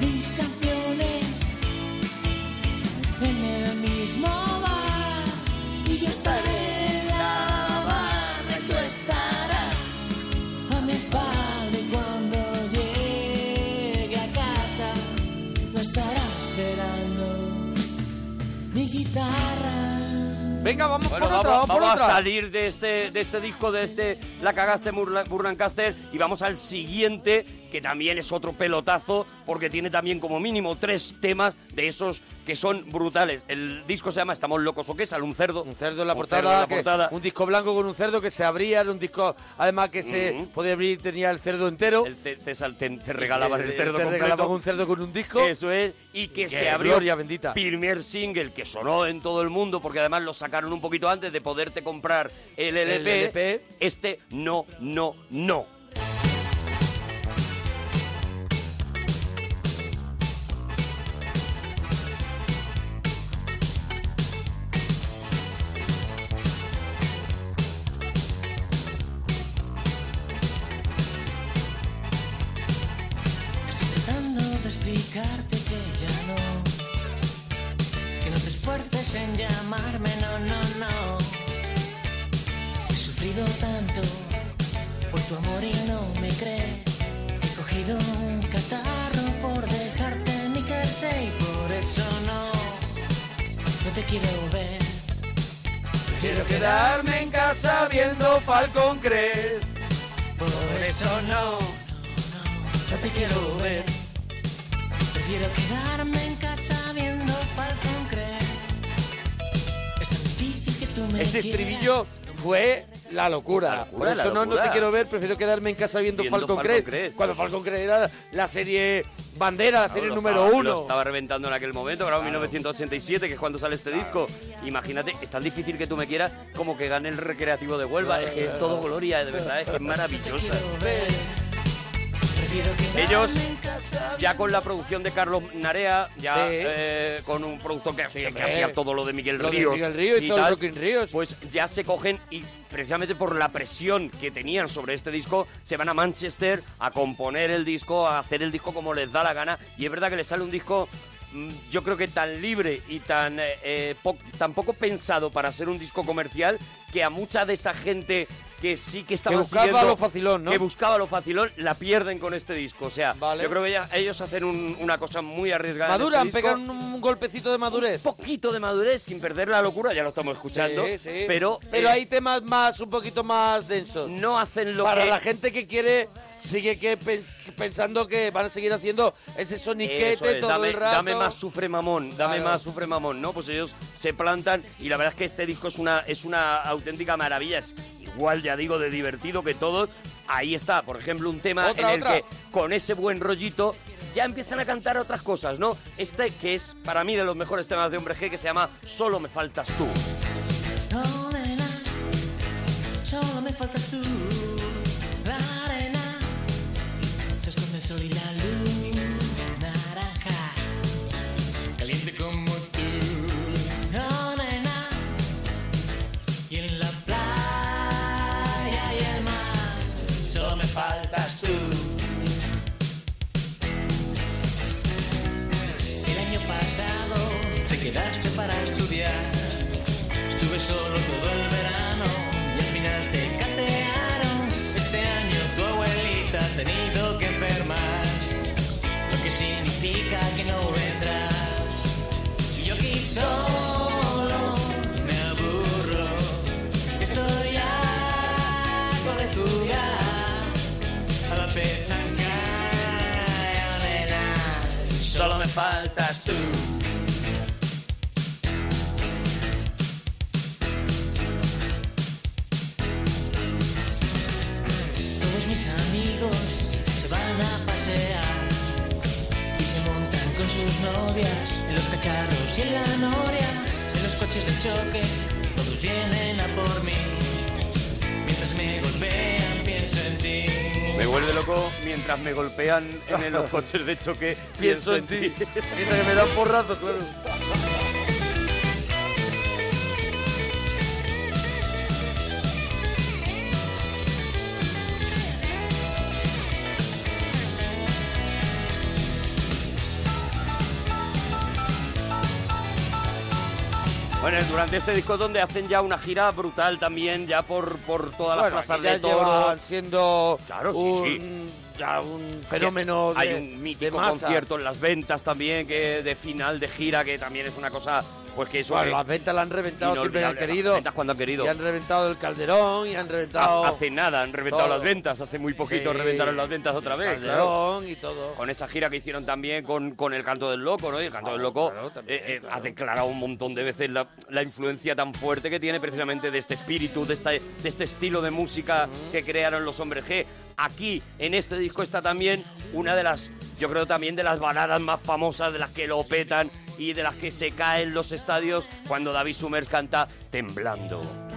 mis canciones. En el mismo bar y yo estaré en la barra y tú estarás a mi espalda y cuando llegue a casa lo estará esperando. Mi guitarra. Venga, vamos Bueno, por vamos, otra, vamos por vamos a salir de este, de este disco, de este La cagaste Burla- Burlancaster y vamos al siguiente, que también es otro pelotazo, porque tiene también como mínimo tres temas de esos que son brutales. El disco se llama Estamos locos o qué, sale un cerdo. Un cerdo en la Un portada, cerdo en la portada. un disco blanco con un cerdo que se abría, era un disco además que se podía abrir, tenía el cerdo entero. te, te sal- te- te regalaban el Eh, cerdo te regalaban un cerdo con un disco. Eso es, y que se abrió gloria bendita. primer single que sonó en todo el mundo, porque además lo sacaron un poquito antes de poderte comprar el LP. El LP. Este no, no, no. Que ya no. Que no te esfuerces en llamarme, no, no, no. He sufrido tanto por tu amor y no me crees. He cogido un catarro por dejarte en mi jersey y por eso no. No te quiero ver. Quiero quedarme en casa viendo Falcon Crest. Por eso no, no te quiero ver. Prefiero quedarme en casa viendo Falcon Crest. Es tan difícil que tú me Ese estribillo fue la locura. La locura, Por eso la no, te quiero ver, prefiero quedarme en casa viendo, Viendo Falcon, Falcon Crest. Crest. Cuando Falcon Crest era la serie bandera, la serie número estaba- uno. Lo estaba reventando en aquel momento, grabado en 1987, que es cuando sale este disco. Imagínate, es tan difícil que tú me quieras como que gane el recreativo de Huelva. Es que es todo gloria, de verdad, es que es maravillosa. Ellos, ya con la producción de Carlos Narea, ya Sí. eh, con un productor que, hacía todo lo de Miguel Lo de Ríos, Miguel Ríos y todo Rockin' Ríos. pues ya se cogen y precisamente por la presión que tenían sobre este disco, se van a Manchester a componer el disco, a hacer el disco como les da la gana. Y es verdad que les sale un disco, mm, yo creo que tan libre y tan, eh, eh, po- tan poco pensado para ser un disco comercial, que a mucha de esa gente que sí que estaba buscaba siguiendo- lo facilón, ¿no? Que buscaba lo facilón, la pierden con este disco. O sea, Vale. yo creo que ya- ellos hacen un- una cosa muy arriesgada. en Maduran, este pegan un, golpecito de madurez. Un poquito de madurez sin perder la locura, ya lo estamos escuchando. Sí, sí. Pero, pero eh, hay temas más, un poquito más densos. No hacen lo Para que- la gente que quiere, sigue que pen- pensando que van a seguir haciendo ese soniquete es, todo dame, el rato. dame más sufre mamón, dame Claro. más sufre mamón, ¿no? Pues ellos se plantan y la verdad es que este disco es una, es una auténtica maravilla. Es igual, ya digo, de divertido que todos. Ahí está, por ejemplo, un tema Otra, en el otra. que con ese buen rollito ya empiezan a cantar otras cosas, ¿no? Este que es para mí de los mejores temas de Hombre G que se llama Solo me faltas tú. No, nena, solo me faltas tú. Faltas tú. Todos mis amigos se van a pasear y se montan con sus novias en los cacharros y en la noria, en los coches de choque. Todos vienen vuelve loco mientras me golpean en los coches de choque. Pienso en ti. Mientras que me dan porrazo, claro. Durante este disco donde hacen ya una gira brutal también, ya por, por todas las plazas de llevan siendo Claro, un, sí. ya un fenómeno Hay un mítico concierto en las ventas también, que de final de gira, que también es una cosa, pues que eso... Bueno, las ventas la han reventado siempre han querido. Las ventas cuando han querido. Y han reventado el Calderón y han reventado... Ha- Hace nada, han reventado todo. las ventas, hace muy poquito Sí. reventaron las ventas otra vez. Calderón claro. y todo. Con esa gira que hicieron también con, con el canto del loco, ¿no? Y el canto del loco claro, también, eh, eh, claro. ha declarado un montón de veces la, la influencia tan fuerte que tiene precisamente de este espíritu, de, esta, de este estilo de música que crearon los hombres G. Aquí, en este disco, está también una de las, yo creo también de las baladas más famosas, de las que lo petan y de las que se caen los estadios cuando David Summers canta Temblando. temblando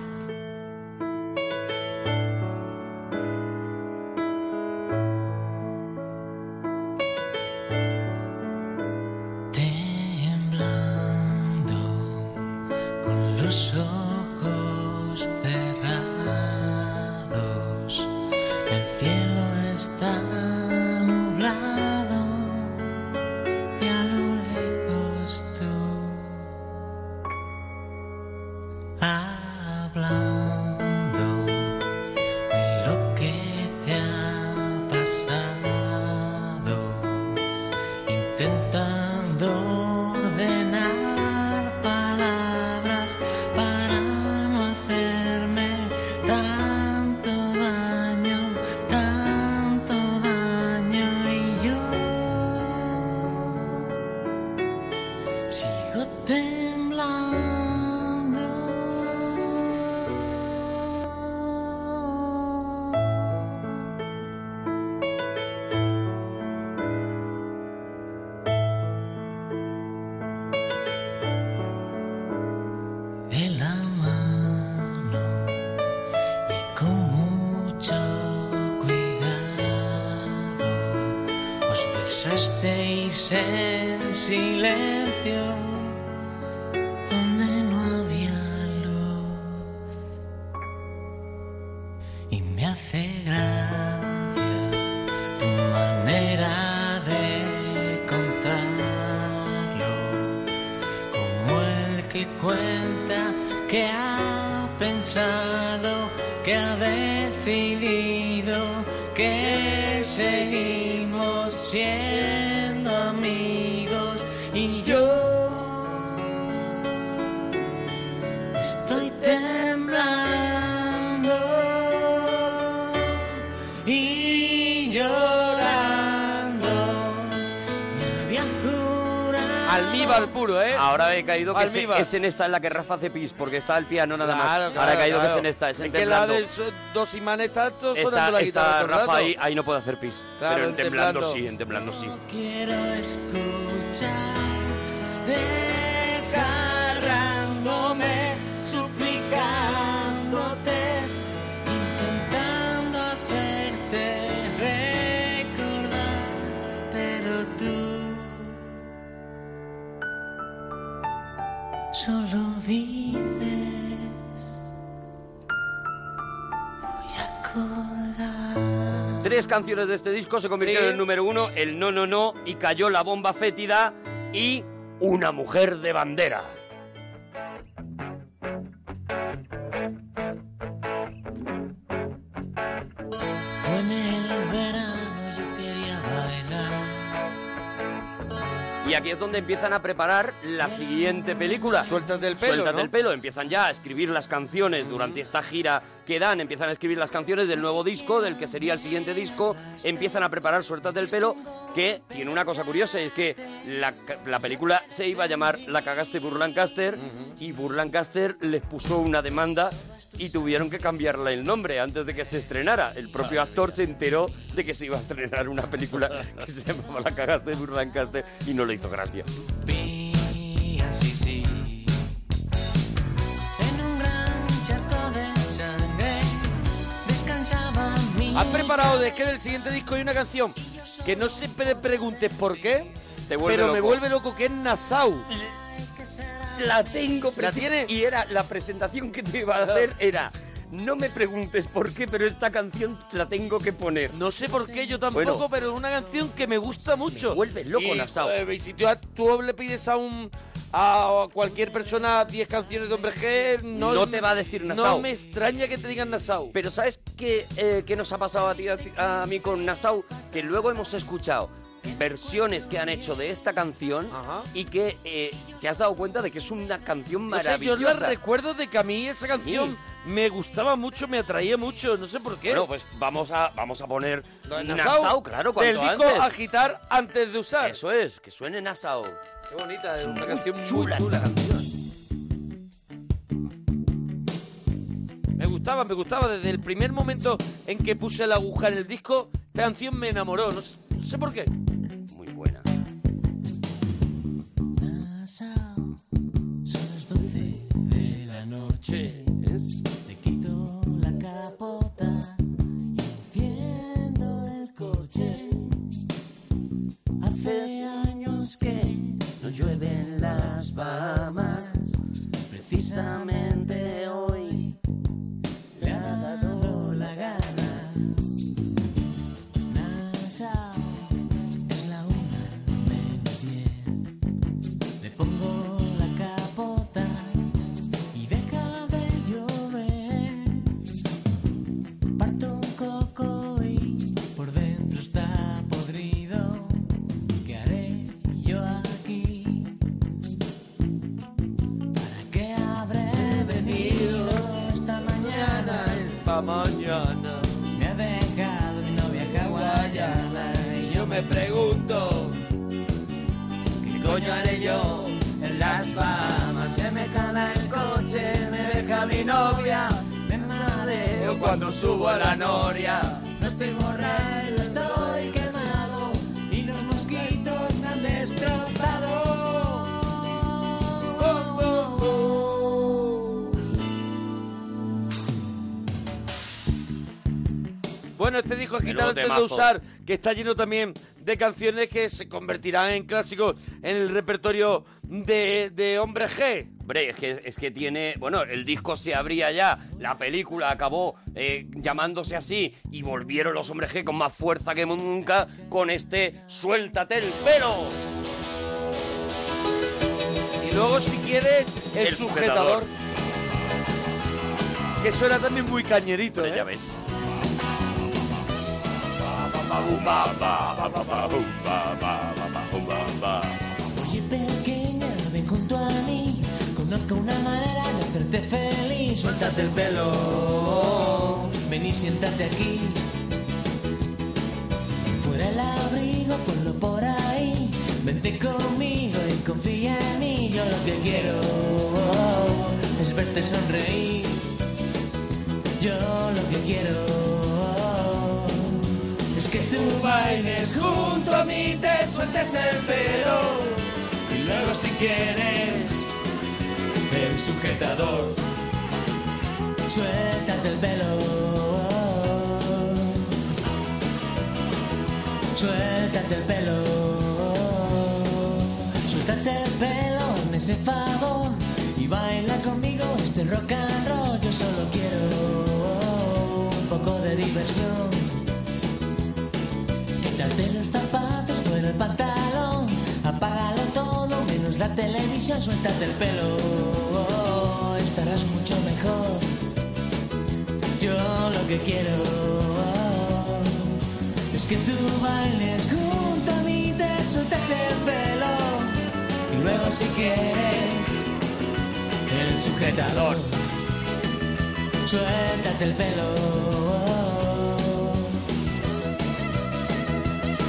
Pasasteis en silencio que es, en esta en la que Rafa hace pis, porque está el piano nada más. Claro, Ahora he caído que claro. es en esta, es en que la temblando. de esos dos imanes tanto sonando Esta, la guitarra todo el Rafa ahí, ahí no puede hacer pis. Claro, pero en en temblando, temblando. sí, en temblando sí. quiero escuchar desgarrándome, suplicándote, solo dices voy a colgar. Tres canciones de este disco se convirtieron Sí. en número uno, el No No No y cayó la bomba fétida y Una mujer de bandera. Aquí es donde empiezan a preparar la siguiente película. Suéltate el pelo, Suéltate ¿no? el pelo. Empiezan ya a escribir las canciones durante esta gira que dan. Empiezan a escribir las canciones del nuevo disco, del que sería el siguiente disco. Empiezan a preparar Suéltate el pelo, que tiene una cosa curiosa, es que la película se iba a llamar La cagaste Burlancaster y Burlancaster les puso una demanda y tuvieron que cambiarle el nombre antes de que se estrenara. El propio actor se enteró de que se iba a estrenar una película que se llamaba La cagaste Burlancaster y no le hizo gracia. De. Has preparado de que del siguiente disco hay una canción que no se pre- preguntes por qué, pero me vuelve loco que es Nassau. La tengo, ¿La tiene? Y era la presentación que te iba a hacer era no me preguntes por qué, pero esta canción la tengo que poner. No sé por qué yo tampoco, Bueno. pero es una canción que me gusta mucho. Me vuelve loco, y, Nassau. eh, y si tú, tú le pides a un a cualquier persona 10 canciones de hombre G, no, No te va a decir Nassau. No me extraña que te digan Nassau. Pero ¿sabes qué, eh, qué nos ha pasado a ti a, a mí con Nassau? Que luego hemos escuchado versiones que han hecho de esta canción y que eh, te has dado cuenta de que es una canción No sé, yo maravillosa. la recuerdo de que a mí esa canción me gustaba mucho, me atraía mucho, no sé por qué. Bueno, pues vamos a, vamos a poner Nassau, Nassau, claro, del cuanto disco antes. agitar antes de usar. Eso es, que suene Nassau. Qué bonita, es una canción chula muy chula. esta canción. Me gustaba, me gustaba. Desde el primer momento en que puse la aguja en el disco, esta canción me enamoró. No sé, no sé por qué. Antes de usar, que está lleno también de canciones que se convertirán en clásicos en el repertorio de, de Hombre G. Hombre, es que, es que tiene. Bueno, el disco se abría ya, la película acabó eh, llamándose así y volvieron los hombres G con más fuerza que nunca con este Suéltate el pelo. Y luego, si quieres, el, El sujetador. sujetador. Que suena también muy cañerito, ¿eh? Ya ves. Oye pequeña, ven junto a mí. Conozco una manera de hacerte feliz. Suéltate el pelo. Ven y siéntate aquí. Fuera el abrigo, ponlo por ahí. Vente conmigo y confía en mí. Yo lo que quiero es verte sonreír. Yo lo que quiero es que tú bailes junto a mí, te sueltes el pelo y luego si quieres el sujetador, suéltate el pelo, suéltate el pelo, suéltate el pelo, hazme ese favor y baila conmigo este rock and roll. Yo solo quiero un poco de diversión. Quítate los zapatos, fuera el pantalón, apágalo todo, menos la televisión, suéltate el pelo, estarás mucho mejor. Yo lo que quiero es que tú bailes junto a mí, te sueltes el pelo y luego si quieres el sujetador, suéltate el pelo.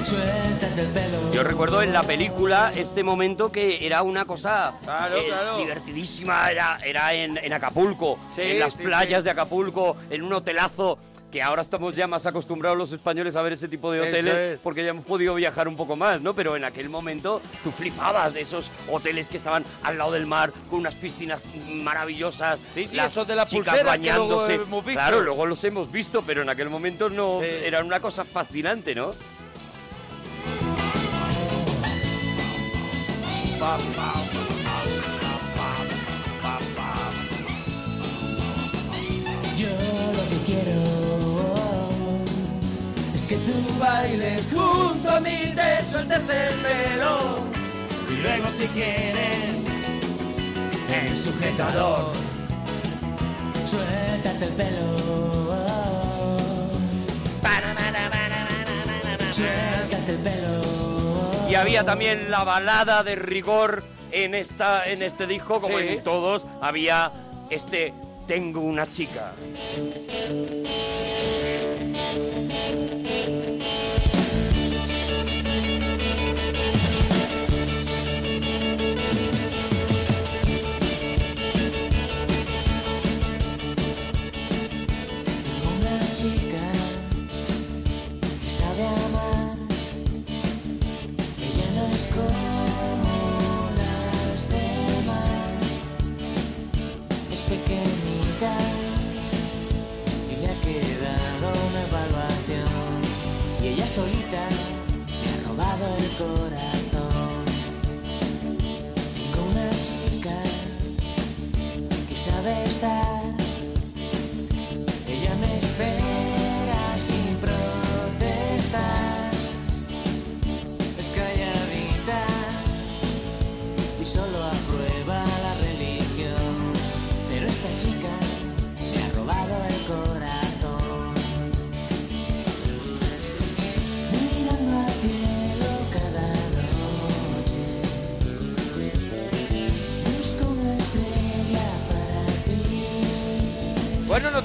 Suéltate el pelo. Yo recuerdo en la película este momento que era una cosa Claro, eh, claro. divertidísima, era, era en, en Acapulco, Sí, en las sí, playas sí. de Acapulco, en un hotelazo que ahora estamos ya más acostumbrados los españoles a ver ese tipo de hoteles es. porque ya hemos podido viajar un poco más, ¿no? Pero en aquel momento tú flipabas de esos hoteles que estaban al lado del mar con unas piscinas maravillosas. Sí, sí, las esos de la chicas pulsera que luego bañándose. hemos visto. Claro, luego los hemos visto, pero en aquel momento no era una cosa fascinante, ¿no? Yo lo que quiero es que tú bailes junto a mí, te sueltes el pelo y luego si quieres el sujetador, suéltate el pelo. Suéltate el pelo. Y había también la balada de rigor en esta en este disco, como Sí. en todos, había este Tengo una chica. Corazón. Tengo una chica que sabe estar.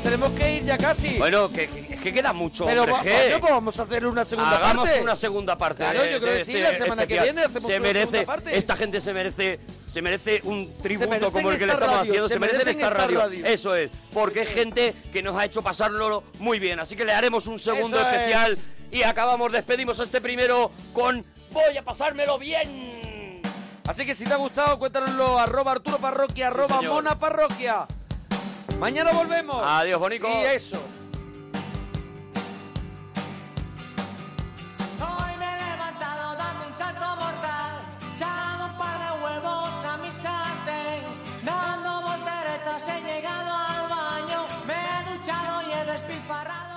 Tenemos que ir ya casi. Bueno, que, que- queda mucho, Pero hombre, va- bueno, pues vamos a hacer una segunda Hagamos parte. una segunda parte. Claro, de- yo creo que sí, este la semana que viene hacemos se una merece, segunda parte. Esta gente se merece, se merece un tributo como el que le esta estamos radio, haciendo, se se, merecen esta radio. radio. Eso es, porque es gente que nos ha hecho pasarlo muy bien. Así que le haremos un segundo Eso es. especial y acabamos, despedimos este primero con Voy a pasármelo bien. Así que si te ha gustado, cuéntanoslo. Arroba Arturo Parroquia, arroba. Mona Parroquia. Mañana volvemos. Adiós, Bonico. Y eso. Hoy me he levantado dando un salto mortal, echando un par de huevos a mi sartén, dando volteretas he llegado al baño, me he duchado y he despilfarrado.